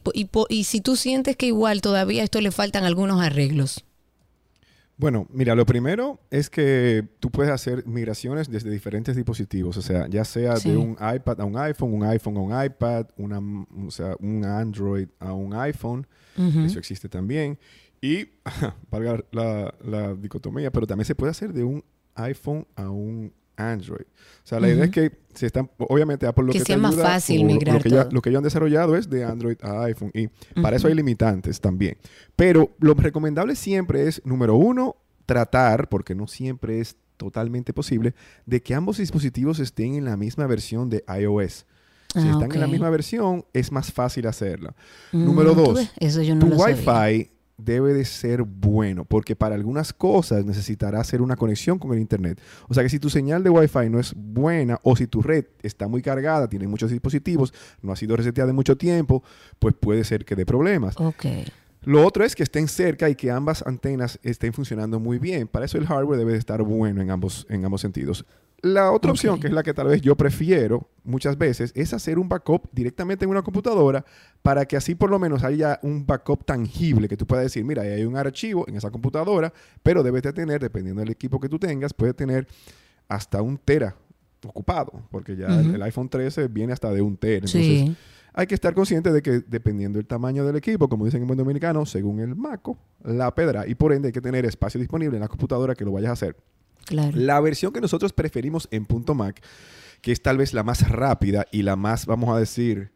y si tú sientes que igual todavía a esto le faltan algunos arreglos? Bueno, mira, lo primero es que tú puedes hacer migraciones desde diferentes dispositivos, o sea, ya sea Sí. de un iPad a un iPhone, un iPhone a un iPad, una, o sea, un Android a un iPhone, eso existe también. Y, valga la, la dicotomía, pero también se puede hacer de un iPhone a un Android. O sea, la idea es que se están, obviamente Apple lo Que que, te sea más ayuda, fácil migrar lo que, ya- lo que ellos han desarrollado es de Android a iPhone y para eso hay limitantes también. Pero lo recomendable siempre es, número uno, tratar, porque no siempre es totalmente posible, de que ambos dispositivos estén en la misma versión de iOS. Si Ah, están en la misma versión, es más fácil hacerlo. Mm, Número ¿tú dos? Eso yo no tu. Wi-Fi debe de ser bueno, porque para algunas cosas necesitará hacer una conexión con el Internet. O sea que si tu señal de Wi-Fi no es buena o si tu red está muy cargada, tiene muchos dispositivos, no ha sido reseteada en mucho tiempo, pues puede ser que dé problemas. Lo otro es que estén cerca y que ambas antenas estén funcionando muy bien. Para eso el hardware debe de estar bueno en ambos, en ambos sentidos. La otra opción, que es la que tal vez yo prefiero muchas veces, es hacer un backup directamente en una computadora para que así por lo menos haya un backup tangible que tú puedas decir, mira, ahí hay un archivo en esa computadora, pero debes de tener, dependiendo del equipo que tú tengas, puede tener hasta un tera ocupado, porque ya el- iPhone 13 viene hasta de un tera. Entonces, Sí. hay que estar consciente de que dependiendo del tamaño del equipo, como dicen en buen dominicano, según el maco, la pedra. Y por ende hay que tener espacio disponible en la computadora que lo vayas a hacer. Claro. La versión que nosotros preferimos en punto Mac, que es tal vez la más rápida y la más, vamos a decir,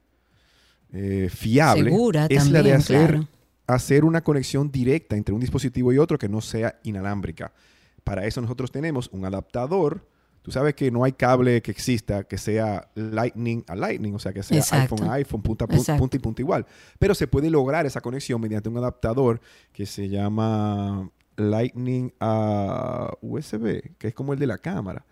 eh, fiable, Segura es la de hacer, claro. hacer una conexión directa entre un dispositivo y otro que no sea inalámbrica. Para eso nosotros tenemos un adaptador. Tú sabes que no hay cable que exista que sea Lightning a Lightning, o sea, que sea Exacto. iPhone a iPhone, punta a punta, punta y punta igual. Pero se puede lograr esa conexión mediante un adaptador que se llama Lightning a USB, que es como el de la cámara.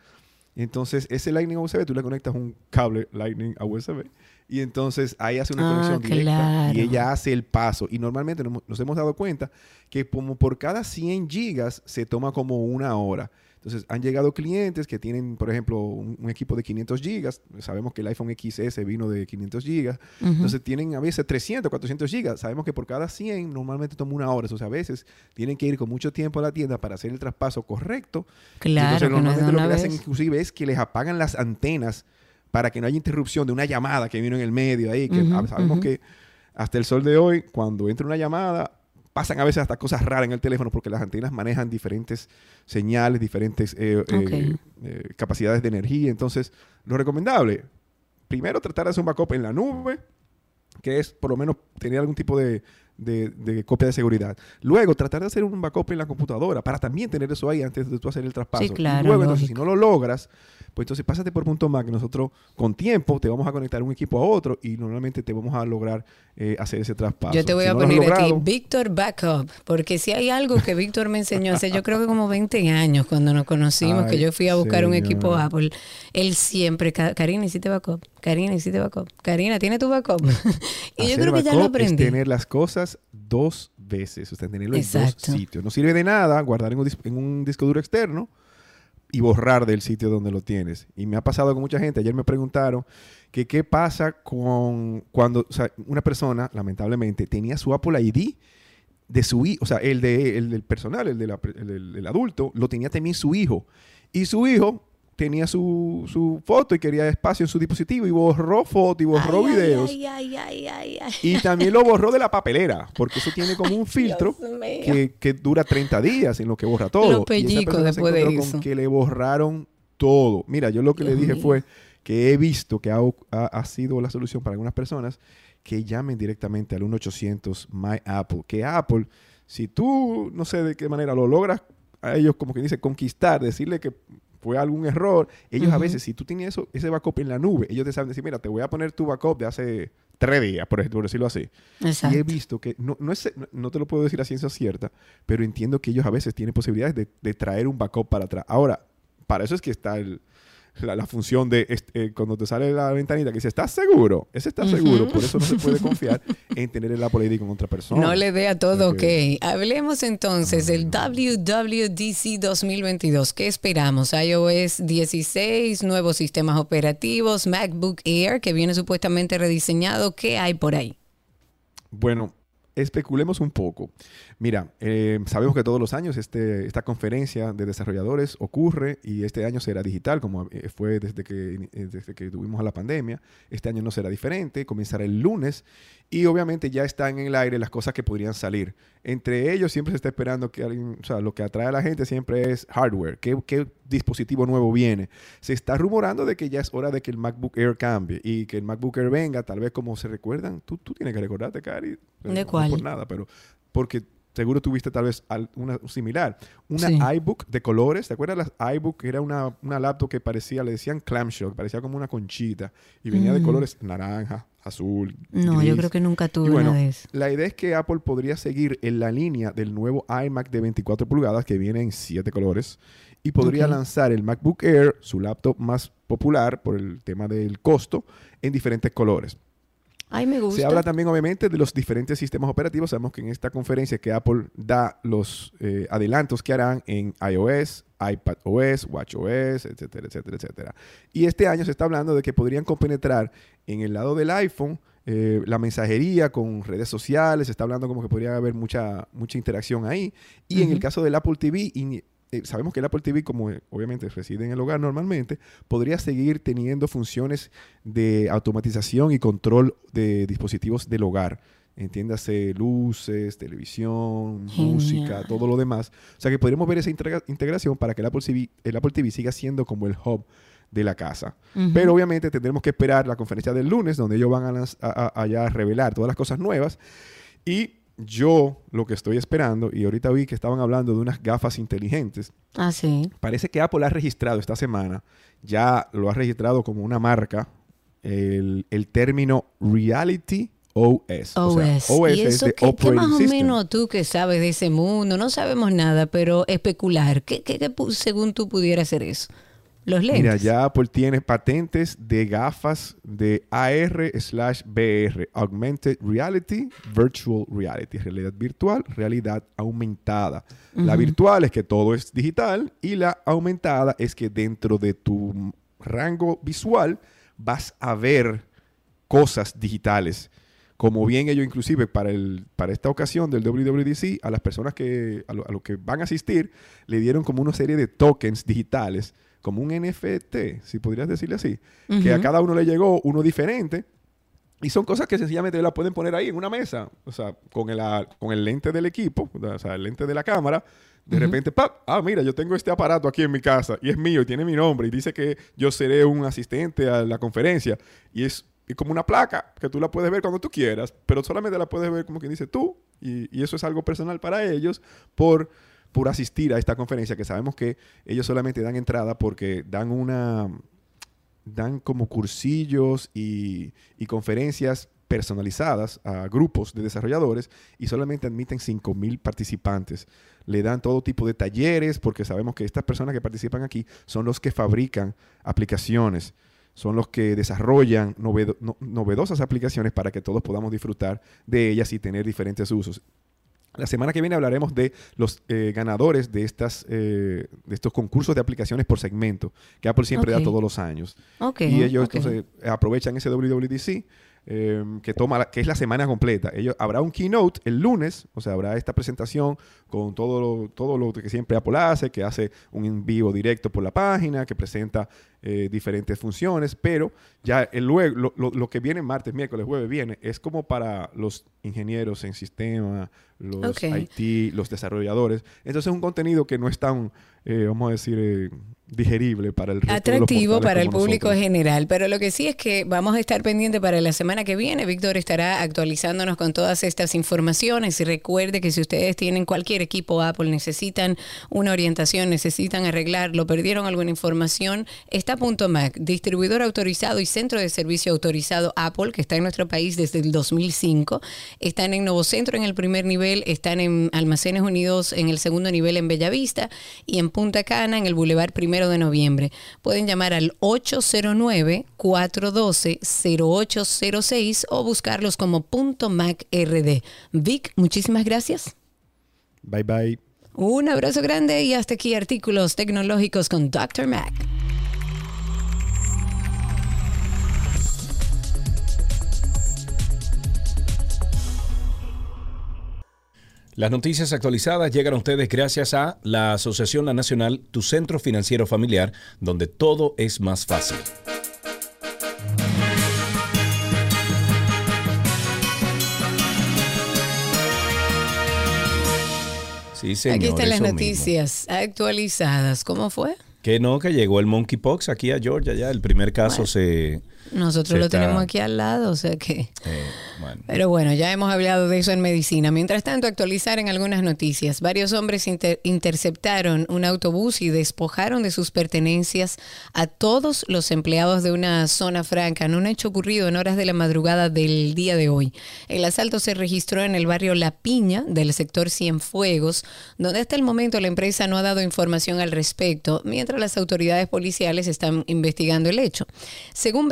Entonces, ese Lightning a USB, tú le conectas un cable Lightning a USB y entonces ahí hace una Ah, conexión directa claro. y ella hace el paso. Y normalmente nos, nos hemos dado cuenta que como por cada 100 gigas se toma como una hora. Entonces, han llegado clientes que tienen, por ejemplo, un, un equipo de 500 gigas. Sabemos que el iPhone XS vino de 500 gigas. Entonces, tienen a veces 300, 400 gigas. Sabemos que por cada 100 normalmente toma una hora. O sea, a veces tienen que ir con mucho tiempo a la tienda para hacer el traspaso correcto. Claro, entonces, que no normalmente lo que hacen vez. inclusive es que les apagan las antenas para que no haya interrupción de una llamada que vino en el medio ahí. Que ah, sabemos que hasta el sol de hoy, cuando entra una llamada, pasan a veces hasta cosas raras en el teléfono porque las antenas manejan diferentes señales, diferentes eh, eh, eh, capacidades de energía. Entonces, lo recomendable, primero tratar de hacer un backup en la nube, que es por lo menos tener algún tipo de, de- de copia de seguridad. Luego, tratar de hacer un backup en la computadora para también tener eso ahí antes de tú hacer el traspaso. Sí, claro, y luego, entonces, si no lo logras, pues entonces pásate por punto Mac. Nosotros, con tiempo, te vamos a conectar un equipo a otro y normalmente te vamos a lograr eh, hacer ese traspaso. Yo te voy Si a no poner aquí Víctor Backup, porque si hay algo que Víctor me enseñó hace yo creo que como 20 años cuando nos conocimos, que yo fui a buscar un equipo Apple, él siempre, "Ka- Karina, hiciste backup, Karina, hiciste backup, Karina, ¿tiene tu backup? y yo creo que ya lo aprendí. Es tener las cosas dos veces, o sea, tenerlo en dos sitios. No sirve de nada guardar en un, en un disco duro externo y borrar del sitio donde lo tienes. Y me ha pasado con mucha gente. Ayer me preguntaron que qué pasa con cuando o sea, una persona, lamentablemente, tenía su Apple ID de su hijo, o sea, el, de, el del personal, el, de la- el del, del adulto, lo tenía también su hijo. Y su hijo tenía su, su foto y quería espacio en su dispositivo y borró fotos y borró Ay, ay, videos. ay, ay, ay, ay, ay. Y también lo borró de la papelera, porque eso tiene como un filtro que, que dura 30 días en lo que borra todo. Los Y esa pellicos persona se después de eso. con que le borraron todo. Mira, yo lo que le dije mío. fue que he visto que ha, ha- ha sido la solución para algunas personas que llamen directamente al 1-800 My Apple. Que Apple, si tú, no sé de qué manera lo logras a ellos, como que dice, conquistar, decirle que fue algún error, ellos a Ujú. veces, si tú tienes eso, ese backup en la nube, ellos te saben decir, mira, te voy a poner tu backup de hace tres días, por ejemplo, por decirlo así. Exacto. Y he visto que, no, no, es, no te lo puedo decir a ciencia cierta, pero entiendo que ellos a veces tienen posibilidades de, de traer un backup para atrás. Ahora, para eso es que está el- la, la función de eh, cuando te sale la ventanita que dice, ¿estás seguro? Ese está seguro, por eso no se puede confiar en tener el Apple ID con otra persona. No le dé a todo, ok. Hablemos entonces del WWDC 2022. ¿Qué esperamos? iOS 16, nuevos sistemas operativos, MacBook Air, que viene supuestamente rediseñado. ¿Qué hay por ahí? Bueno, especulemos un poco. Mira, eh, sabemos que todos los años este, esta conferencia de desarrolladores ocurre y este año será digital, como eh, fue desde que, eh, desde que tuvimos a la pandemia. Este año no será diferente, comenzará el lunes y obviamente ya están en el aire las cosas que podrían salir. Entre ellos siempre se está esperando que alguien, o sea, lo que atrae a la gente siempre es hardware. ¿Qué, qué dispositivo nuevo viene? Se está rumorando de que ya es hora de que el MacBook Air cambie y que el MacBook Air venga, tal vez como se recuerdan. Tú, tú tienes que recordarte, Cari. ¿De No- no cuál? por nada, pero porque seguro tuviste tal vez una similar. Una Sí. iBook de colores. ¿Te acuerdas? La iBook era una, una laptop que parecía, le decían clamshell, parecía como una conchita y venía de Mm. colores naranja, azul. No, yo creo que nunca tuve bueno, una de esas. la idea es que Apple podría seguir en la línea del nuevo iMac de 24 pulgadas que viene en 7 colores y podría lanzar el MacBook Air, su laptop más popular por el tema del costo, en diferentes colores. Ay, me gusta. Se habla también, obviamente, de los diferentes sistemas operativos. Sabemos que en esta conferencia que Apple da los eh, adelantos que harán en iOS, iPadOS, WatchOS, etcétera, etcétera, etcétera. Y este año se está hablando de que podrían compenetrar en el lado del iPhone eh, la mensajería con redes sociales. Se está hablando como que podría haber mucha, mucha interacción ahí. Y en el caso del Apple TV, eh, sabemos que el Apple TV, como eh, obviamente reside en el hogar normalmente, podría seguir teniendo funciones de automatización y control de dispositivos del hogar. Entiéndase luces, televisión, Genial. música, todo lo demás. O sea que podríamos ver esa integra- integración para que el Apple, TV, el Apple TV siga siendo como el hub de la casa. Ujú. Pero obviamente tendremos que esperar la conferencia del lunes, donde ellos van a, a revelar todas las cosas nuevas. Y yo lo que estoy esperando, y ahorita vi que estaban hablando de unas gafas inteligentes. Ah, sí. Parece que Apple ha registrado esta semana, ya lo ha registrado como una marca, el, el término Reality OS. O sea, OS. OS ¿Y es eso de qué, qué Operating más o menos tú que sabes de ese mundo? No sabemos nada, pero especular. ¿Qué, qué, qué según tú pudiera ser eso? Los lentes. Mira, ya Apple tiene patentes de gafas de AR slash VR, Augmented Reality, Virtual Reality, realidad virtual, realidad aumentada. La Ujú. virtual es que todo es digital y la aumentada es que dentro de tu rango visual vas a ver cosas digitales. Como bien ellos inclusive para, el, para esta ocasión del WWDC, a las personas que, a lo, a lo que van a asistir, le dieron como una serie de tokens digitales, como un NFT, si podrías decirle así, que a cada uno le llegó uno diferente. Y son cosas que sencillamente la pueden poner ahí en una mesa, o sea, con el, ah, con el lente del equipo, o sea, el lente de la cámara. De repente, ¡pap! Ah, mira, yo tengo este aparato aquí en mi casa y es mío y tiene mi nombre y dice que yo seré un asistente a la conferencia. Y es, es como una placa que tú la puedes ver cuando tú quieras, pero solamente la puedes ver como quien dice tú. Y, y eso es algo personal para ellos por, por asistir a esta conferencia, que sabemos que ellos solamente dan entrada porque dan una dan como cursillos y, y conferencias personalizadas a grupos de desarrolladores y solamente admiten 5.000 participantes. Le dan todo tipo de talleres porque sabemos que estas personas que participan aquí son los que fabrican aplicaciones, son los que desarrollan novedo- no- novedosas aplicaciones para que todos podamos disfrutar de ellas y tener diferentes usos. La semana que viene hablaremos de los eh, ganadores de, estas, eh, de estos concursos de aplicaciones por segmento que Apple siempre Ok. da todos los años. Ok, y ellos ok. entonces aprovechan ese WWDC eh, que toma, la- que es la semana completa. Ellos, habrá un keynote el lunes, o sea, habrá esta presentación con todo lo, todo lo que siempre Apple hace, que hace un en vivo directo por la página, que presenta eh, diferentes funciones, pero ya el luego, lo, lo- lo que viene martes, miércoles, jueves, viene, es como para los ingenieros en sistema, los. IT, los desarrolladores. Entonces es un contenido que no es tan, eh, vamos a decir, eh, digerible para el resto de los atractivo para el público nosotros. general. Pero lo que sí es que vamos a estar pendientes para la semana que viene. Víctor estará actualizándonos con todas estas informaciones. Y recuerde que si ustedes tienen cualquier equipo Apple, necesitan una orientación, necesitan arreglarlo, perdieron alguna información, está Punto Mac, distribuidor autorizado y centro de servicio autorizado Apple, que está en nuestro país desde el 2005. Están en Novocentro en el primer nivel, están en Almacenes Unidos en el segundo nivel en Bellavista y en Punta Cana en el Boulevard Primero de Noviembre. Pueden llamar al 809-412-0806 o buscarlos como Punto Mac RD. Vic, muchísimas gracias. Bye bye. Un abrazo grande y hasta aquí artículos tecnológicos con Dr. Mac. Las noticias actualizadas llegan a ustedes gracias a la Asociación La Nacional, tu centro financiero familiar, donde todo es más fácil. Sí, señor, aquí están las mismo. noticias actualizadas. ¿Cómo fue? Que no, que llegó el monkeypox aquí a Georgia ya. El primer caso se... Nosotros se lo está- tenemos aquí al lado, o sea que... eh, bueno. Pero bueno, ya hemos hablado de eso en medicina. Mientras tanto, actualizar en algunas noticias. Varios hombres inter- interceptaron un autobús y despojaron de sus pertenencias a todos los empleados de una zona franca en un hecho ocurrido en horas de la madrugada del día de hoy. El asalto se registró en el barrio La Piña del sector Cienfuegos, donde hasta el momento la empresa no ha dado información al respecto, mientras las autoridades policiales están investigando el hecho. Según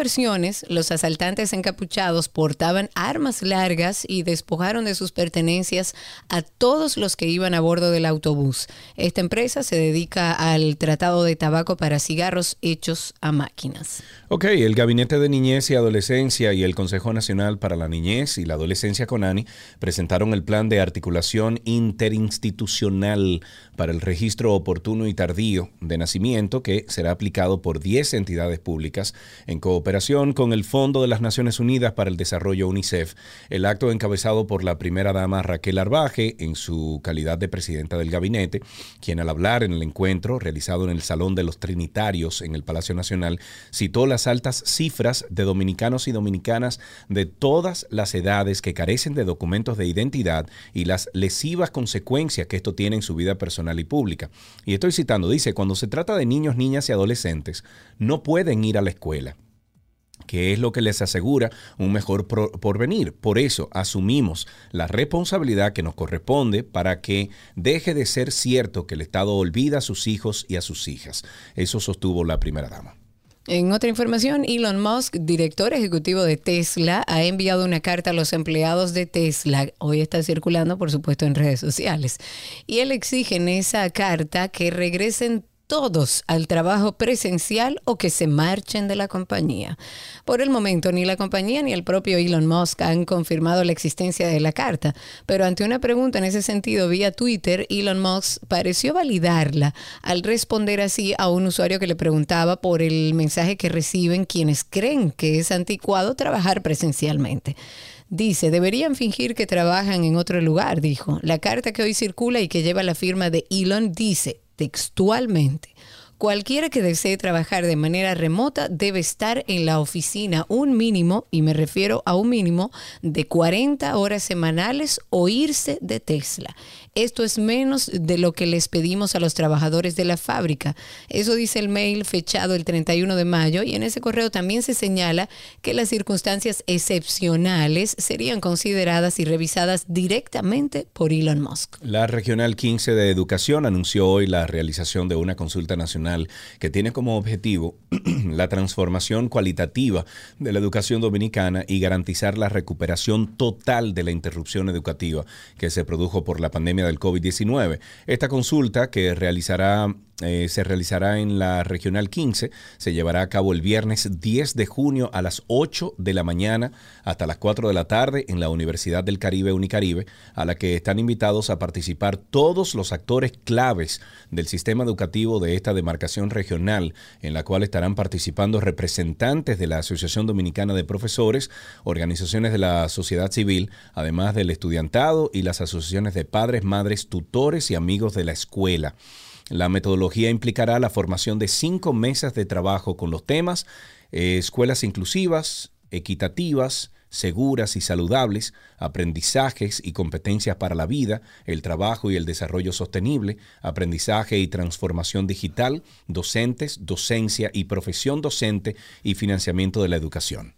los asaltantes encapuchados portaban armas largas y despojaron de sus pertenencias a todos los que iban a bordo del autobús. Esta empresa se dedica al tratado de tabaco para cigarros hechos a máquinas. Ok, el Gabinete de Niñez y Adolescencia y el Consejo Nacional para la Niñez y la Adolescencia CONANI presentaron el plan de articulación interinstitucional para el registro oportuno y tardío de nacimiento que será aplicado por 10 entidades públicas en cooperación con el Fondo de las Naciones Unidas para el Desarrollo UNICEF. El acto encabezado por la primera dama Raquel Arbaje en su calidad de presidenta del gabinete, quien al hablar en el encuentro realizado en el Salón de los Trinitarios en el Palacio Nacional, citó las altas cifras de dominicanos y dominicanas de todas las edades que carecen de documentos de identidad y las lesivas consecuencias que esto tiene en su vida personal y pública. Y estoy citando, dice, cuando se trata de niños, niñas y adolescentes, no pueden ir a la escuela que es lo que les asegura un mejor porvenir. Por eso asumimos la responsabilidad que nos corresponde para que deje de ser cierto que el Estado olvida a sus hijos y a sus hijas. Eso sostuvo la primera dama. En otra información, Elon Musk, director ejecutivo de Tesla, ha enviado una carta a los empleados de Tesla. Hoy está circulando, por supuesto, en redes sociales. Y él exige en esa carta que regresen todos al trabajo presencial o que se marchen de la compañía. Por el momento, ni la compañía ni el propio Elon Musk han confirmado la existencia de la carta, pero ante una pregunta en ese sentido vía Twitter, Elon Musk pareció validarla al responder así a un usuario que le preguntaba por el mensaje que reciben quienes creen que es anticuado trabajar presencialmente. Dice, deberían fingir que trabajan en otro lugar, dijo. La carta que hoy circula y que lleva la firma de Elon dice textualmente, cualquiera que desee trabajar de manera remota debe estar en la oficina un mínimo, y me refiero a un mínimo, de 40 horas semanales o irse de Tesla. Esto es menos de lo que les pedimos a los trabajadores de la fábrica. Eso dice el mail fechado el 31 de mayo y en ese correo también se señala que las circunstancias excepcionales serían consideradas y revisadas directamente por Elon Musk. La Regional 15 de Educación anunció hoy la realización de una consulta nacional que tiene como objetivo la transformación cualitativa de la educación dominicana y garantizar la recuperación total de la interrupción educativa que se produjo por la pandemia del COVID-19. Esta consulta que realizará eh, se realizará en la Regional 15. Se llevará a cabo el viernes 10 de junio a las 8 de la mañana hasta las 4 de la tarde en la Universidad del Caribe Unicaribe, a la que están invitados a participar todos los actores claves del sistema educativo de esta demarcación regional, en la cual estarán participando representantes de la Asociación Dominicana de Profesores, organizaciones de la sociedad civil, además del estudiantado y las asociaciones de padres, madres, tutores y amigos de la escuela. La metodología implicará la formación de cinco mesas de trabajo con los temas eh, escuelas inclusivas, equitativas, seguras y saludables, aprendizajes y competencias para la vida, el trabajo y el desarrollo sostenible, aprendizaje y transformación digital, docentes, docencia y profesión docente y financiamiento de la educación.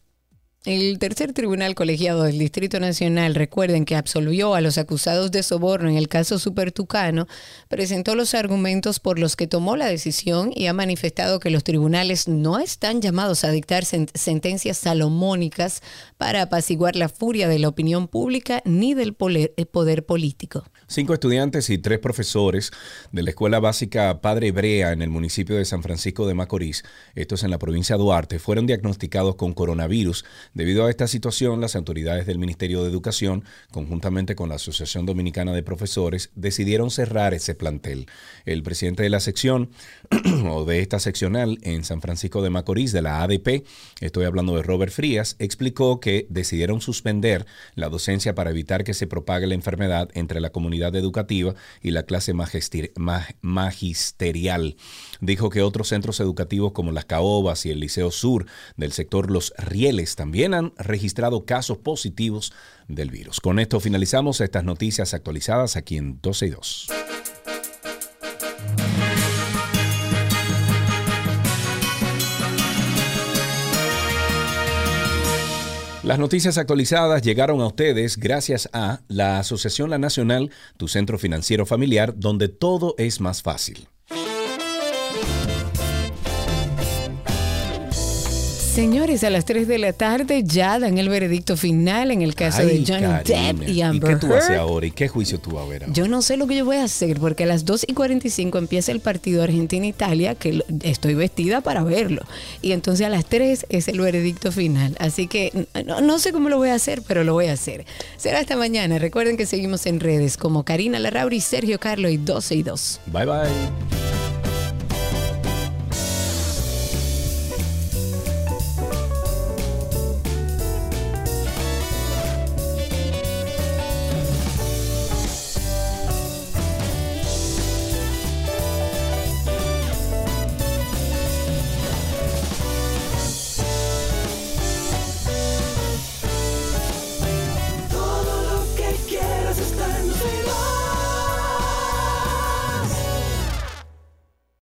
El tercer tribunal colegiado del Distrito Nacional, recuerden que absolvió a los acusados de soborno en el caso Supertucano, presentó los argumentos por los que tomó la decisión y ha manifestado que los tribunales no están llamados a dictar sen- sentencias salomónicas para apaciguar la furia de la opinión pública ni del eh, poder político. Cinco estudiantes y tres profesores de la Escuela Básica Padre Hebrea en el municipio de San Francisco de Macorís, esto es en la provincia de Duarte, fueron diagnosticados con coronavirus. Debido a esta situación, las autoridades del Ministerio de Educación, conjuntamente con la Asociación Dominicana de Profesores, decidieron cerrar ese plantel. El presidente de la sección, o de esta seccional en San Francisco de Macorís, de la ADP, estoy hablando de Robert Frías, explicó que decidieron suspender la docencia para evitar que se propague la enfermedad entre la comunidad educativa y la clase magisteri- ma- magisterial. Dijo que otros centros educativos como las Caobas y el Liceo Sur del sector Los Rieles también han registrado casos positivos del virus. Con esto finalizamos estas noticias actualizadas aquí en 12 y 2. Las noticias actualizadas llegaron a ustedes gracias a la Asociación La Nacional, tu centro financiero familiar, donde todo es más fácil. Señores, a las 3 de la tarde ya dan el veredicto final en el caso de Johnny Depp y ¿Y Amber qué tú haces Heard. ahora? ¿Y qué juicio tú vas a ver ahora? Yo no sé lo que yo voy a hacer porque a las 2 y 45 empieza el partido Argentina-Italia, que estoy vestida para verlo. Y entonces a las 3 es el veredicto final. Así que no, no sé cómo lo voy a hacer, pero lo voy a hacer. Será hasta mañana. Recuerden que seguimos en redes como Karina Larrauri, Sergio Carlo y 12 y 2. Bye bye.